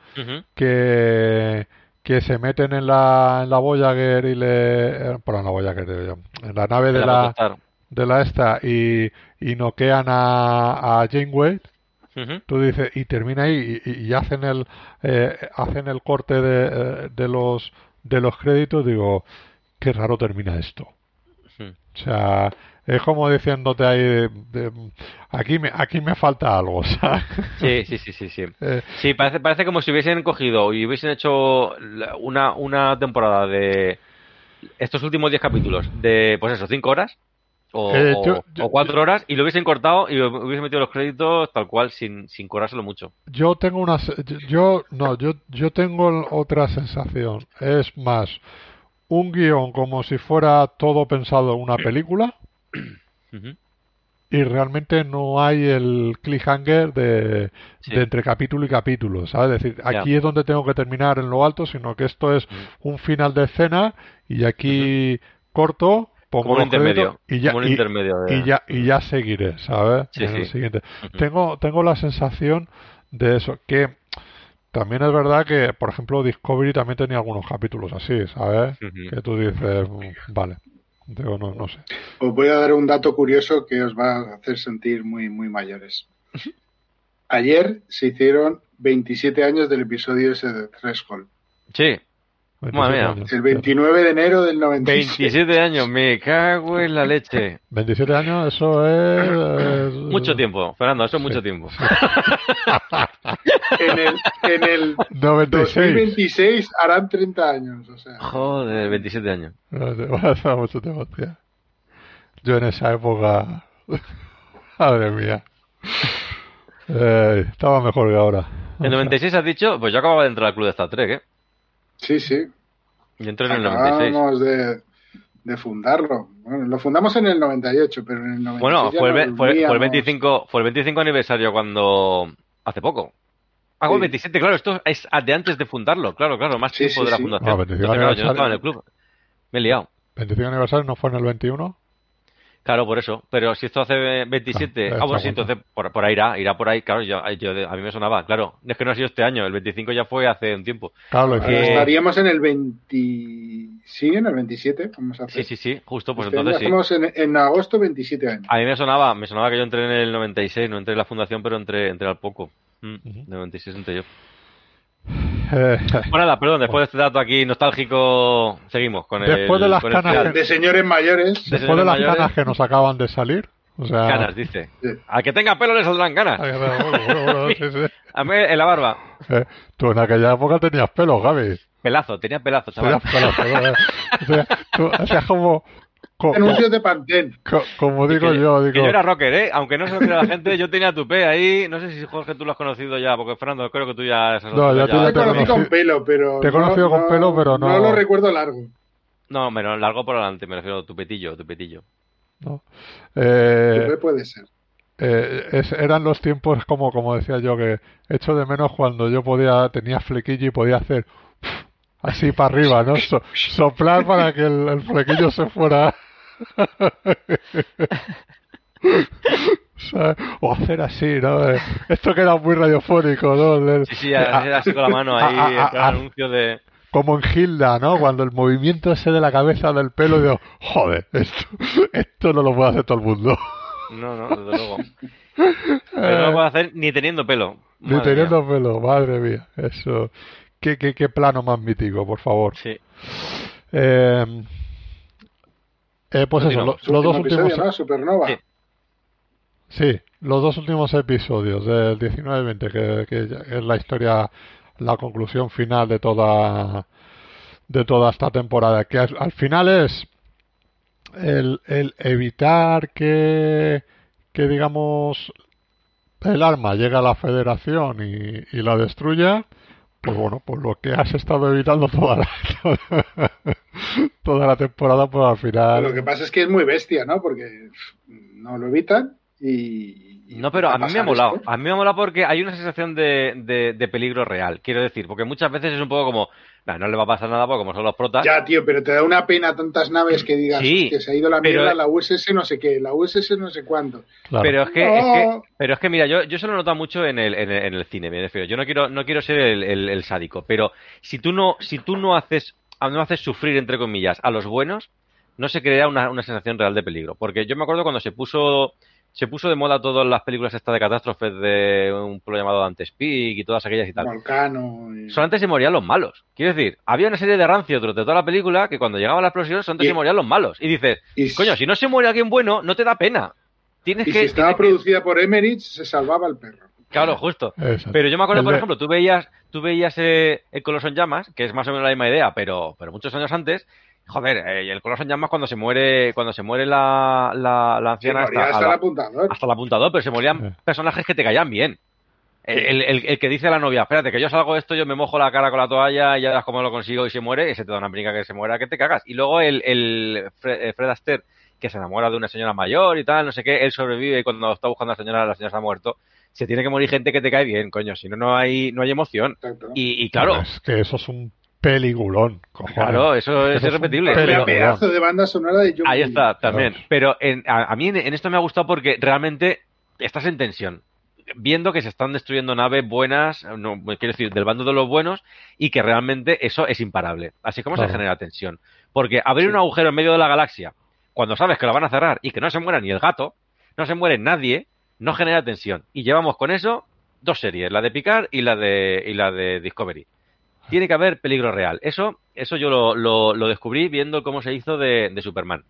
Que que se meten en la en la Voyager y le eh, perdón, en la Voyager digo yo, en la nave de la de la esta y y noquean a, a Janeway tú dices y termina ahí y, hacen el eh, hacen el corte de, eh, de los de los créditos digo qué raro termina esto. O sea es como diciéndote ahí de- de- aquí me aquí me falta algo <laughs> ¿sabes? Sí, sí, sí, sí, sí. Eh, Sí, parece, parece como si hubiesen cogido y hubiesen hecho una, una temporada de estos últimos 10 capítulos de, pues eso, 5 horas o, Eh, o- yo- yo- o 4 horas y lo hubiesen cortado y hubiesen metido los créditos tal cual sin, sin corárselo mucho. yo tengo una yo no yo yo tengo otra sensación es más un guion como si fuera todo pensado en una película Y realmente no hay el cliffhanger de, Sí. de entre capítulo y capítulo, ¿sabes? Es decir, aquí es donde tengo que terminar en lo alto, sino que esto es Ujú. un final de escena y aquí corto, pongo un intermedio. y ya, un y- intermedio de- y ya, y ya seguiré, ¿sabes? Sí, sí. siguiente. Tengo, tengo la sensación de eso, que también es verdad que, por ejemplo, Discovery también tenía algunos capítulos así, ¿sabes? Que tú dices, mm, vale, digo, no, no sé. Os voy a dar un dato curioso que os va a hacer sentir muy, muy mayores. Ayer se hicieron 27 años del episodio ese de Threshold. Sí, 27 Madre mía. El 29 de enero del 96. 27 años, me cago en la leche. 27 años, eso es... es- Mucho tiempo, Fernando, eso es mucho tiempo. <laughs> En el, en el 96. 2026 harán 30 años. O sea, Joder, 27 años. Mucho tiempo, tía. Yo en esa época... <laughs> Madre mía. Eh, estaba mejor que ahora. En 96 has dicho, pues yo acababa de entrar al club de Star Trek, ¿eh? Sí, sí. Yo entré en el 96. Acabábamos de, de fundarlo. Bueno, lo fundamos en el 98, pero en el 96 Bueno, ya fue el, fue, fue el volvíamos. 25, fue el 25 aniversario cuando... Hace poco. Ah, Sí. el 27, claro, esto es de antes de fundarlo, claro, claro, más Sí, tiempo sí, de la sí. fundación. 25 Entonces, claro, yo no estaba en el club. Me he liado. 25 aniversario no fue en el 21. Claro, por eso. Pero si esto hace 27, Ah, ah, bueno, sí, entonces por, por ahí irá, irá por ahí. Claro, yo, yo- a mí me sonaba, claro. Es que no ha sido este año, el 25 ya fue hace un tiempo. Claro, hicimos. estaríamos en el 20. Sí, en el 27. Vamos a Sí, hacer. sí, sí, justo, pues Este entonces sí. hacemos en, en agosto 27 años. A mí me sonaba, me sonaba que yo entré en el 96, no entré en la fundación, pero entré, entré al poco. Mm, Ujú. de 96 entré yo. Eh, Bueno, nada, perdón, después de este dato aquí nostálgico, seguimos con el. Después de las canas. De señores mayores. De después de señores las mayores. canas que nos acaban de salir. O sea, Canas, dice. Sí. Al que tenga pelo le saldrán <laughs> sí, sí. A mí en la barba. Eh, tú en aquella época tenías pelo, Gaby. Pelazo, tenía pelazo, chaval. Tenías eh. <laughs> O sea, tú hacías como, co- Anuncios de Pantene. co- como digo que, yo, que digo, yo era rocker, ¿eh? Aunque no se lo crea la gente, yo tenía tupé ahí. No sé si Jorge tú lo has conocido ya, porque Fernando, creo que tú ya has No, ya tú ya Te te conocí con pelo, pero. te he conocido con pelo, pero no- No lo recuerdo largo. No, menos largo por delante, me refiero a tupetillo, tupetillo. ¿no? Eh, Tupe puede ser. eh, es- eran los tiempos como como decía yo que echo de menos cuando yo podía tenía flequillo y podía hacer así para arriba no So- soplar para que el, el flequillo se fuera O sea, o hacer así no esto que era muy radiofónico no Sí, sí, así con la mano ahí, a- a- el a- anuncio de. como en Hilda no cuando el movimiento ese de la cabeza del pelo digo joder esto esto no lo puede hacer todo el mundo No, no, desde luego. Pero no lo puedo hacer ni teniendo pelo. Ni teniendo pelo, madre mía, eso. ¿Qué, qué, qué plano más mítico, por favor. mía. Sí. Eh, eh, pues eso, los dos Último últimos. Supernova. Sí. Sí, los dos últimos episodios del 19 y 20, que, es la historia, la conclusión final de toda de toda esta temporada, que al, al final es el, el evitar que, que digamos el arma llegue a la Federación y, y la destruya, pues bueno, pues lo que has estado evitando toda la, <laughs> toda la temporada, pues al final Lo que pasa es que es muy bestia, ¿no? Porque no lo evitan y. y No, pero a mí me ha molado. esto. A mí me ha molado porque hay una sensación de, de, de peligro real, quiero decir, porque muchas veces es un poco como, "Nah, no le va a pasar nada porque como son los protas. Ya, tío, pero te da una pena tantas naves que digas Sí, que se ha ido la pero- mierda la USS no sé qué, la USS no sé cuándo. claro, Pero es que, No. es que, pero es que mira, yo, yo se lo he notado mucho en el, en el, en el cine, me refiero. Yo no quiero, no quiero ser el, el- el sádico, pero si tú no, si tú no haces, no haces sufrir entre comillas a los buenos, no se crea una, una sensación real de peligro. Porque yo me acuerdo cuando se puso, se puso de moda todas las películas estas de catástrofes de un pueblo llamado Dante's Peak y todas aquellas y tal. Volcano. y- Solamente se morían los malos. Quiero decir, había una serie de rancios durante toda la película que cuando llegaba la explosión solamente Y- se morían los malos. Y dices, y, coño, si no se muere alguien bueno, no te da pena. Tienes y que, si estaba tienes que- producida por Emmerich, se salvaba el perro. Claro, justo. Exacto. Pero yo me acuerdo, El por de- ejemplo, tú veías, tú veías eh, el Coloso en llamas, que es más o menos la misma idea, pero, pero muchos años antes. Joder, eh, el Coloso en llamas cuando se muere, cuando se muere la, la, la Se anciana hasta, el la- apuntador. hasta el apuntador, pero se morían personajes que te caían bien. El, el- que dice a la novia, espérate, que yo salgo esto, yo me mojo la cara con la toalla y ya verás cómo lo consigo y se muere, ese te da una brinca que se muera, que te cagas. Y luego el, el Fred, eh, Fred Astaire, que se enamora de una señora mayor y tal, no sé qué, él sobrevive y cuando está buscando a la señora, la señora se ha muerto. Se tiene que morir gente que te cae bien, coño, si no, no hay, no hay emoción. Exacto. Y, y claro, Es que eso es un peliculón, cojones. claro, eso es Eso es un irrepetible. pedazo de banda sonora de John ahí Williams. está, también. Pero en- a, a mí en, en esto me ha gustado porque realmente estás en tensión. Viendo que se están destruyendo naves buenas, no, quiero decir, del bando de los buenos, y que realmente eso es imparable. Así como Claro. se genera tensión. Porque abrir un agujero en medio de la galaxia, cuando sabes que lo van a cerrar y que no se muera ni el gato, no se muere nadie, no genera tensión. Y llevamos con eso dos series, la de Picard y la de, y la de Discovery. Tiene que haber peligro real. Eso, eso yo lo, lo- lo descubrí viendo cómo se hizo de, de Superman.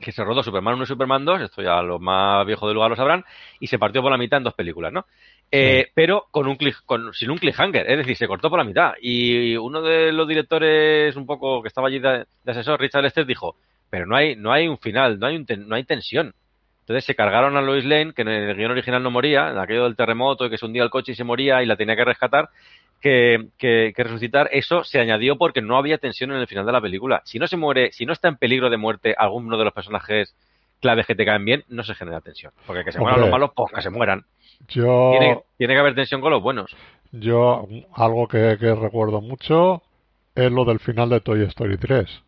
Que se rodó Superman 1 y Superman 2, esto ya los más viejos del lugar lo sabrán, y se partió por la mitad en dos películas, ¿no? Eh, Pero con un cliff- con, sin un cliffhanger, es decir, se cortó por la mitad. Y uno de los directores, un poco que estaba allí de, de asesor, Richard Lester, dijo: Pero no hay, no hay un final, no hay, un ten- no hay tensión. Entonces se cargaron a Lois Lane, que en el guion original no moría, en aquello del terremoto, y que se hundía el coche y se moría y la tenía que rescatar, que, que, que resucitar. Eso se añadió porque no había tensión en el final de la película. Si no se muere, si no está en peligro de muerte alguno de los personajes claves que te caen bien, no se genera tensión. Porque que se mueran Hombre. los malos, pues que se mueran. Yo, Tiene, tiene que haber tensión con los buenos. yo algo que, que recuerdo mucho es lo del final de Toy Story 3.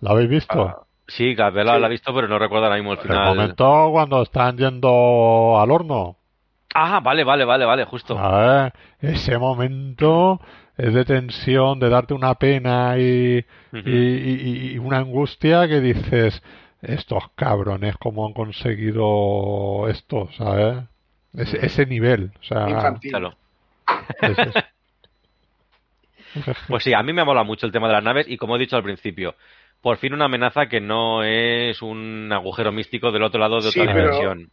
¿La habéis visto? Ah, Sí, Gabriela Sí. la ha visto, pero no recuerdo ahora mismo el El final. momento cuando están yendo al horno. Ah, vale, vale, vale, vale, justo. Ese momento es de tensión, de darte una pena y, Ujú. y, y- y una angustia que dices, estos cabrones, ¿cómo han conseguido esto? ¿Sabes? Ese, ese nivel. O sea, Infantil. Claro. es- es- Pues sí, a mí me mola mucho el tema de las naves y como he dicho al principio, por fin una amenaza que no es un agujero místico del otro lado de Sí, otra pero- dimensión.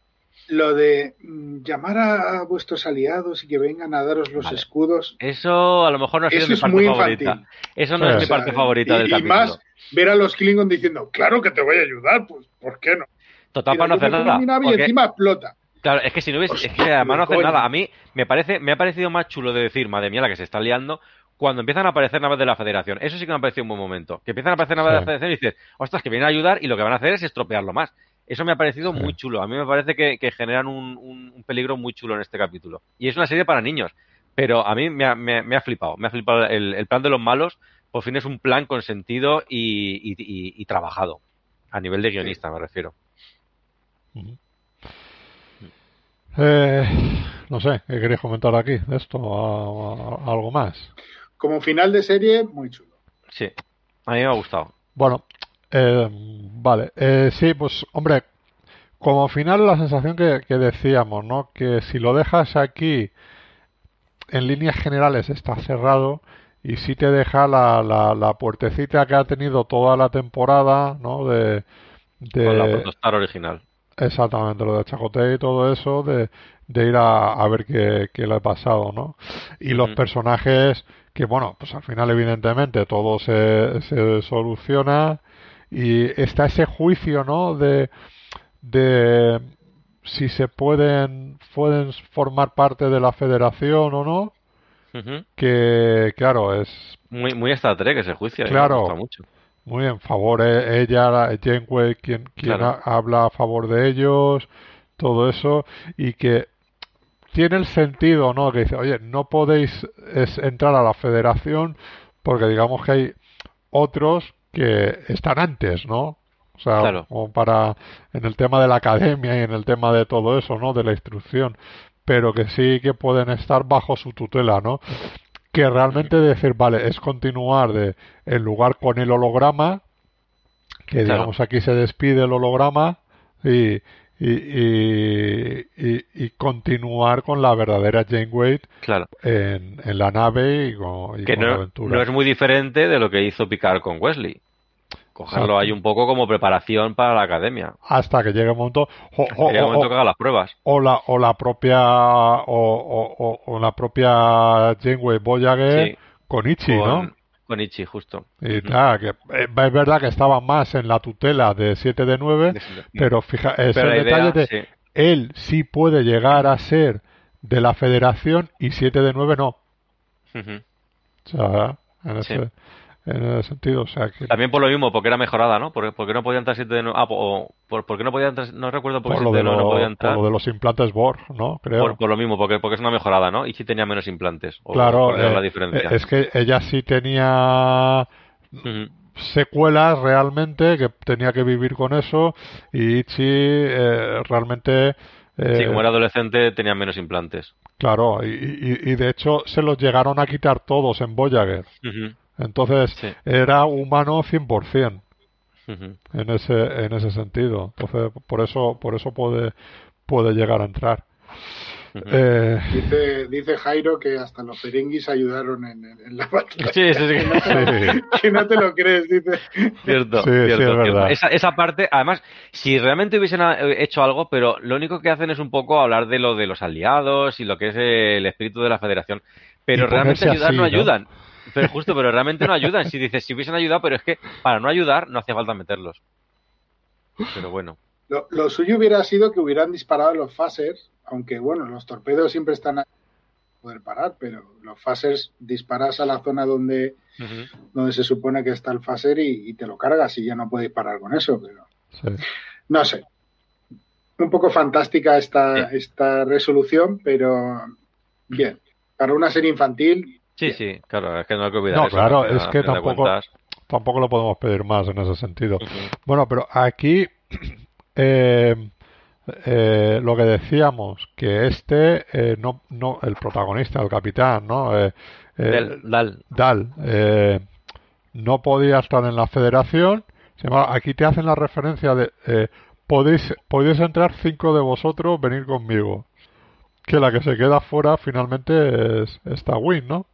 Lo de mm, llamar a vuestros aliados y que vengan a daros los Vale. escudos. Eso a lo mejor no ha sido mi parte favorita. infantil. Eso no es O mi sea, parte favorita y, del y capítulo. más ver a los Klingon diciendo, claro que te voy a ayudar, pues ¿por qué no? Total, Mira, para no hacer nada. mi nave y porque- encima explota. Claro, es que si no hubiese, es que además no coño. nada. A mí me parece, me ha parecido más chulo de decir, madre mía, la que se está liando, cuando empiezan a aparecer naves de la Federación. Eso sí que me ha parecido un buen momento. Que empiezan a aparecer naves de la Federación y dices, ostras, que vienen a ayudar y lo que van a hacer es estropearlo más. Eso me ha parecido Sí. muy chulo. A mí me parece que, que generan un, un- un peligro muy chulo en este capítulo. Y es una serie para niños. Pero a mí me ha, me- me ha flipado. Me ha flipado el, el plan de los malos. Por fin es un plan con sentido y, y- y- y trabajado. A nivel de guionista, me refiero. Eh, no sé, ¿qué queréis comentar aquí de esto? ¿A- a- ¿Algo más? Como final de serie, muy chulo. Sí. A mí me ha gustado. Bueno, eh, vale. Eh, sí, pues hombre, como final la sensación que, que decíamos, ¿no? Que si lo dejas aquí, en líneas generales está cerrado y si te deja la, la, la puertecita que ha tenido toda la temporada, ¿no? De, de- Con la protostar original. Exactamente, lo de Chacote y todo eso, de, de ir a, a ver qué, qué le ha pasado, ¿no? Y los personajes que, bueno, pues al final evidentemente todo se, se soluciona y está ese juicio, ¿no? De, de si se pueden, pueden formar parte de la federación o no, que claro, es Muy, muy Star Trek ese juicio. mí Claro. Me gusta mucho. Muy en favor, eh, ella, la- Janeway, quien, quien Claro. ha- habla a favor de ellos, todo eso, y que tiene el sentido, ¿no? Que dice, oye, no podéis es, entrar a la federación porque digamos que hay otros que están antes, ¿no? O sea, Claro. como para, en el tema de la academia y en el tema de todo eso, ¿no? De la instrucción, pero que sí que pueden estar bajo su tutela, ¿no? que realmente decir, vale, es continuar de en lugar con el holograma, que Claro. digamos aquí se despide el holograma y, y, y, y- y continuar con la verdadera Janeway Claro. en, en la nave y con, y Que con la aventura. no es muy diferente de lo que hizo Picard con Wesley. Cogerlo Exacto. ahí un poco como preparación para la academia. Hasta que llegue un momento o, o- momento que haga las pruebas. o la o la propia o, la propia Janeway Voyager Sí, con Ichi, ¿no? con, Ichi, justo. Y Ujú. tal, que eh, es verdad que estaba más en la tutela de 7 de 9, pero fija, es Pero detalle idea, de sí. él sí puede llegar a ser de la federación y 7 de 9 no. Ujú. O sea, en Sí. ese, en ese sentido, o sea que También por lo mismo, porque era mejorada, ¿no? Porque, porque no podía entrar 7 de 9. Ah, o, por, porque no podía entrar. No recuerdo por qué por lo, 7 de de 9 no podía por entrar. lo de los implantes Borg, ¿no? Creo. Por, por lo mismo, porque, porque es una mejorada, ¿no? Ichi tenía menos implantes. O claro, por la eh, diferencia. es que ella sí tenía secuelas realmente, que tenía que vivir con eso, y Ichi eh, realmente... eh, Sí, como era adolescente tenía menos implantes. Claro, y, y- y de hecho se los llegaron a quitar todos en Voyager. Ujú. Entonces Sí. era humano 100% Ujú. en ese en ese sentido. Entonces por eso por eso puede puede llegar a entrar. Eh, Dice, dice Jairo que hasta los perenguis ayudaron en, en- en la batalla. Sí, sí, sí. <laughs> sí, que no te lo crees, dice. Cierto, Sí, sí, cierto, es cierto. verdad. Esa, esa parte, además, si realmente hubiesen eh, hecho algo, pero lo único que hacen es un poco hablar de lo de los aliados y lo que es el espíritu de la federación. Pero realmente ayudar así, no ¿no? Pero justo, pero realmente no ayudan. Si dices, si hubiesen ayudado, pero es que para no ayudar no hacía falta meterlos. Pero bueno. Lo, lo suyo hubiera sido que hubieran disparado los phasers, aunque bueno, los torpedos siempre están a poder parar, pero los phasers disparas a la zona donde, donde se supone que está el phaser y, y te lo cargas y ya no puedes parar con eso, pero sí. no sé. Un poco fantástica esta, Sí. esta resolución, pero bien. Para una serie infantil, Sí, sí, claro, es que no hay que olvidar No, eso, claro, es que tampoco- tampoco lo podemos pedir más en ese sentido. Bueno, pero aquí <clears throat> eh, eh, lo que decíamos, que este, eh, no, no, el protagonista, el capitán, ¿no? Eh, eh, Dal. Dal, eh, no podía estar en la federación. Se llama- aquí te hacen la referencia de eh, podéis, podéis entrar cinco de vosotros, venir conmigo. Que la que se queda fuera finalmente es esta Win, ¿no?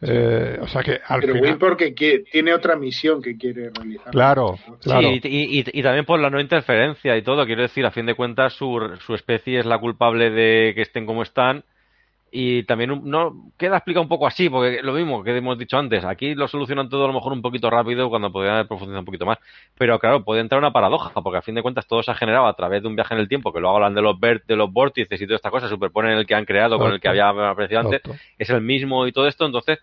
Eh, o sea que al Pero final. Win porque qui- tiene otra misión que quiere realizar. Claro, claro. Sí, y, y- y también por la no interferencia y todo. Quiero decir, a fin de cuentas, su, su especie es la culpable de que estén como están. Y también no queda explicado un poco así, porque lo mismo que hemos dicho antes, aquí lo solucionan todo a lo mejor un poquito rápido cuando podrían haber profundizado un poquito más. Pero claro, puede entrar una paradoja, porque a fin de cuentas todo se ha generado a través de un viaje en el tiempo, que luego hablan de los ver- de los vórtices y todas estas cosas, superponen el que han creado con el que había aparecido antes, Exacto. es el mismo y todo esto, entonces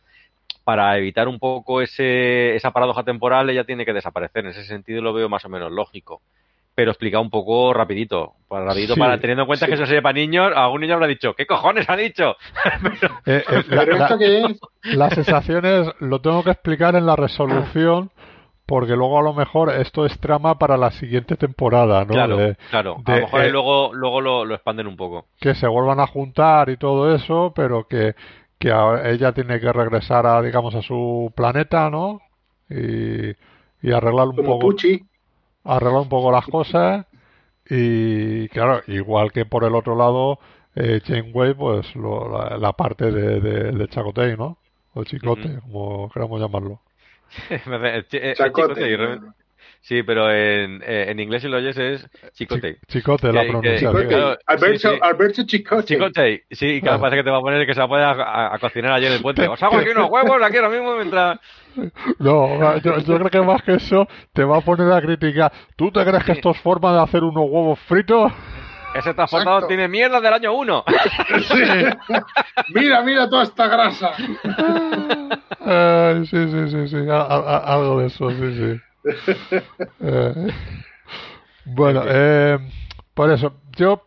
para evitar un poco ese, esa paradoja temporal ella tiene que desaparecer. En ese sentido lo veo más o menos lógico. Pero explicado un poco rapidito. Para, rapidito Sí, para teniendo en cuenta sí. que eso sería para niños, algún niño habrá dicho, ¿qué cojones ha dicho? <laughs> Eh, eh, la- Pero la- esto que es, las sensaciones lo tengo que explicar en la resolución porque luego a lo mejor esto es trama para la siguiente temporada, ¿no? claro, De- claro. a de, lo mejor ahí eh, luego, luego lo, lo expanden un poco. que se vuelvan a juntar y todo eso, pero que, que a- ella tiene que regresar a, digamos, a su planeta, ¿no? Y, y arreglar un como poco, Pucci, arreglar un poco las cosas y claro, igual que por el otro lado, eh, Janeway, pues lo- la, la parte de, de, de ¿no? O Chicote, como queramos llamarlo. <laughs> Eh, eh, Chacote. chicote Sí, pero en, eh, en inglés si lo oyes es chicote. Chi- Chicote, la pronunciación. Chicote, claro, Alberto, sí, sí. Alberto Chicote. Chicote, sí, claro, Ah. parece que te va a poner que se va a poner a, a- a cocinar ayer en el puente. Os hago aquí unos huevos aquí ahora mismo mientras... No, yo, yo creo que más que eso te va a poner a criticar. ¿Tú te crees que esto es forma de hacer unos huevos fritos? Ese transportador Exacto. tiene mierda del año 1. Sí. Mira, mira toda esta grasa. Ay, sí, sí, sí, sí, a- a- a- algo de eso, sí, sí. <laughs> Eh, bueno, eh, por eso, yo,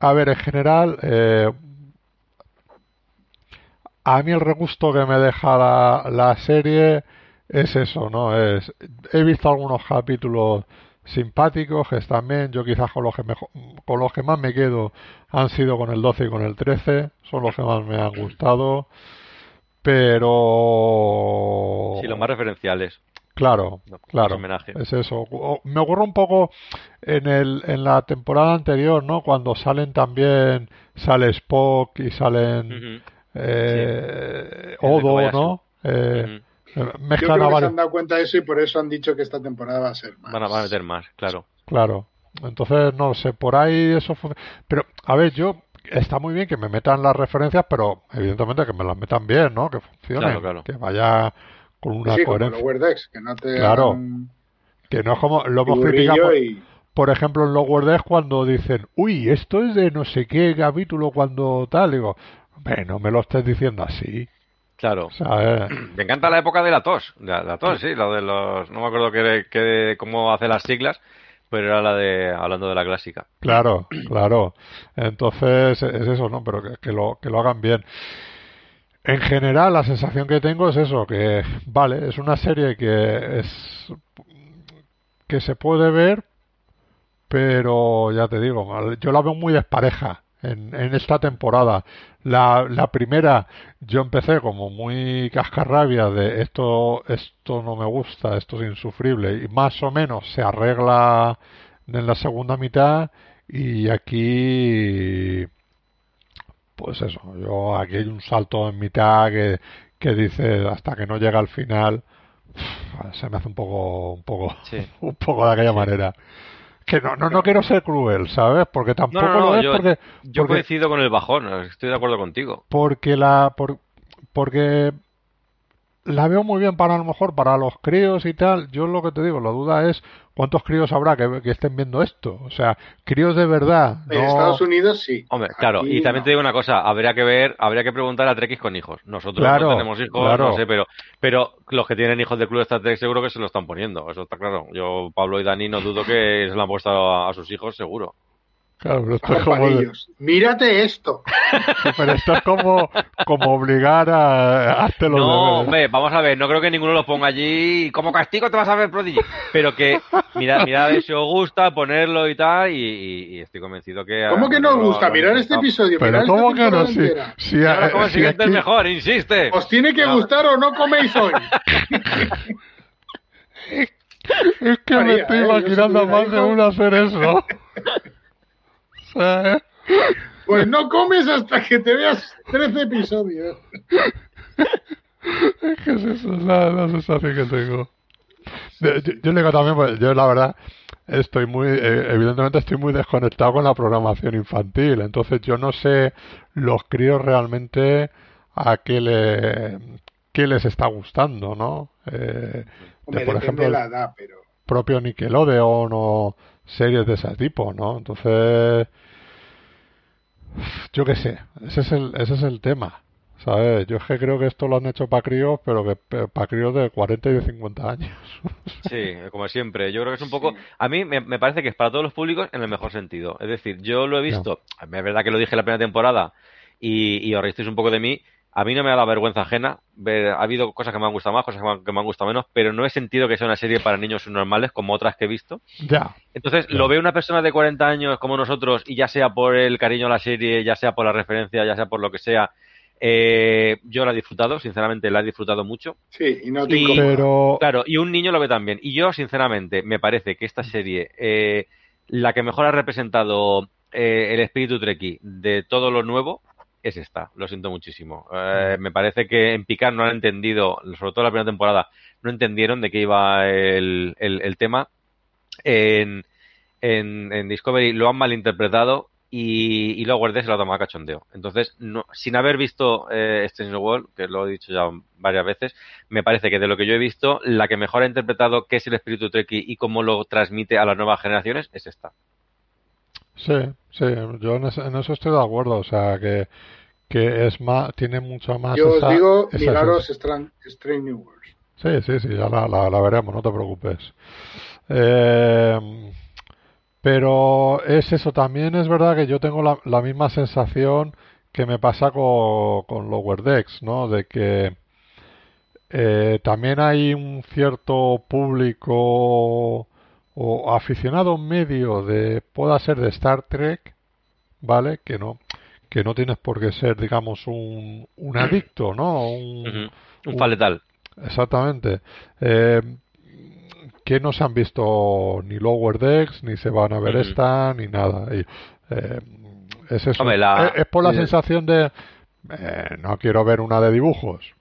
a ver, en general, eh, a mí el regusto que me deja la, la serie es eso, ¿no? Es, he visto algunos capítulos simpáticos que están bien, yo quizás con los que mejo- con los que más me quedo han sido con el 12 y con el 13, son los que más me han gustado, pero Sí, los más referenciales. Claro, Los claro. Es eso. O- Me ocurre un poco en el en la temporada anterior, ¿no? Cuando salen también sale Spock y salen eh, Odo. ¿no? Eh, ujú. Yo mezclan creo a que se han dado cuenta de eso y por eso han dicho que esta temporada va a ser más. Van a, van a meter más, claro. Claro. Entonces, no sé, por ahí eso fun- Pero, a ver, yo está muy bien que me metan las referencias, pero evidentemente que me las metan bien, ¿no? Que funcione, Claro, claro. que vaya con una sí, como coherencia. los Wordex, que no te Claro. Que no es como lo hemos criticado. por- y por ejemplo, en Lower Decks cuando dicen, uy, esto es de no sé qué capítulo cuando tal, digo, hombre, no me lo estés diciendo así, Claro. ¿sabes? <clears throat> Me encanta la época de la tos. La, la tos, sí, lo de los... No me acuerdo qué, qué- cómo hace las siglas, pero era la de... Hablando de la clásica. Claro, claro. Entonces es eso, ¿no? Pero que, que lo, que lo hagan bien. En general, la sensación que tengo es eso, que vale, es una serie que es que se puede ver, pero ya te digo, yo la veo muy despareja en, en esta temporada. La, la primera, yo empecé como muy cascarrabia de esto, esto no me gusta, esto es insufrible, y más o menos se arregla en la segunda mitad, y aquí, pues eso, yo aquí hay un salto en mitad que, que dice hasta que no llega al final, se me hace un poco, un poco, Sí. <laughs> un poco de aquella manera. Que no, no, no quiero ser cruel, ¿sabes? Porque tampoco No, no, no, lo es yo- porque, Yo porque, coincido con el bajón, estoy de acuerdo contigo. porque la, por- porque la veo muy bien para a lo mejor para los críos y tal. Yo lo que te digo, la duda es cuántos críos habrá que, que estén viendo esto. O sea, críos de verdad. en no- Estados Unidos sí. Hombre, claro, Aquí y también no. te digo una cosa, habría que ver, habría que preguntar a Trekkies con hijos. Nosotros Claro, no tenemos hijos, claro. no sé, pero, pero los que tienen hijos del club de Star Trek seguro que se lo están poniendo, eso está claro. Yo, Pablo y Dani, no dudo que se lo han puesto a, a sus hijos, seguro. Claro, pero esto es como, de-. Mírate esto. <laughs> pero esto es como, como obligar a hazte los No, deberes. hombre, vamos a ver, no creo que ninguno lo ponga allí. Como castigo te vas a ver Prodigy. Pero que, mira, mira a ver si os gusta ponerlo y tal. Y, y- y estoy convencido que. ¿Cómo que no os gusta? Mirar este gustado. episodio. Pero ¿cómo esta que no? Si, si, Claro, como el si siguiente aquí- es mejor, insiste. Os tiene que No. gustar o no coméis hoy. <laughs> Es que me estoy ¿eh? Imaginando a más de uno hacer eso. <laughs> <laughs> Pues no comes hasta que te veas 13 episodios. <laughs> Es que es eso, es la, la sensación que tengo. Yo, yo- yo le digo también, pues, yo la verdad estoy muy, eh, evidentemente estoy muy desconectado con la programación infantil, entonces yo no sé los críos realmente a qué le, qué les está gustando, ¿no? Eh, de, por ejemplo, de el la edad, pero... propio Nickelodeon o series de ese tipo, ¿no? Entonces, yo qué sé, ese es el, ese es el tema. ¿Sabes? Yo es que creo que esto lo han hecho para críos, pero que para críos de 40 y de 50 años. <laughs> Sí, como siempre. Yo creo que es un poco. A mí me, me parece que es para todos los públicos en el mejor sentido. Es decir, yo lo he visto. Es verdad que lo dije la primera temporada y, y os un poco de mí. A mí no me ha dado vergüenza ajena. Ver- ha habido cosas que me han gustado más, cosas que me han, que me han gustado menos, pero no he sentido que sea una serie para niños normales como otras que he visto. ya, Entonces, Ya. lo ve una persona de 40 años como nosotros, y ya sea por el cariño a la serie, ya sea por la referencia, ya sea por lo que sea, eh, yo la he disfrutado, sinceramente la he disfrutado mucho. Sí, y no te Y- pero Claro, y un niño lo ve también. Y yo, sinceramente, me parece que esta serie, eh, la que mejor ha representado eh, el espíritu Treki de todo lo nuevo, es esta. Lo siento muchísimo. Eh, me parece que en Picard no han entendido, sobre todo la primera temporada, no entendieron de qué iba el, el- el tema. En, en, en Discovery lo han malinterpretado y, y luego se lo ha tomado a cachondeo. Entonces, no, sin haber visto eh, Strange World, que lo he dicho ya varias veces, me parece que de lo que yo he visto, la que mejor ha interpretado qué es el espíritu Trekkie y cómo lo transmite a las nuevas generaciones es esta. Sí, sí, yo en, eso- en eso estoy de acuerdo. O sea, que, que es más, tiene mucho más. Yo esa- os digo, esa miraros Strange, New Worlds. Sí, sí, sí, ya la, la- la veremos, no te preocupes. Eh, pero es eso, también es verdad que yo tengo la, la misma sensación que me pasa con, con Lower Decks, ¿no? De que eh, también hay un cierto público o aficionado medio de, pueda ser de Star Trek, ¿vale? Que no, que no tienes por qué ser, digamos, un, un adicto, ¿no? Un. Un un- faletal. Exactamente. Eh, que no se han visto ni Lower Decks, ni se van a ver esta, ni nada. Y, eh, es eso. Hombre, la- es, es por la eh, sensación de eh, no quiero ver una de dibujos.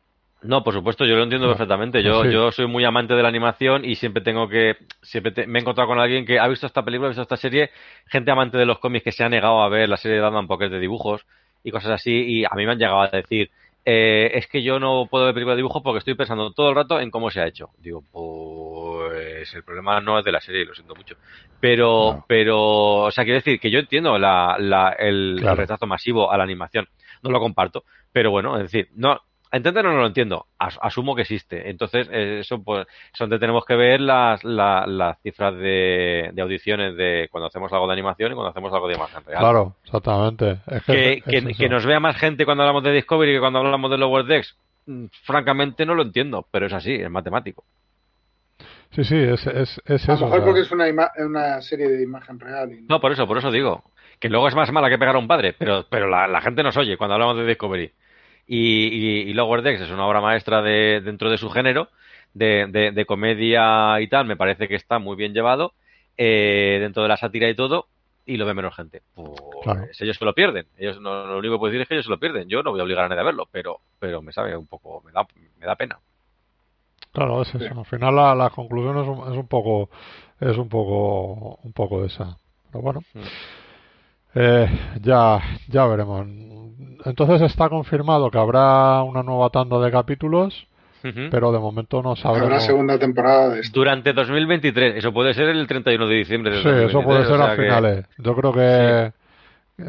No, por supuesto, yo lo entiendo No, perfectamente. Yo, sí. yo soy muy amante de la animación y siempre tengo que, siempre te- me he encontrado con alguien que ha visto esta película, ha visto esta serie, gente amante de los cómics que se ha negado a ver la serie de Batman porque es de dibujos y cosas así, y a mí me han llegado a decir, eh, es que yo no puedo ver películas de dibujos porque estoy pensando todo el rato en cómo se ha hecho. Digo, pues el problema no es de la serie, lo siento mucho. Pero, pero, o sea, quiero decir que yo entiendo la, la, el, Claro. el rechazo masivo a la animación. No lo comparto, pero bueno, es decir, no, entenderlo no lo entiendo, As- asumo que existe. Entonces, eh, eso pues, es donde tenemos que ver las, la- las cifras de, de audiciones de cuando hacemos algo de animación y cuando hacemos algo de imagen real. Claro, exactamente. Es que, Que, es que, eso. que nos vea más gente cuando hablamos de Discovery que cuando hablamos de Lower Decks, mm, francamente no lo entiendo, pero es así, es matemático. Sí, sí, es, es, es A eso. lo mejor o sea, porque es una, ima- una serie de imagen real. y no- No, por eso, por eso digo. Que luego es más mala que pegar a un padre, pero, pero la, la gente nos oye cuando hablamos de Discovery. Y, y, y Lower Decks es una obra maestra de, dentro de su género, de, de, de comedia y tal, me parece que está muy bien llevado, eh, dentro de la sátira y todo, y lo ve menos gente. Pues Claro. ellos se lo pierden. Ellos no, lo único que puedo decir es que ellos se lo pierden. Yo no voy a obligar a nadie a verlo, pero, pero me sabe un poco, me da, me da pena. Claro, es eso. Al final la, la conclusión es un, es un poco es un poco un poco de esa. Pero bueno, Mm. eh, ya ya veremos. Entonces está confirmado que habrá una nueva tanda de capítulos, pero de momento no Habrá sabremos. segunda temporada de esto. Durante 2023, eso puede ser el 31 de diciembre de Sí, eso 2023, puede ser o sea a que- finales. Yo creo que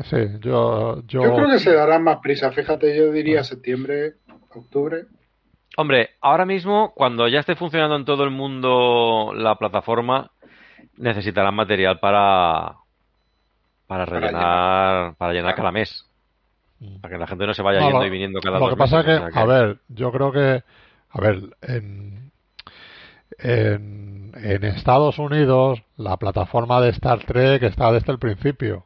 sí, yo yo, Yo creo que se darán más prisa. Fíjate, yo diría septiembre, octubre. Hombre, ahora mismo, cuando ya esté funcionando en todo el mundo la plataforma, necesitarán material para, para Para rellenar, para llenar cada mes. Mm. Para que la gente no se vaya No, yendo lo- y viniendo cada Lo dos que pasa es que, o sea a ver, yo creo que, a ver, en, en, en Estados Unidos la plataforma de Star Trek está desde el principio.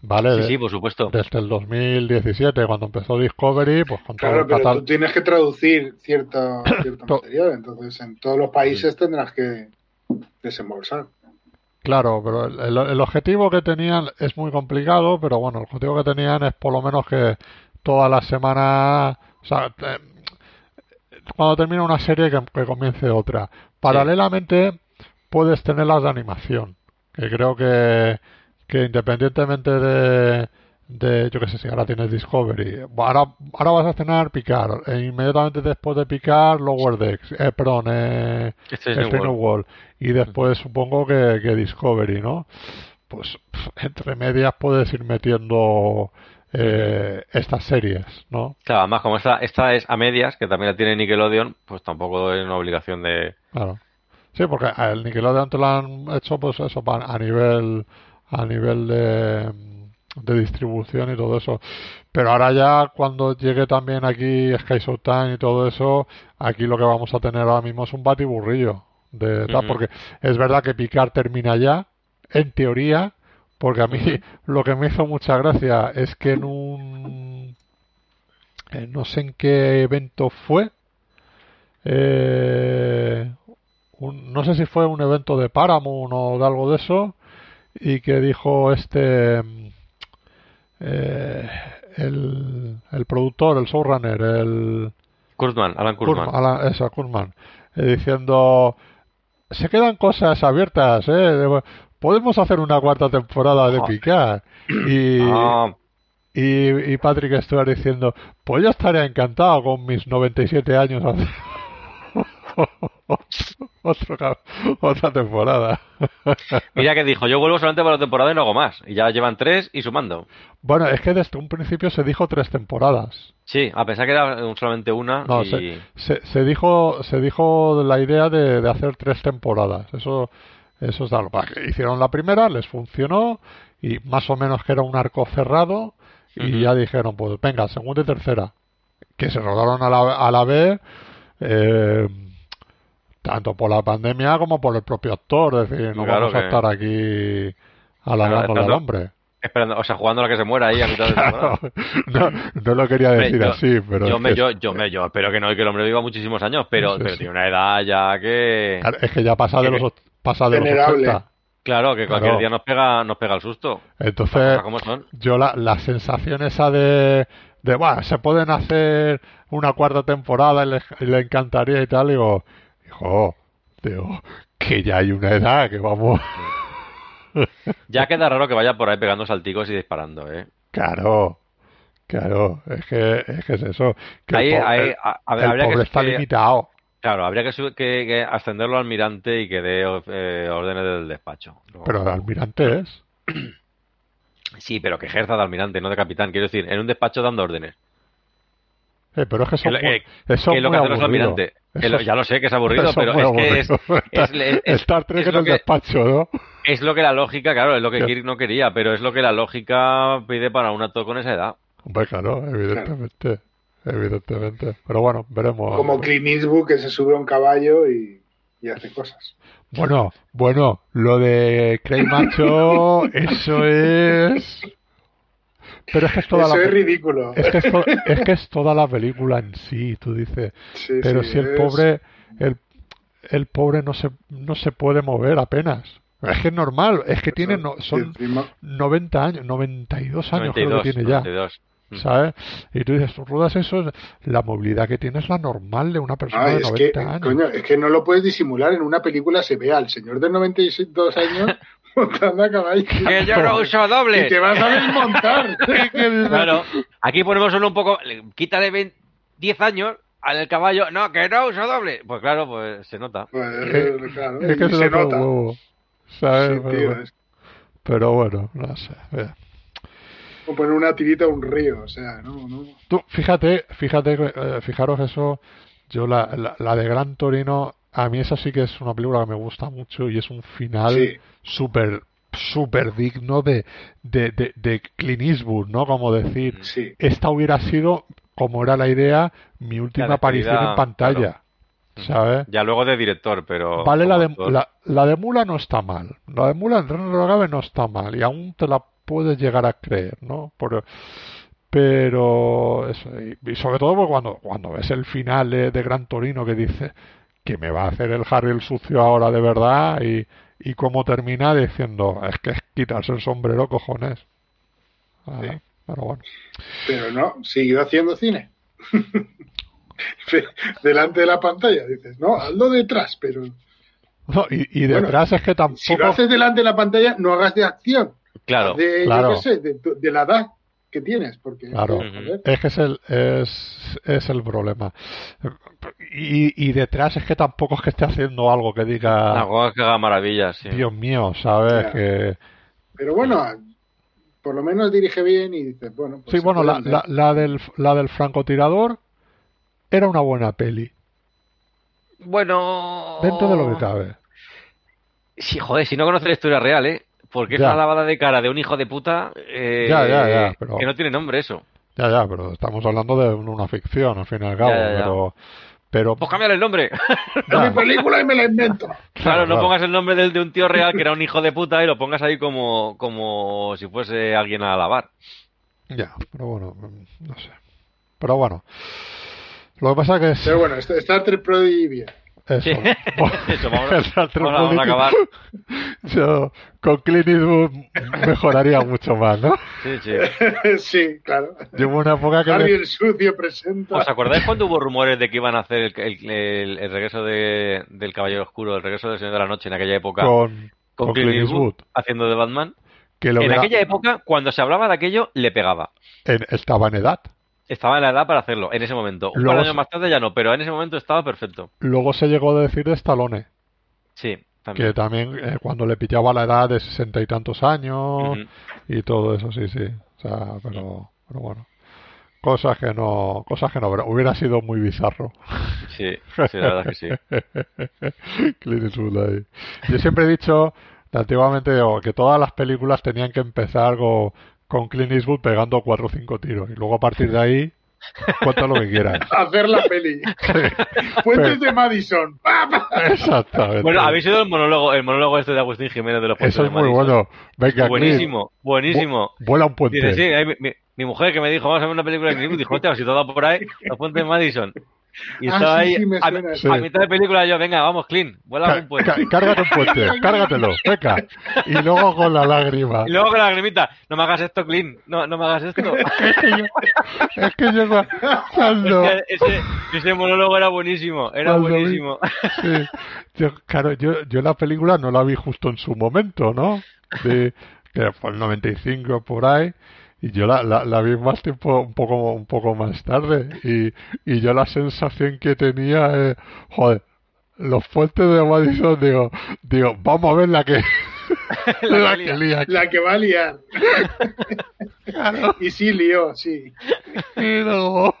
¿Vale? Sí, sí, por supuesto. Desde el 2017, cuando empezó Discovery, pues con Claro, pero catálogo. tú tienes que traducir cierto, <coughs> cierto To- material, entonces en todos los países tendrás que desembolsar. Claro, pero el, el- objetivo que tenían es muy complicado, pero bueno, el objetivo que tenían es por lo menos que todas las semanas, o sea, cuando termina una serie que, que comience otra. Paralelamente puedes tener las de animación, que creo que, que independientemente de, de, yo qué sé, si ahora tienes Discovery, ahora, ahora vas a tener Picard, e inmediatamente después de Picard, Lower Decks, eh, perdón, eh, Este es New World. World. Y después supongo que, que Discovery, ¿no? Pues entre medias puedes ir metiendo eh, estas series, ¿no? Claro, además como esta, esta es a medias, que también la tiene Nickelodeon, pues tampoco es una obligación de... Claro. Sí, porque el Nickelodeon te lo han hecho, pues eso, a nivel, a nivel de, de distribución y todo eso. Pero ahora ya cuando llegue también aquí Sky Showtime y todo eso, aquí lo que vamos a tener ahora mismo es un batiburrillo de tal, Ujú. porque es verdad que Picard termina ya, en teoría, porque a mí <laughs> lo que me hizo mucha gracia es que en un eh, no sé en qué evento fue eh, un- no sé si fue un evento de Paramount o de algo de eso y que dijo este eh, el, el productor el showrunner el Kurtzman, Alan eso, Kurtzman, eh, diciendo se quedan cosas abiertas, ¿eh? De- podemos hacer una cuarta temporada de Joder. Picard y, Ah, y, y Patrick Stewart diciendo pues yo estaría encantado con mis 97 años <laughs> otro otra temporada <laughs> mira que dijo, yo vuelvo solamente para la temporada y no hago más. Y ya llevan tres y sumando. bueno es que desde un principio se dijo tres temporadas Sí, a pesar que era un- solamente una No, y... se, se, se dijo se dijo la idea de, de hacer tres temporadas. Eso eso es algo. Hicieron la primera, les funcionó y más o menos que era un arco cerrado y ya dijeron pues venga segunda y tercera que se rodaron a la, a la vez eh, tanto por la pandemia como por el propio actor. Es decir, no Claro vamos a estar aquí halagándole al Claro, hombre. Esperando, o sea, jugando a la que se muera ahí a mitad de temporada. <laughs> no, no lo quería Hombre, decir yo- así, pero yo, me, que- yo, yo, me, yo espero que no, y que el hombre viva muchísimos años, pero, Sí, pero sí. tiene una edad ya que... Claro, es que ya pasa de los, pasa de los Venerable. 80. Claro, que cualquier Claro. día nos pega, nos pega el susto. Entonces, son. yo la, la sensación esa de, de "Buah, se pueden hacer una cuarta temporada y le, y le encantaría y tal, digo, hijo, digo, que ya hay una edad que vamos, <laughs> Ya queda raro que vaya por ahí pegando salticos y disparando, ¿eh? claro, claro, es que es, que es eso, que Ahí, el, ahí, a- a ver, el habría pobre que, está que- limitado. claro, habría que, que- que ascenderlo al almirante y que dé eh, órdenes del despacho. No. Pero el almirante es, <clears throat> Sí, pero que ejerza de almirante, no de capitán. Quiero decir, en un despacho dando órdenes. eh, pero es que Que son lo, muy- eh, eso que es lo muy que hacen los almirantes. Que Eso ya lo sé que es aburrido, <laughs> pero es que es, aburrido. es- es- es- Star Trek es en lo el que- despacho, ¿no? es lo que la lógica, claro, es lo que. Kirk no quería, pero es lo que la lógica pide para un actor con esa edad. Hombre, claro, evidentemente. Evidentemente. Pero bueno, veremos. Como Clint Eastwood que se sube a un caballo y, y hace cosas. Bueno, bueno, lo de Craig Macho, <laughs> eso es. Pero es que es toda Eso la es ridículo. es que es, to- es que es toda la película en sí, tú dices. Sí, Pero sí, si el es- pobre, el, el pobre no se, no se puede mover apenas. Es que es normal, es que tiene, no, y son encima- 90 años, 92 años 92, creo que tiene ya. 92. Mm. ¿Sabes? Y tú dices, tú ruedas eso, la movilidad que tiene es la normal de una persona Ah, de es 90 que, años. coño, es que no lo puedes disimular. En una película se ve al señor de 92 años <laughs> montando a caballo. Que yo no uso Y doble. te vas a desmontar. <laughs> Claro, aquí ponemos solo un poco, le- quítale 20 10 años al caballo, no, que no uso doble. Pues claro, pues se nota. Pues, Eh, claro, es que y se, se nota huevo, ¿sabes? Sí, pero, tío, bueno, es pero bueno, no sé. eh. como poner una tirita a un río. O sea, no, no. Tú, fíjate, fíjate, eh, fijaros eso, yo la, la, la de Gran Torino, a mí esa sí que es una película que me gusta mucho y es un final Sí. Súper súper digno de, de, de, de Clint Eastwood, ¿no? Como decir, Sí. esta hubiera sido, como era la idea, mi última aparición en pantalla. ¿Sabes? Ya luego de director, pero. Vale, la de, la, la de Mula no está mal. La de Mula en no está mal. Y aún te la puedes llegar a creer, ¿no? Por- pero. Eso, y, y sobre todo cuando, cuando ves el final de, de Gran Torino que dice que me va a hacer el Harry el sucio ahora de verdad. Y, y cómo termina diciendo: es que es quitarse el sombrero, cojones. Ah, Sí. Pero bueno. Pero no, siguió haciendo cine. <laughs> Delante de la pantalla, dices, no, hazlo detrás, pero No, y, y Bueno, detrás es que tampoco. si lo haces delante de la pantalla, no hagas de acción, Claro. de, yo Claro. qué sé, de, tu- de la edad que tienes, porque Claro. joder, Es que es el, es, es el problema. Y, y detrás es que tampoco es que esté haciendo algo que diga, Algo que haga maravillas, sí. Dios mío, ¿sabes? Que, pero bueno, por lo menos dirige bien y dices, bueno, pues sí, bueno, la, la del, la del francotirador era una buena peli, Bueno. dentro de lo que cabe. Sí, joder, si no conoces la historia real, ¿eh? Porque es Ya. una lavada de cara de un hijo de puta. eh, Ya, ya, ya, pero- Que no tiene nombre eso. Ya, ya, pero estamos hablando de una ficción, al fin y al cabo, Ya, ya, ya. pero... pero Pues cámbiale el nombre. Es ya, mi película y me la invento. <laughs> Claro, no claro. pongas el nombre del, de un tío real que era un hijo de puta y lo pongas ahí como, como si fuese alguien a lavar. Ya, pero bueno, mm, no sé. Pero bueno, lo que pasa es que es... Pero bueno, Star Star Trek Prodigy bien. Eso. Sí. <laughs> Eso, vamos, a- <laughs> vamos a- vamos a Prodigy. acabar. Yo con Clint Eastwood mejoraría mucho más, ¿no? Sí, sí. <laughs> sí, claro. Llevo una época que Harry le- el sucio presenta. ¿Os acordáis cuando hubo rumores de que iban a hacer el, el- el- el regreso de, del Caballero Oscuro, el regreso del Señor de la Noche en aquella época con, con con Clint Clint Eastwood Eastwood, haciendo de Batman? que lo En aquella época, cuando se hablaba de aquello, le pegaba. en- estaba en edad. Estaba en la edad para hacerlo, en ese momento. Un Luego par de se- años más tarde ya no, pero en ese momento estaba perfecto. Luego se llegó a decir de Stallone, Sí, también. que también eh, cuando le pillaba la edad de sesenta y tantos años Ujú. y todo eso, sí, sí. O sea, pero, pero bueno. Cosas que no, cosas que no, pero hubiera sido muy bizarro. Sí, sí, la verdad que sí. <laughs> Ahí. Yo siempre he dicho, antiguamente digo, que todas las películas tenían que empezar con, con Clint Eastwood pegando cuatro o cinco tiros. Y luego a partir de ahí, cuenta lo que quieras. <laughs> Hacer la peli. <laughs> Puentes de Madison. Exactamente. Bueno, habéis oído el monólogo, el monólogo este de Agustín Jiménez de los Puentes Eso es de muy Madison? bueno. Venga, Clint, Buenísimo, buenísimo. vu- vuela un puente. Dice, sí, mi, mujer que me dijo, vamos a ver una película de Clint Eastwood, dijo, hostia, si todo por ahí, los puentes de Madison. Y Ah, estaba sí, ahí, sí, me a, suena. Sí. a mitad de película yo, venga, vamos, Clint, vuela Ca- un puente. cárgate un puente, <laughs> cárgatelo, venga. Y luego con la lágrima. Y luego con la lagrimita, no me hagas esto, Clint, no, no me hagas esto. <laughs> Es que yo, es que yo cuando, Hostia, ese, ese monólogo era buenísimo, era Cuando vi- buenísimo. Sí. Yo, claro, yo, yo la película no la vi justo en su momento, ¿no? De, que fue el 95 por ahí. Y yo la, la, la vi más tiempo, un poco, un poco más tarde. Y, y yo la sensación que tenía es, joder, los puentes de Madison, digo, digo, vamos a ver la que, <laughs> La la que lía. La que va a liar. Claro. Y sí lió, sí. Y luego,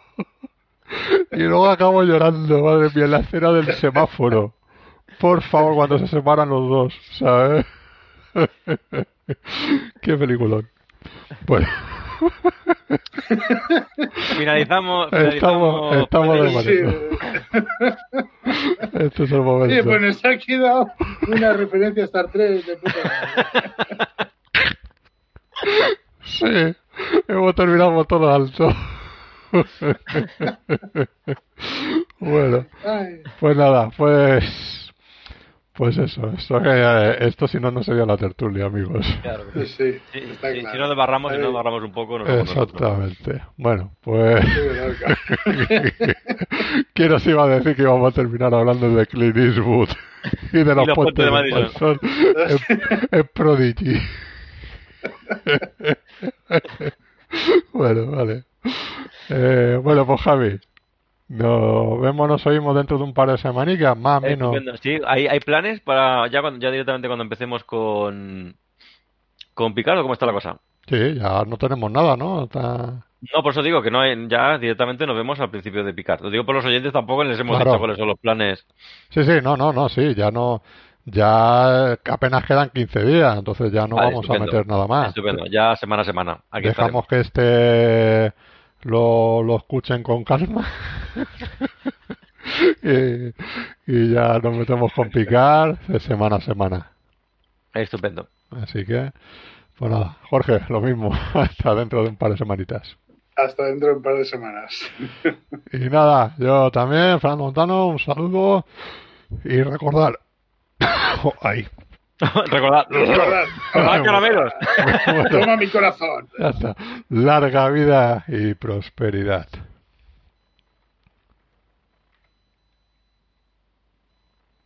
y luego acabo llorando, madre mía, en la escena del semáforo. Por favor, cuando se separan los dos, ¿sabes? <laughs> Qué peliculón. <laughs> Bueno, Finalizamos, Estamos- finalizamos estamos de pues, <laughs> Sí. este es el momento. pues nos ha quedado una referencia a Star Trek de puta madre. Sí, hemos terminado todo alto. <laughs> bueno, Ay, pues nada, pues. Pues eso, esto, que, eh, esto si no, no sería la tertulia, amigos. Claro que sí. sí, está sí, claro. Si nos desbarramos, si nos desbarramos un poco, nos nosotros. Exactamente. Bueno, pues. <laughs> ¿Quién os iba a decir que íbamos a terminar hablando de Clint Eastwood <laughs> y de los, los puentes puentes de Madison? En Prodigy? <laughs> bueno, vale. Eh, bueno, pues Javi, nos vemos, nos oímos dentro de un par de semanicas, más o menos. Sí, hay, hay planes para ya, cuando, ya directamente cuando empecemos con con Picardo, ¿cómo está la cosa? Sí, ya no tenemos nada, ¿no? Está- No, por eso digo que no hay- ya directamente nos vemos al principio de Picar. Lo digo por los oyentes, tampoco les hemos Claro. dicho cuáles son los planes. Sí, sí, no, no, no, sí, ya no, ya apenas quedan 15 días, entonces ya no Vale, vamos a meter nada más. Estupendo, ya semana a semana. Aquí Dejamos que este lo, lo escuchen con calma <laughs> y, y ya nos metemos con picar de semana a semana. Estupendo. Así que, pues nada, Jorge, lo mismo, <laughs> hasta dentro de un par de semanitas. Hasta dentro de un par de semanas. <laughs> Y nada, yo también, Fernando Montano, un saludo y recordar. <coughs> Oh, ahí. <laughs> Recordad. Recordad, ¡Ah, caramelos! Toma mi corazón. Ya está. Larga vida y prosperidad.